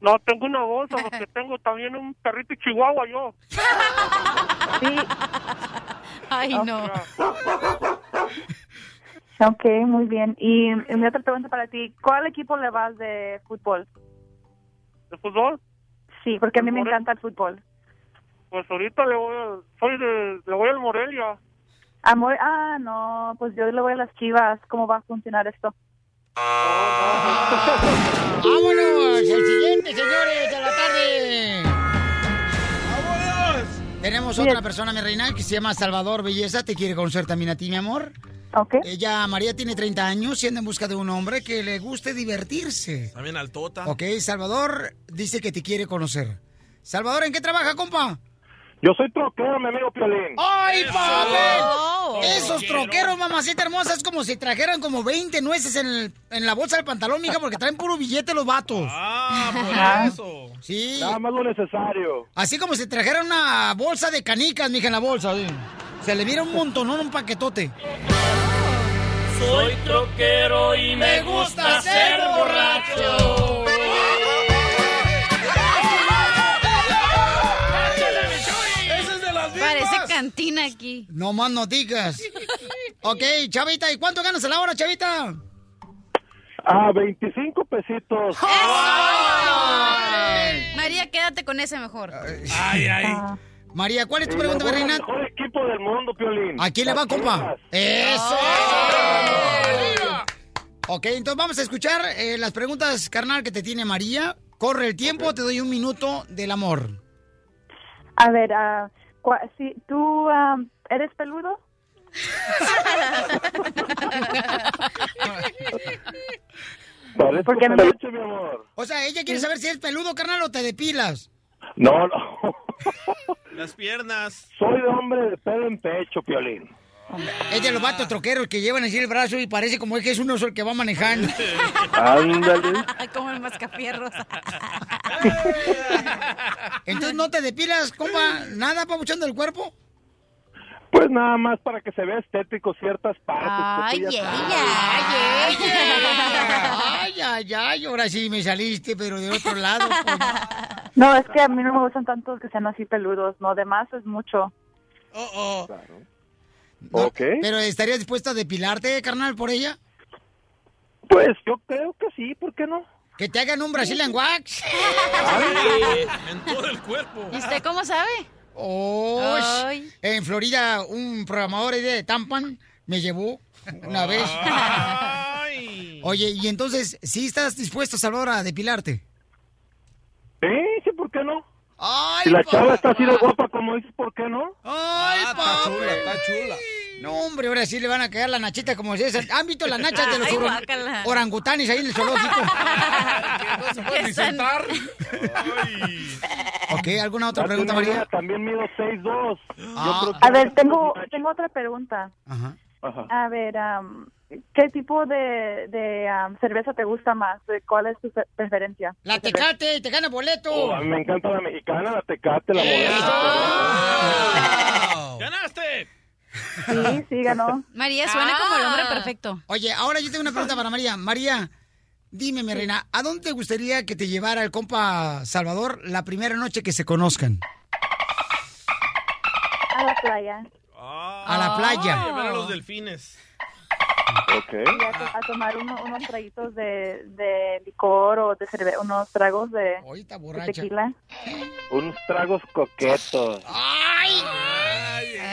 No, tengo una bolsa porque tengo también un perrito chihuahua yo. Sí. Ay, no. Ok, muy bien. Y, y mi otra pregunta para ti, ¿cuál equipo le vas de fútbol? ¿De fútbol? Sí, porque a mí me encanta el fútbol. Pues ahorita le voy al, soy de, le voy al Morelia. Amor, ah, no, pues yo le voy a las chivas. ¿Cómo va a funcionar esto? ¡Vámonos! El siguiente, señores, de la tarde. Tenemos otra persona, mi reina, que se llama Salvador Belleza. Te quiere conocer también a ti, mi amor. Ok. Ella, María, tiene 30 años y anda en busca de un hombre que le guste divertirse. También al Tota. Ok, Salvador dice que te quiere conocer. Salvador, ¿en qué trabaja, compa? Yo soy troquero, mi amigo Piolín. ¡Ay, papel! Oh, Esos troqueros, mamacita hermosa, es como si trajeran como 20 nueces en, el- en la bolsa del pantalón, mija, porque traen puro billete los vatos. Ah, por eso. Sí. Nada más lo necesario. Así como si trajeran una bolsa de canicas, mija, en la bolsa. sí. Se le mira un montonón, un paquetote. Soy troquero y me gusta ser borracho. ¡Ese es de las Parece cantina aquí. No más noticas. ok, Chavita, ¿y cuánto ganas a la hora, Chavita? Ah, 25 pesitos. María, quédate con ese mejor. Ay, ay. María, ¿cuál es tu pregunta, mi reina? El mejor equipo del mundo, Piolín. ¿A quién le va, compa? ¡Eso! Ok, entonces vamos a escuchar eh, las preguntas, carnal, que te tiene María. Corre el tiempo, te doy un minuto del amor. A ver, cua- si ¿tú ah, eres peludo? Porque me- mi amor. O sea, ella quiere saber si eres peludo, carnal, o te depilas. No, no. Las piernas. Soy de hombre de pelo en pecho, Piolín. Es de los vatos troqueros que llevan así el brazo y parece como es que es uno solo el que va manejando. Ándale. Como el mascafierros. Entonces, ¿no te depilas, compa? ¿Nada, pabuchón del cuerpo? Pues nada más para que se vea estético ciertas partes. Ay, pues, tú ya ella. sabes. Ay, ella. Ay, ay, ay, ahora sí me saliste, pero de otro lado. pues. No, es que a mí no me gustan tantos que sean así peludos. No, de más es mucho. Oh, oh. Ok. ¿Pero estarías dispuesto a depilarte, carnal, por ella? Pues yo creo que sí, ¿por qué no? Que te hagan un Brazilian wax. En todo el cuerpo. ¿Y usted cómo sabe? Oh, en Florida, un programador de Tampan me llevó una vez. Oye, y entonces, ¿sí estás dispuesto, Salvador, a depilarte? Sí, sí, ¿por qué no? Ay, si la chava está así de guapa como dices, ¿por qué no? Ay, papá. está chula. No, hombre, ahora sí le van a caer la nachita como César. ¿Han visto las nachas de los Ay, oran- guácala. orangutanes ahí en el zoológico? No se puede ni sentar. ok, ¿alguna otra pregunta, María? También mido 6'2". Ah. Yo creo que- A ver, tengo, tengo otra pregunta. Ajá. Ajá. A ver, am, ¿qué tipo de, de cerveza te gusta más? ¿Cuál es tu pre- preferencia? La tecate, te gana boleto. Oh, a mí me encanta la mexicana, la tecate, la modelo. ¡Ganaste! Sí, sí, ganó. María suena como el hombre Ah. perfecto. Oye, ahora yo tengo una pregunta para María. María, dime, mi reina, ¿a dónde te gustaría que te llevara el compa Salvador la primera noche que se conozcan? A la playa. A la playa. Llevar a los delfines. Ok. Y a, to- a tomar uno- unos traguitos de, de licor o de cerveza, unos tragos de, tequila. Unos tragos coquetos. ¡Ay!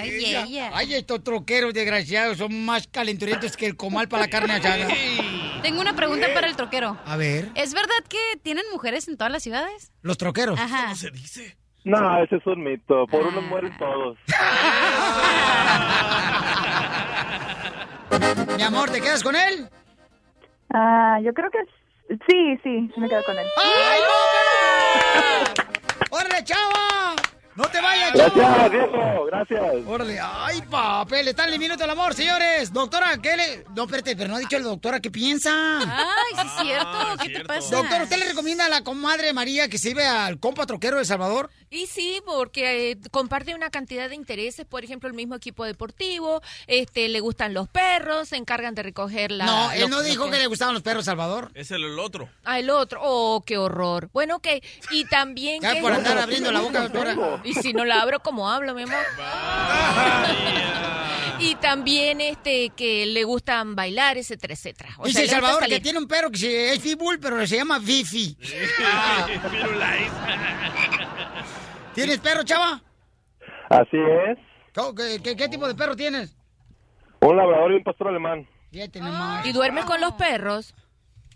Ay, ella. ella. Ay, estos troqueros desgraciados son más calenturientos que el comal para la carne asada. Tengo una pregunta para el troquero. A ver, ¿Es verdad que tienen mujeres en todas las ciudades? los troqueros. Ajá. ¿Cómo se dice? No, ese es un mito. Por uno mueren todos. Mi amor, ¿te quedas con él? Ah, yo creo que sí, sí, sí me quedo con él. ¡Ay, no! ¡Órale, chava! ¡No te vayas! Gracias, viejo. Gracias. Órale, ay, papel, está en el amor, señores. Doctora, ¿qué le...? No, espérate, pero no ha dicho la doctora qué piensa. Ay, sí es cierto. Ah, ¿Qué te pasa? Doctor, ¿usted le recomienda a la comadre María que iba al compa troquero de Salvador? Y sí, porque eh, comparte una cantidad de intereses, por ejemplo, el mismo equipo deportivo, este, le gustan los perros, se encargan de recoger la... no, él no dijo que... le gustaban los perros, Salvador. Es el, el otro. Ah, el otro. Oh, qué horror. Bueno, ok. Y también Ya que... por andar abriendo la boca, doctora. Y si no la abro, ¿cómo hablo, mi amor? Y también este que le gustan bailar, etcétera, etcétera. O Dice sea, Salvador que tiene un perro que se- es pitbull, pero se llama Fifi. ¿Tienes perro, chava? Así es. ¿Cómo- ¿Qué, qué- qué tipo de perro tienes? Un labrador y un pastor alemán. Fíjate nomás. ¿Y duerme con los perros?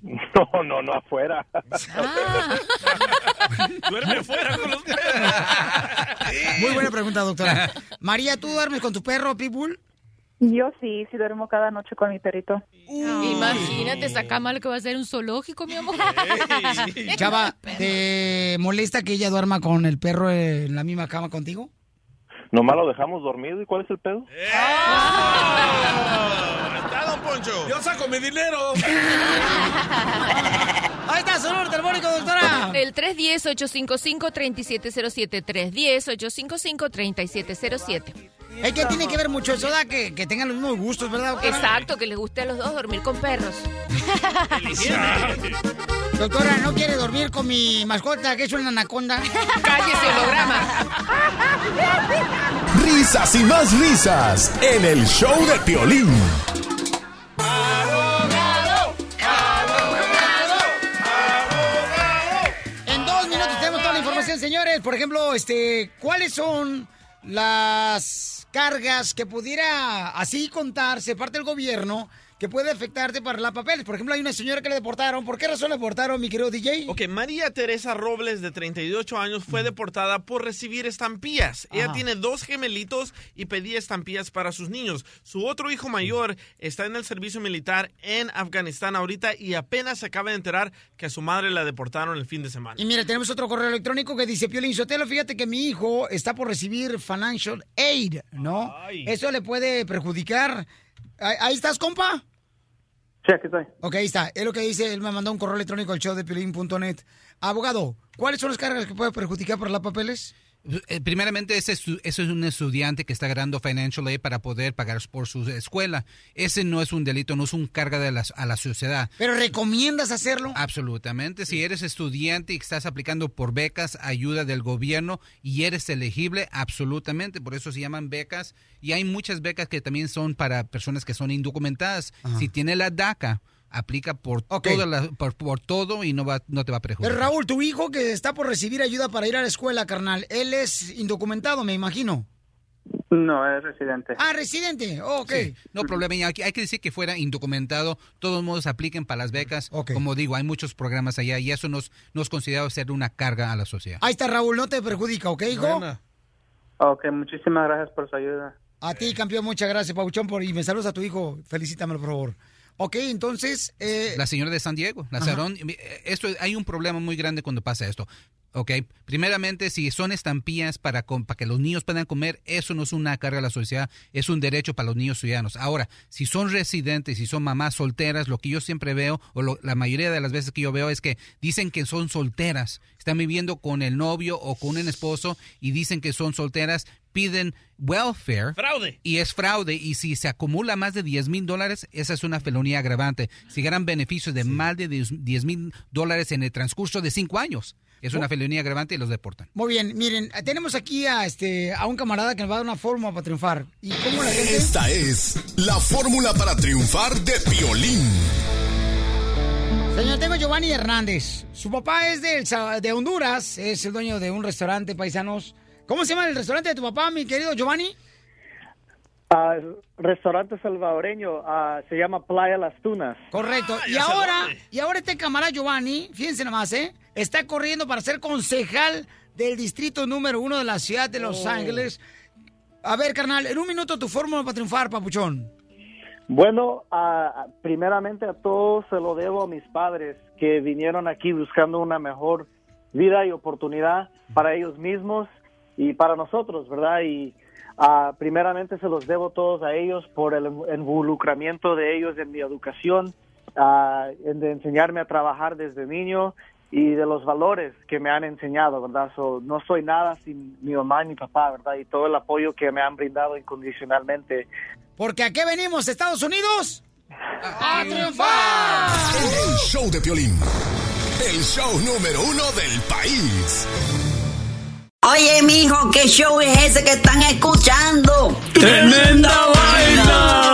No, no, no, afuera. Ah, Duerme afuera con los perros. Muy buena pregunta, doctora. María, ¿tú duermes con tu perro, pitbull? Yo sí, sí duermo cada noche con mi perrito. imagínate esa cama lo que va a ser un zoológico, mi amor. Chava, ¿te molesta que ella duerma con el perro en la misma cama contigo? Nomás lo dejamos dormido. ¿Y cuál es el pedo? Está, don Poncho. Yo saco mi dinero. Ahí está su número telefónico, doctora. El 310-855-3707. 310-855-3707. Es que tiene que ver mucho eso, da que, que tengan los mismos gustos, ¿verdad, doctora? Exacto, que les guste a los dos dormir con perros. Doctora, ¿no quiere dormir con mi mascota, que es una anaconda? Cállese, holograma. Risas y más risas en el show de Piolín. En dos minutos tenemos toda la información, señores. Por ejemplo, este, ¿cuáles son las cargas que pudiera así contarse parte del gobierno que puede afectarte para la papeles? Por ejemplo, hay una señora que le deportaron. ¿Por qué razón le deportaron, mi querido DJ? Ok, María Teresa Robles, de 38 años, fue deportada por recibir estampillas. Ella Ajá. tiene dos gemelitos y pedía estampillas para sus niños. Su otro hijo mayor está en el servicio militar en Afganistán ahorita y apenas se acaba de enterar que a su madre la deportaron el fin de semana. Y mira, tenemos otro correo electrónico que dice, Piolín Sotelo, fíjate que mi hijo está por recibir financial aid, ¿no? Ay. Eso le puede perjudicar. Ahí estás, compa. Sí, aquí estoy. Ok, ahí está. Es lo que dice, él me mandó un correo electrónico al show de. Abogado, ¿cuáles son las cargas que puede perjudicar para las papeles? Eh, Primeramente, ese, ese es un estudiante que está ganando financial aid para poder pagar por su escuela. Ese no es un delito, no es un carga de a la sociedad. ¿Pero recomiendas hacerlo? Absolutamente. Si eres estudiante y estás aplicando por becas, ayuda del gobierno y eres elegible, absolutamente. Por eso se llaman becas. Y hay muchas becas que también son para personas que son indocumentadas. Si tiene la DACA, aplica por, toda la- por, por todo y no, va, no te va a perjudicar. Pero Raúl, tu hijo que está por recibir ayuda para ir a la escuela, carnal, él es indocumentado, me imagino. No, es residente. Ah, residente, ok. No problema, hay que decir que fuera indocumentado, todos modos apliquen para las becas. Como digo, hay muchos programas allá y eso nos, nos considera ser una carga a la sociedad. Ahí está, Raúl, no te perjudica, ¿ok, hijo? Ok, muchísimas gracias por su ayuda. A ti, campeón, muchas gracias, Pauchón, por, y me saludas a tu hijo. Felicítamelo, por favor. Ok, entonces... Eh... La señora de San Diego, la Sarón, esto, hay un problema muy grande cuando pasa esto. Ok, primeramente, si son estampillas para, para que los niños puedan comer, eso no es una carga a la sociedad, es un derecho para los niños ciudadanos. Ahora, si son residentes, si son mamás solteras, lo que yo siempre veo, o la mayoría de las veces que yo veo es que dicen que son solteras, están viviendo con el novio o con un esposo y dicen que son solteras, piden welfare. Fraude. Y es fraude. Y si se acumula más de 10 mil dólares, esa es una felonía agravante. Si ganan beneficios de más de 10 mil dólares en el transcurso de cinco años. Es una felonía agravante y los deportan. Muy bien, miren, tenemos aquí a este a un camarada que nos va a dar una fórmula para triunfar. ¿Y cómo la gente? Esta es la fórmula para triunfar de violín. Señor, tengo Giovanni Hernández. Su papá es de, de Honduras, es el dueño de un restaurante, paisanos. ¿Cómo se llama el restaurante de tu papá, mi querido Giovanni? Uh, restaurante salvadoreño, ah, se llama Playa Las Tunas. Correcto. y ahora, y ahora este camarada Giovanni, fíjense nomás, ¿eh? Está corriendo para ser concejal del distrito número uno de la ciudad de Los oh. Ángeles. A ver, carnal, en un minuto tu fórmula para triunfar, papuchón. Bueno, uh, primeramente a todos se lo debo a mis padres que vinieron aquí buscando una mejor vida y oportunidad para ellos mismos y para nosotros, ¿verdad? Y Uh, primeramente se los debo todos a ellos por el involucramiento de ellos en mi educación, uh, en de enseñarme a trabajar desde niño y de los valores que me han enseñado, ¿verdad? no soy nada sin mi mamá y mi papá, ¿verdad? Y todo el apoyo que me han brindado incondicionalmente. Porque aquí venimos, Estados Unidos, a triunfar. El show de Piolín, el show número uno del país. Oye, mijo, ¿qué show es ese que están escuchando? ¡Tremenda, Vaina!